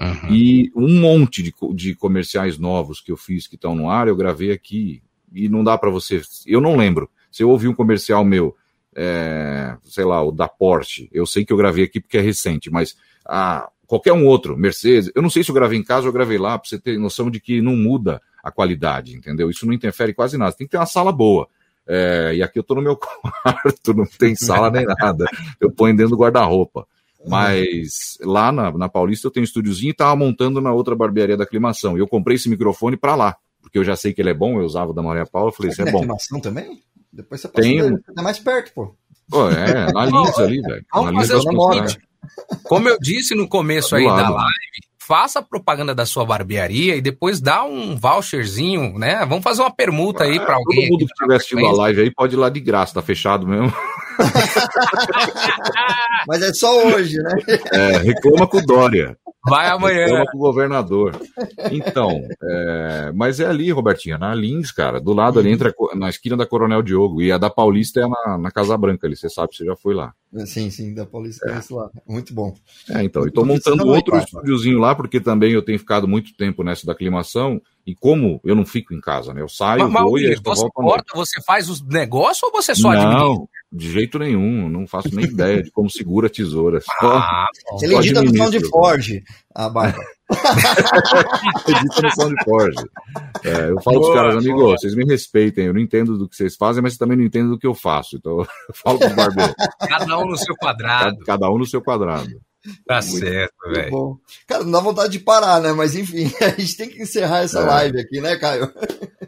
Uhum. E um monte de, de comerciais novos que eu fiz que estão no ar, eu gravei aqui. E não dá para você. Eu não lembro. Se eu ouvi um comercial meu, é, sei lá, o da Porsche, eu sei que eu gravei aqui porque é recente, mas ah, qualquer um outro, Mercedes, eu não sei se eu gravei em casa ou gravei lá, para você ter noção de que não muda a qualidade, entendeu? Isso não interfere quase nada. Tem que ter uma sala boa. É, e aqui eu tô no meu quarto, não tem sala nem nada. Eu ponho dentro do guarda-roupa. Mas lá na, na Paulista eu tenho um estúdiozinho e tava montando na outra barbearia da aclimação. E eu comprei esse microfone para lá, porque eu já sei que ele é bom, eu usava da Maria Paula, falei, isso é bom. aclimação também? Depois você passa Tenho... é mais perto, pô. Pô, é, na Lins ali, velho. Vamos fazer o seguinte, como eu disse no começo aí da live, faça a propaganda da sua barbearia e depois dá um voucherzinho, né? Vamos fazer uma permuta aí para alguém. Todo mundo que estiver assistindo a live aí pode ir lá de graça, tá fechado mesmo. Mas é só hoje, né? É, reclama com o Dória. Vai amanhã. Reclama governador. Então, é, mas é ali, Robertinha, na Lins, cara, do lado ali, entre a, na esquina da Coronel Diogo, e a da Paulista é na, na Casa Branca ali, você sabe, você já foi lá. Sim, sim, da Paulista é. é lá. Muito bom. É, então, e tô montando outro estúdiozinho lá, porque também eu tenho ficado muito tempo nessa da aclimação, e como eu não fico em casa, né? Eu saio, mas, vou mas, e aí você corta, você faz os negócios ou você só Não, de jeito nenhum, não faço nem ideia de como segura a tesoura. Só, ah, você edita no som de Forge, a barba. edita no som de Forge. É, eu falo pros caras, amigo, vocês me respeitem, eu não entendo do que vocês fazem, mas também não entendo do que eu faço. Então eu falo pros barbeiros. Cada um no seu quadrado. Cada, cada um no seu quadrado. Tá muito, certo, velho. Cara, não dá vontade de parar, né? Mas enfim, a gente tem que encerrar essa é. live aqui, né, Caio?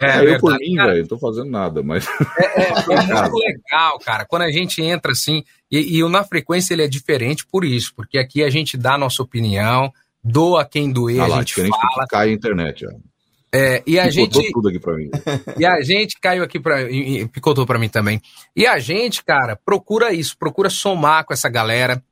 É, é eu por mim, velho, não tô fazendo nada, mas. É, é, é muito legal, cara, quando a gente entra assim, e, e o Na Frequência ele é diferente por isso, porque aqui a gente dá a nossa opinião, doa quem doer, ah lá, a gente fala. cai a internet, ó. É, e a picotou gente. tudo aqui pra mim. E a gente caiu aqui para picotou para mim também. E a gente, cara, procura isso, procura somar com essa galera,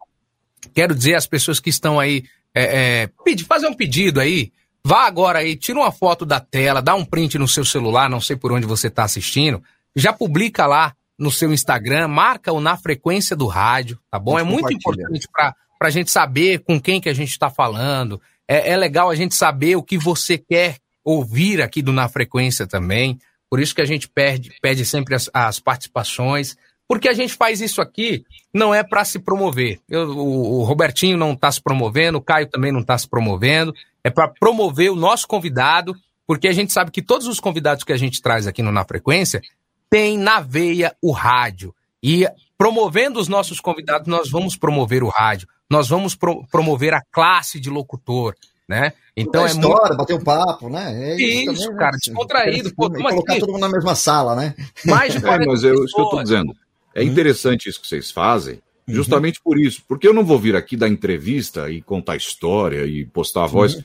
Quero dizer às pessoas que estão aí, é, é, fazer um pedido aí. Vá agora aí, tira uma foto da tela, dá um print no seu celular, não sei por onde você está assistindo, já publica lá no seu Instagram, marca o na frequência do rádio, tá bom? É muito importante para a gente saber com quem que a gente está falando. É, é legal a gente saber o que você quer ouvir aqui do Na Frequência também. Por isso que a gente perde, pede sempre as, as participações. Porque a gente faz isso aqui não é para se promover. Eu, o, o, Robertinho não está se promovendo, o Caio também não está se promovendo. É para promover o nosso convidado, porque a gente sabe que todos os convidados que a gente traz aqui no Na Frequência têm na veia o rádio. E promovendo os nossos convidados, nós vamos promover o rádio, nós vamos pro, promover a classe de locutor, né? Então é história, muito... bater um papo, né? É isso, isso também, né? cara, descontraído. Pô, colocar aqui. todo mundo na mesma sala, né? Mais de é, mas eu, isso que eu tô dizendo. É uhum. interessante isso que vocês fazem, uhum. justamente por isso. Porque eu não vou vir aqui dar entrevista e contar história e postar a voz. Uhum.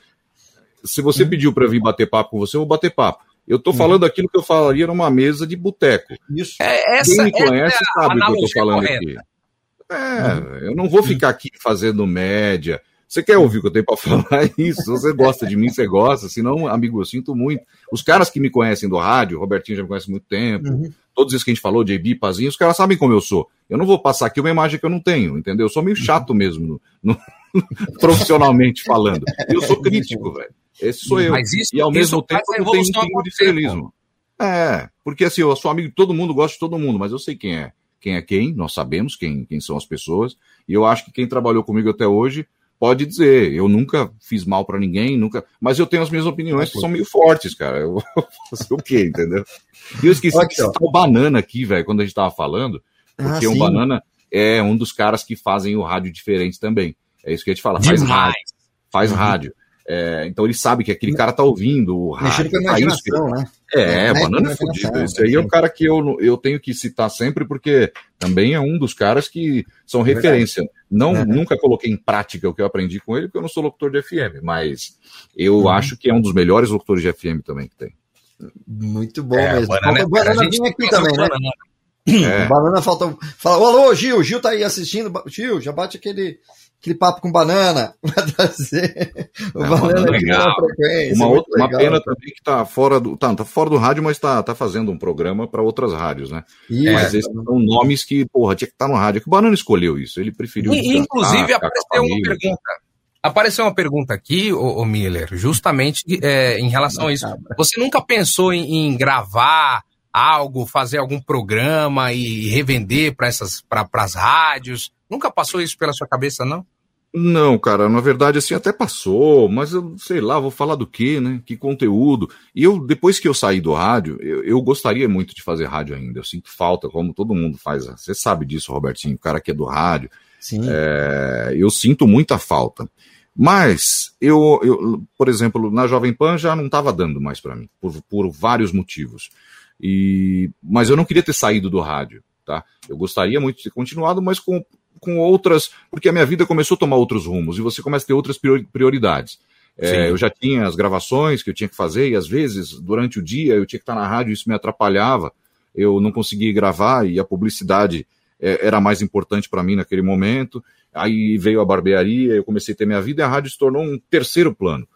Se você pediu para vir bater papo com você, eu vou bater papo. Eu estou falando aquilo que eu falaria numa mesa de boteco. Isso. É, essa, Quem me conhece é sabe o que eu estou falando correta. aqui. É, eu não vou ficar aqui fazendo média. Você quer ouvir o que eu tenho para falar? Isso. Se você gosta de mim, você gosta. Se não, amigo, eu sinto muito. Os caras que me conhecem do rádio, o Robertinho já me conhece há muito tempo, uhum. Todos esses que a gente falou, JB, Pazinho, os caras sabem como eu sou. Eu não vou passar aqui uma imagem que eu não tenho, entendeu? Eu sou meio chato mesmo, no, no, profissionalmente falando. Eu sou crítico, velho. Esse sou eu. Mas isso- e ao mesmo tempo eu tenho um pingo de estrelismo. É, porque assim, eu sou amigo de todo mundo, gosto de todo mundo, mas eu sei quem é. Quem é quem, nós sabemos quem, quem são as pessoas, e eu acho que quem trabalhou comigo até hoje pode dizer, eu nunca fiz mal pra ninguém, nunca, mas eu tenho as minhas opiniões que são meio fortes, cara. Eu vou fazer o quê, entendeu? E eu esqueci Olha ó. citar o Banana aqui, velho, quando a gente tava falando, porque Ah, o sim. Banana é um dos caras que fazem o rádio diferente também. É isso que a gente fala, faz Demais. rádio. Faz Uhum. rádio. É, então ele sabe que aquele cara tá ouvindo o rádio. Mexendo com a tá isso que- imaginação, né? é, É, o Banana é com a fodido. imaginação, Esse aí é o cara que eu, eu tenho que citar sempre, porque também é um dos caras que são referência. Não, É. Nunca coloquei em prática o que eu aprendi com ele, porque eu não sou locutor de FM, mas eu Uhum. acho que é um dos melhores locutores de FM também que tem. Muito bom É, mesmo. banana, Banana a gente vir aqui também, né? banana. É. O Banana falta. Fala, alô, Gil, Gil tá aí assistindo. Gil, já bate aquele, aquele papo com banana pra trazer o É, banana legal. Uma, muito outra, uma legal. pena também que tá fora do. Tá, tá fora do rádio, mas tá, tá fazendo um programa para outras rádios, né? Isso. Mas esses são nomes que, porra, tinha que estar no rádio. É que o Banana escolheu isso. Ele preferiu. E, inclusive, apareceu uma pergunta. Apareceu uma pergunta aqui, ô, ô Miller, justamente é, em relação a isso. Você nunca pensou em, em gravar algo, fazer algum programa e revender para essas para as rádios? Nunca passou isso pela sua cabeça, não? Não, cara, na verdade, assim, até passou, mas eu sei lá, vou falar do quê, né? Que conteúdo. E eu, depois que eu saí do rádio, eu, eu gostaria muito de fazer rádio ainda. Eu sinto falta, como todo mundo faz. Você sabe disso, Robertinho, o cara que é do rádio. Sim. É, eu sinto muita falta. Mas eu, eu, por exemplo, na Jovem Pan já não estava dando mais para mim, por, por vários motivos. E, mas eu não queria ter saído do rádio, tá? Eu gostaria muito de ter continuado, mas com, com outras, porque a minha vida começou a tomar outros rumos e você começa a ter outras priori- prioridades. É, eu já tinha as gravações que eu tinha que fazer e às vezes durante o dia eu tinha que estar na rádio, isso me atrapalhava. Eu não conseguia gravar e a publicidade é, era mais importante para mim naquele momento. Aí veio a barbearia, eu comecei a ter minha vida e a rádio se tornou um terceiro plano.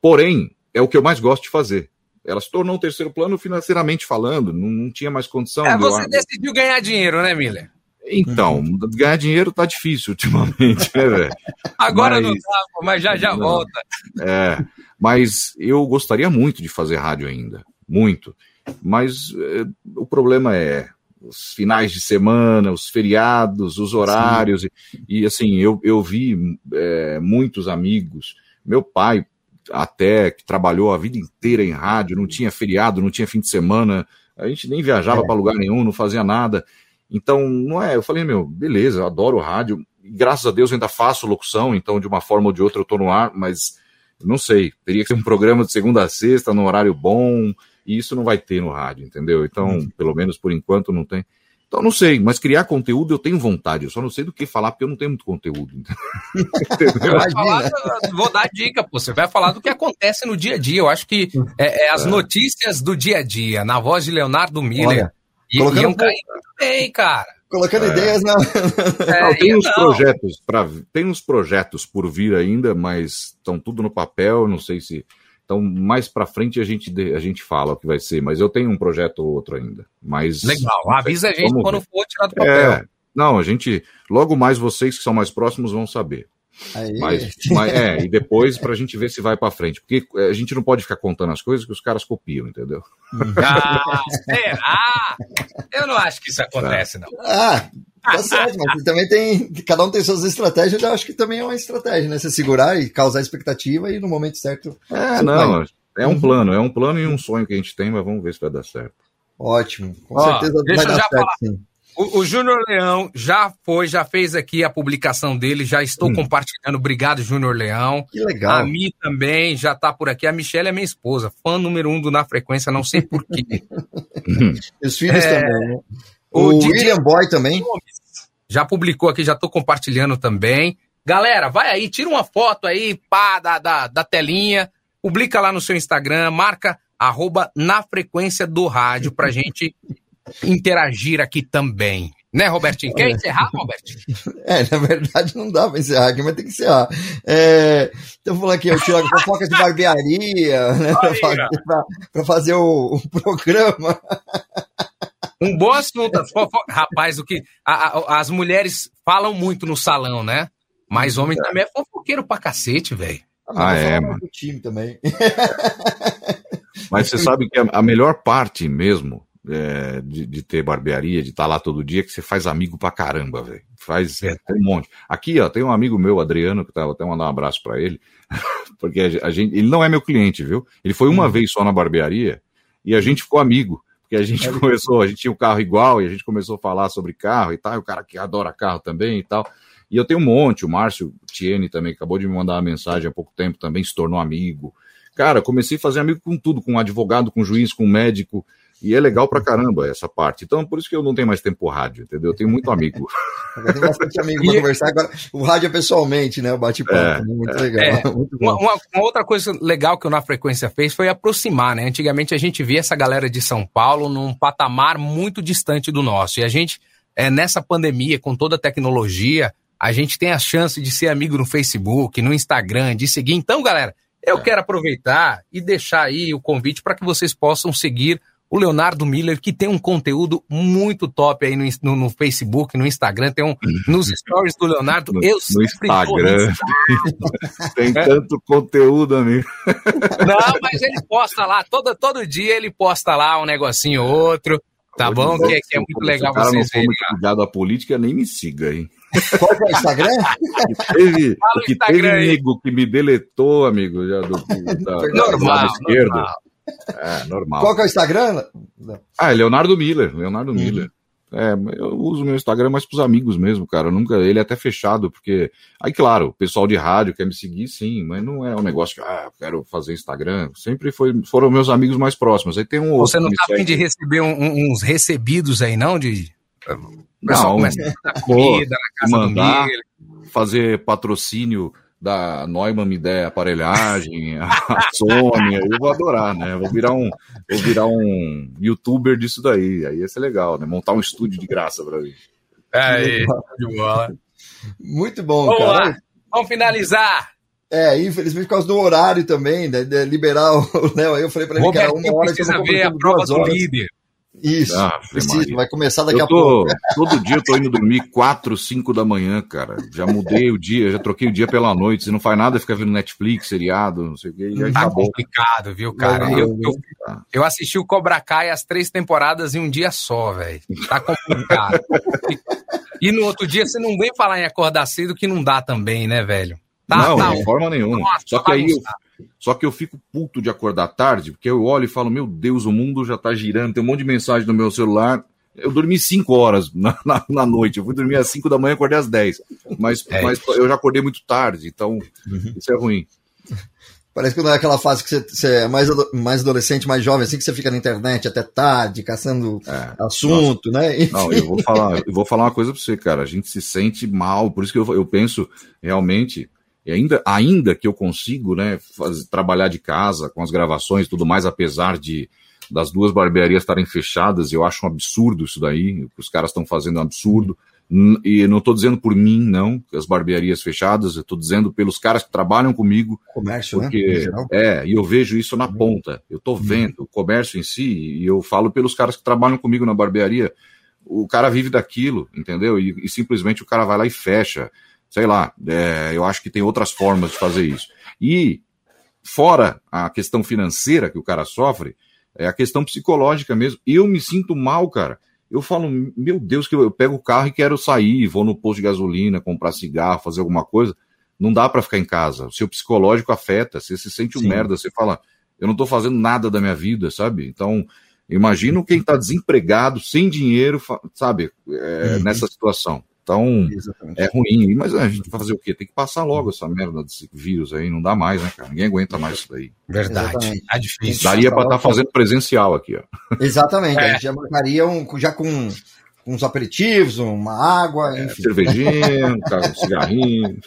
Porém, é o que eu mais gosto de fazer. Ela se tornou um terceiro plano financeiramente falando, não, não tinha mais condição. É, você decidiu ganhar dinheiro, né, Miller? Então, ganhar dinheiro tá difícil ultimamente, né, velho? Agora Mas- não dá, mas já já Não. volta. É, mas eu gostaria muito de fazer rádio ainda, muito. Mas é, o problema é os finais de semana, os feriados, os horários. E, e, assim, eu, eu vi é, muitos amigos, meu pai até, que trabalhou a vida inteira em rádio, não tinha feriado, não tinha fim de semana, a gente nem viajava para lugar nenhum, não fazia nada. Então, não é, eu falei, meu, beleza, eu adoro rádio, graças a Deus eu ainda faço locução, então de uma forma ou de outra eu tô no ar, mas não sei, teria que ser um programa de segunda a sexta, no horário bom, e isso não vai ter no rádio, entendeu? Então, pelo menos por enquanto não tem. Então, não sei, mas criar conteúdo eu tenho vontade, eu só não sei do que falar, porque eu não tenho muito conteúdo. Falar, vou dar dica, pô. Você vai falar do que acontece no dia a dia. Eu acho que é, é as É. notícias do dia a dia, na voz de Leonardo Miller. Olha, e, colocando- iam cair muito bem, cara. Colocando É. ideias na. Não, tem uns não. projetos para tem uns projetos por vir ainda, mas estão tudo no papel, não sei se então mais para frente a gente a gente fala o que vai ser, mas eu tenho um projeto ou outro ainda. Mas Legal. Avisa a gente quando ver. for tirar do papel. É, não, a gente logo mais vocês que são mais próximos vão saber. Aí. Mas, mas é, e depois pra gente ver se vai pra frente, porque é, a gente não pode ficar contando as coisas que os caras copiam, entendeu? Ah, será? Eu não acho que isso acontece, não. Ah, tá certo, mas também tem. Cada um tem suas estratégias, eu acho que também é uma estratégia, né? Você segurar e causar expectativa e no momento certo. É, não, vai. é um plano, é um plano e um sonho que a gente tem, mas vamos ver se vai dar certo. Ótimo, com Ó, certeza deixa vai eu dar já certo, falar. sim. O, o Júnior Leão já foi, já fez aqui a publicação dele, já estou Hum. compartilhando. Obrigado, Júnior Leão. Que legal. A Mi também já tá por aqui. A Michelle é minha esposa, fã número um do Na Frequência, não sei porquê. Os filhos É, também, né? O O, William Boy também. já publicou aqui, já tô compartilhando também. Galera, vai aí, tira uma foto aí, pá, da, da, da telinha, publica lá no seu Instagram, marca arroba na frequência do rádio pra gente interagir aqui também. Né, Robertinho? Quer Olha. encerrar, Robertinho? É, na verdade não dá pra encerrar aqui, mas tem que encerrar. É, então, falando aqui, eu tiro fofoca de barbearia, né? Pra fazer, pra- pra fazer o, o programa. Um bom assunto. Rapaz, o que. a- a- as mulheres falam muito no salão, né? Mas homem também é fofoqueiro pra cacete, velho. Ah, é, mano. Do time também. Mas você sabe que a, a melhor parte mesmo é, de, de, ter barbearia, de estar tá lá todo dia, é que você faz amigo pra caramba, velho. Faz é. um monte. Aqui, ó, tem um amigo meu, Adriano, que tá, vou até mandar um abraço para ele, porque a, a, gente, ele não é meu cliente, viu? Ele foi uma hum. vez só na barbearia e a gente ficou amigo. Porque a gente começou, a gente tinha um carro igual e a gente começou a falar sobre carro e tal, e o cara que adora carro também e tal. E eu tenho um monte, o Márcio Tiene também acabou de me mandar uma mensagem há pouco tempo, também se tornou amigo. Cara, comecei a fazer amigo com tudo, com advogado, com juiz, com médico, e é legal pra caramba essa parte. Então, por isso que eu não tenho mais tempo rádio, entendeu? Eu tenho muito amigo. Tem bastante amigo pra conversar. Agora, o rádio é pessoalmente, né? O bate-papo. É, muito é, legal. É. Muito uma, uma, uma, outra coisa legal que o Na Frequência fez foi aproximar, né? Antigamente a gente via essa galera de São Paulo num patamar muito distante do nosso. E a gente, é, nessa pandemia, com toda a tecnologia, a gente tem a chance de ser amigo no Facebook, no Instagram, de seguir. Então, galera, eu é. quero aproveitar e deixar aí o convite para que vocês possam seguir o Leonardo Miller, que tem um conteúdo muito top aí no, no, no Facebook, no Instagram, tem um nos stories do Leonardo. No, eu no Instagram. tem tanto conteúdo, amigo. Não, mas ele posta lá, todo, todo dia ele posta lá um negocinho ou outro. Tá bom? Que, é, que é muito legal vocês verem. Se cara ligado à política, nem me siga, hein? Qual que é o Instagram? que teve, que teve amigo que me deletou, amigo, já do, da, normal, da esquerda. Normal. É, normal. Qual que é o Instagram? Ah, é Leonardo Miller. Leonardo hum. Miller. É, eu uso meu Instagram mais pros amigos mesmo, cara. Eu nunca, ele é até fechado, porque. Aí, claro, o pessoal de rádio quer me seguir, sim, mas não é um negócio que, ah, eu quero fazer Instagram. Sempre foi, foram meus amigos mais próximos. Aí tem um Você não tá afim de receber um, uns recebidos aí, não? De. Não, começa a comida na casa mandar, fazer patrocínio da Neumann me der aparelhagem, a Sony, eu vou adorar, né? Vou virar um, vou virar um youtuber disso daí. Aí ia ser legal, né? Montar um estúdio de graça para mim. É, de bola. Muito bom, Vamos cara. Lá. Vamos finalizar. É, infelizmente por causa do horário também, né, de liberar o Léo. Aí eu falei para ele Roberto, que era uma hora que eu ver a prova do líder. Isso, ah, preciso, vai começar daqui tô, a pouco. Todo dia eu tô indo dormir 4, 5 da manhã, cara. Já mudei o dia, já troquei o dia pela noite. Se não faz nada, fica vendo Netflix, seriado, não sei o que. tá acabou. complicado, viu, cara? Eu, eu, eu, assisti o Cobra Kai as três temporadas em um dia só, velho. Tá complicado. e no outro dia você não vem falar em acordar cedo que não dá também, né, velho? Tá, não, tá, de forma nenhuma. Nossa, Só que aí eu, só que eu fico puto de acordar tarde, porque eu olho e falo, meu Deus, o mundo já tá girando, tem um monte de mensagem no meu celular. Eu dormi 5 horas na, na, na, noite, eu fui dormir às 5 da manhã e acordei às 10. Mas, é. mas eu já acordei muito tarde, então uhum. isso é ruim. Parece que não é aquela fase que você, você, é mais, mais adolescente, mais jovem, assim, que você fica na internet até tarde, caçando é, assunto, nossa. né? Enfim. Não, eu vou falar, eu vou falar uma coisa pra você, cara. A gente se sente mal, por isso que eu, eu penso realmente e ainda, ainda que eu consigo, né, trabalhar de casa com as gravações e tudo mais, apesar de das duas barbearias estarem fechadas, eu acho um absurdo isso daí, o que os caras estão fazendo é um absurdo. E não estou dizendo por mim, não, as barbearias fechadas, eu estou dizendo pelos caras que trabalham comigo. Comércio, né, porque, né? É, e eu vejo isso na ponta. Eu estou uhum. vendo o comércio em si, e eu falo pelos caras que trabalham comigo na barbearia. O cara vive daquilo, entendeu? E, e simplesmente o cara vai lá e fecha sei lá, é, eu acho que tem outras formas de fazer isso. E, fora a questão financeira que o cara sofre, é a questão psicológica mesmo. Eu me sinto mal, cara. Eu falo, meu Deus, que eu pego o carro e quero sair, vou no posto de gasolina, comprar cigarro, fazer alguma coisa. Não dá para ficar em casa. O seu psicológico afeta, você se sente um merda, você fala, eu não tô fazendo nada da minha vida, sabe? Então, imagino quem tá desempregado, sem dinheiro, sabe, é, uhum. nessa situação. Então, Exatamente. é ruim. Mas a gente vai fazer o quê? Tem que passar logo essa merda desse vírus aí. Não dá mais, né, cara? Ninguém aguenta mais isso daí. Verdade. É difícil. Daria para estar tá fazendo presencial aqui, ó. Exatamente. É. A gente já marcaria um, já com uns aperitivos, uma água, é, enfim. Cervejinha, um cigarrinho.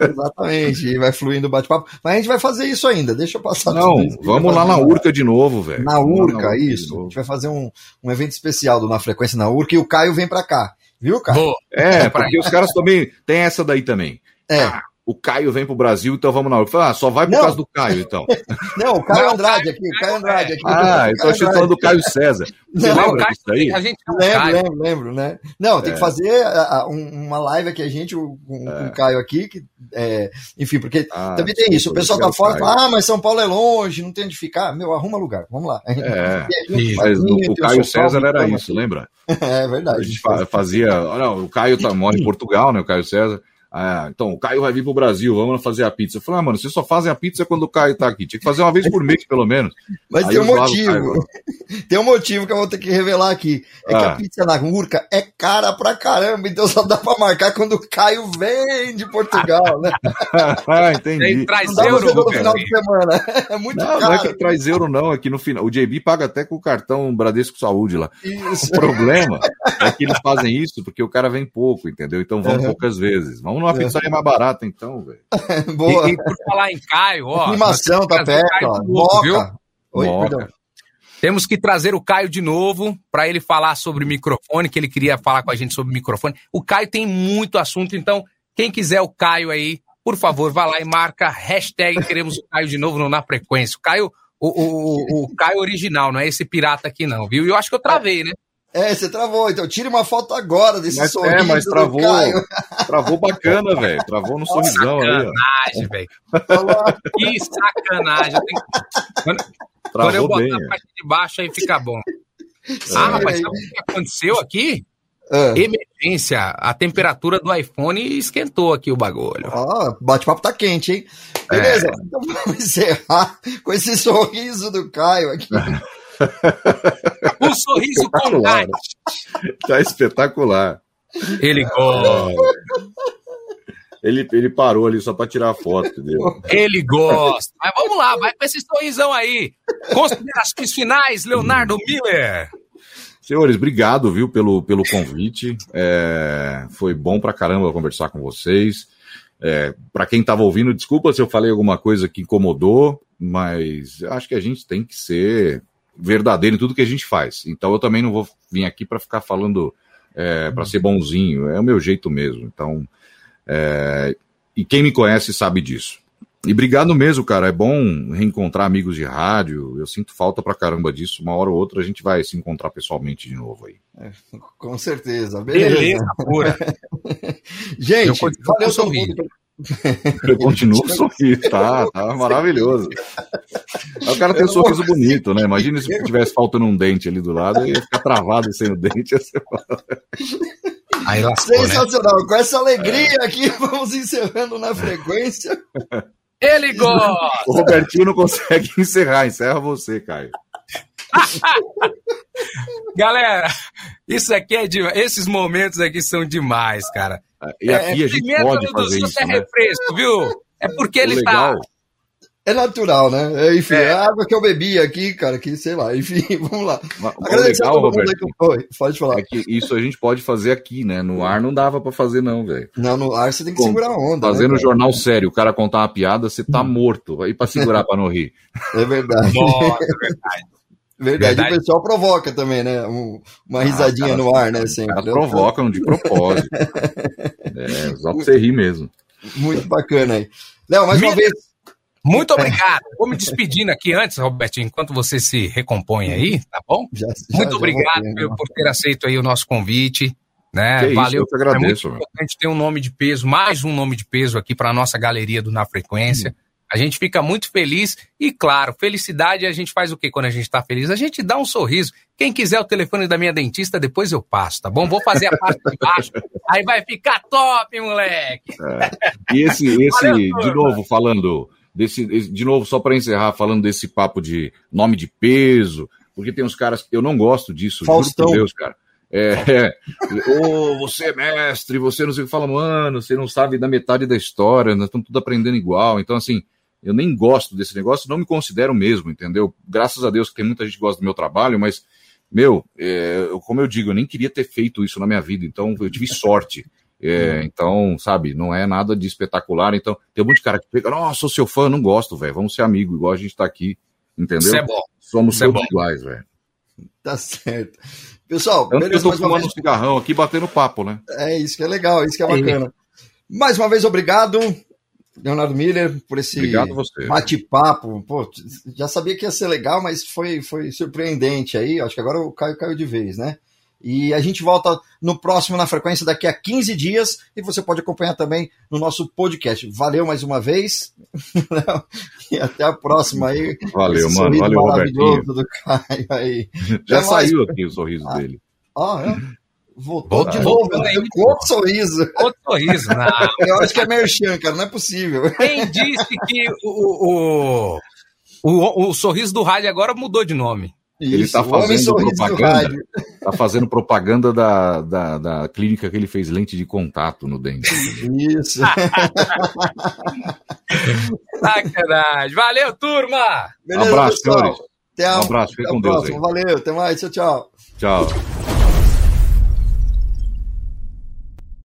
Exatamente, e vai fluindo o bate-papo. Mas a gente vai fazer isso ainda, deixa eu passar Não, vamos lá na Urca de novo, velho. Na Urca, na isso. A gente vai fazer um, um evento especial do Na Frequência na Urca e o Caio vem para cá. Viu, cara? É, porque os caras também tem essa daí também. É. Ah, o Caio vem pro Brasil, então vamos na hora. Eu falei, ah, só vai por Não. causa do Caio, então. Não, o Caio Andrade aqui, o Caio Andrade aqui. Ah, eu tô achando falando do Caio César. Você Não, lembra Caio, disso daí? a gente é Lembro, Caio. lembro, lembro, né? Não, tem É. que fazer a- a- um- uma live aqui, a gente, com, com o Caio aqui, que, é, enfim, porque Ah, também tem isso, o pessoal tá fora, fala, ah, mas São Paulo é longe, não tem onde ficar. Meu, arruma lugar, vamos lá. É, a gente mas o, Caio César era isso, lembra? É A verdade. gente fa- fazia. Não, o Caio tá, mora em Portugal, né? O Caio César. Ah, então, o Caio vai vir pro Brasil, vamos fazer a pizza. Eu falei, ah, mano, vocês só fazem a pizza quando o Caio tá aqui. Tinha que fazer uma vez por mês, pelo menos. Mas Aí tem um Caio, motivo. Tem um motivo que eu vou ter que revelar aqui. É que Ah. a pizza na Urca é cara pra caramba, então só dá pra marcar quando o Caio vem de Portugal, né? ah, entendi. Traz Não euro, no final de semana. É muito Não, não é caro. que traz euro, não. É que no final. O JB paga até com o cartão Bradesco Saúde lá. Isso. O problema é que eles fazem isso porque o cara vem pouco, entendeu? Então vão Uhum. poucas vezes. Vamos numa pizzaria mais barata, então, velho. Boa. E, e por falar em Caio, ó. Animação tá temos que trazer o perto, Caio ó. de novo, viu? Oi, perdão. Temos que trazer o Caio de novo para ele falar sobre microfone, que ele queria falar com a gente sobre microfone. O Caio tem muito assunto, então quem quiser o Caio aí, por favor, vá lá e marca hashtag queremos o Caio de novo no Na Frequência. O Caio, o, o, o, o Caio original, não é esse pirata aqui não, viu? E eu acho que eu travei, né? É, você travou, então tire uma foto agora desse Mas, sorriso é, mas do travou. Caio. Travou bacana, velho. Travou no sorrisão aí, ó. Sacanagem, velho. Que sacanagem. Eu tenho- Quando, quando eu botar bem. a velho. parte de baixo aí fica bom. Ah, rapaz, sabe o que aconteceu aqui? Ah. Emergência. A temperatura do iPhone esquentou aqui o bagulho. Ó, bate-papo tá quente, hein? Beleza, então vamos encerrar com esse sorriso do Caio aqui. Um sorriso com. Tá espetacular. Ele gosta. Ele, ele parou ali só pra tirar a foto, entendeu? Ele gosta. Mas vamos lá, vai com esse sorrisão aí. Considerações finais, Leonardo Miller. Senhores, obrigado, viu, pelo, pelo convite. É, foi bom pra caramba conversar com vocês. É, para quem estava ouvindo, desculpa se eu falei alguma coisa que incomodou, mas acho que a gente tem que ser verdadeiro em tudo que a gente faz. Então eu também não vou vir aqui para ficar falando é, para ser bonzinho, é o meu jeito mesmo. Então, é, e quem me conhece sabe disso. E obrigado mesmo, cara. É bom reencontrar amigos de rádio. Eu sinto falta pra caramba disso. Uma hora ou outra a gente vai se encontrar pessoalmente de novo aí. Com certeza, beleza. Beleza, pura. Gente, valeu todo mundo. Eu continuo sorrindo, tá, tá maravilhoso. Aí o cara tem um sorriso bonito, né? Imagina se tivesse faltando um dente ali do lado, ia ficar travado sem o dente. Ia ser... Aí lascou, né? Sensacional. Com essa alegria aqui, vamos encerrando na frequência. Ele gosta. O Robertinho não consegue encerrar, encerra você, Caio. Galera, isso aqui é de... Esses momentos aqui são demais, cara. E aqui a gente pode fazer isso, é né? refresco, viu? É porque ele legal, tá... É natural, né? É, Enfim, É. é a água que eu bebi aqui, cara, que sei lá. Enfim, vamos lá. A legal, todo Roberto. Pode falar. é que isso a gente pode fazer aqui, né? No ar não dava pra fazer, não, velho. Não, no ar você tem que Bom, segurar a onda. Fazendo né, jornal sério, o cara contar uma piada, você tá morto. Aí pra segurar pra não rir. É verdade. Nossa, é verdade. Verdade, Verdade. o pessoal provoca também, né? Um- uma risadinha cara, no ar, né? Sempre. caras provocam de propósito. É, só pra você rir mesmo. Muito bacana aí. Léo, mais uma Miller. vez. Muito obrigado. Vou me despedindo aqui antes, Robertinho, enquanto você se recompõe aí, tá bom? Já, já- Muito já obrigado voltei, por, por ter aceito aí o nosso convite. Né? Que isso, Valeu. eu que agradeço, é muito importante ter um nome de peso, mais um nome de peso aqui para a nossa galeria do Na Frequência. A gente fica muito feliz e, claro, felicidade a gente faz o quê quando a gente está feliz? A gente dá um sorriso. Quem quiser o telefone da minha dentista, depois eu passo, tá bom? Vou fazer a parte de baixo, aí vai ficar top, moleque. E esse, esse Valeu, de turma. novo, falando desse, esse- de novo, só para encerrar, falando desse papo de nome de peso, porque tem uns caras, eu não gosto disso, Faustão. juro por Deus, cara. É, é, ô, você é mestre, você não sei o que fala, mano, você não sabe da metade da história, nós estamos tudo aprendendo igual. Então, assim, eu nem gosto desse negócio, não me considero mesmo, entendeu? Graças a Deus que tem muita gente que gosta do meu trabalho, mas, meu, é, como eu digo, eu nem queria ter feito isso na minha vida, então eu tive sorte. É, então, sabe, não é nada de espetacular. Então, tem um monte de cara que pega, nossa, sou seu fã, não gosto, velho. Vamos ser amigo, igual a gente tá aqui, entendeu? Isso é bom. Somos é todos iguais, velho. Tá certo. Pessoal, eu beleza, tô fumando vez. um cigarrão aqui, batendo papo, né? É isso que é legal, isso que é bacana. Mais uma vez, obrigado. Leonardo Miller, por esse bate-papo. Já sabia que ia ser legal, mas foi, foi surpreendente aí. Acho que agora o Caio caiu de vez, né? E a gente volta no próximo na frequência daqui a 15 dias e você pode acompanhar também no nosso podcast. Valeu mais uma vez e até a próxima aí. Valeu, Esse mano. Valeu, Robertinho. do Caio aí. Já Até mais. saiu aqui o sorriso Ah. dele. Ó, é? Voltou Voltou, de novo, voltou, né? hein? com outro sorriso. Outro sorriso. Não. Eu acho que é merchan, cara, não é possível. Quem disse que o, o, o, o sorriso do rádio agora mudou de nome? Ele Isso, tá homem fazendo propaganda. rádio. Tá fazendo propaganda da, da, da clínica que ele fez lente de contato no dente. Isso. Sacanagem. Valeu, turma! Beleza, Abraço, pessoal? senhores. Até Um abraço, fica até com Deus aí. Valeu, até mais. Tchau, tchau. Tchau.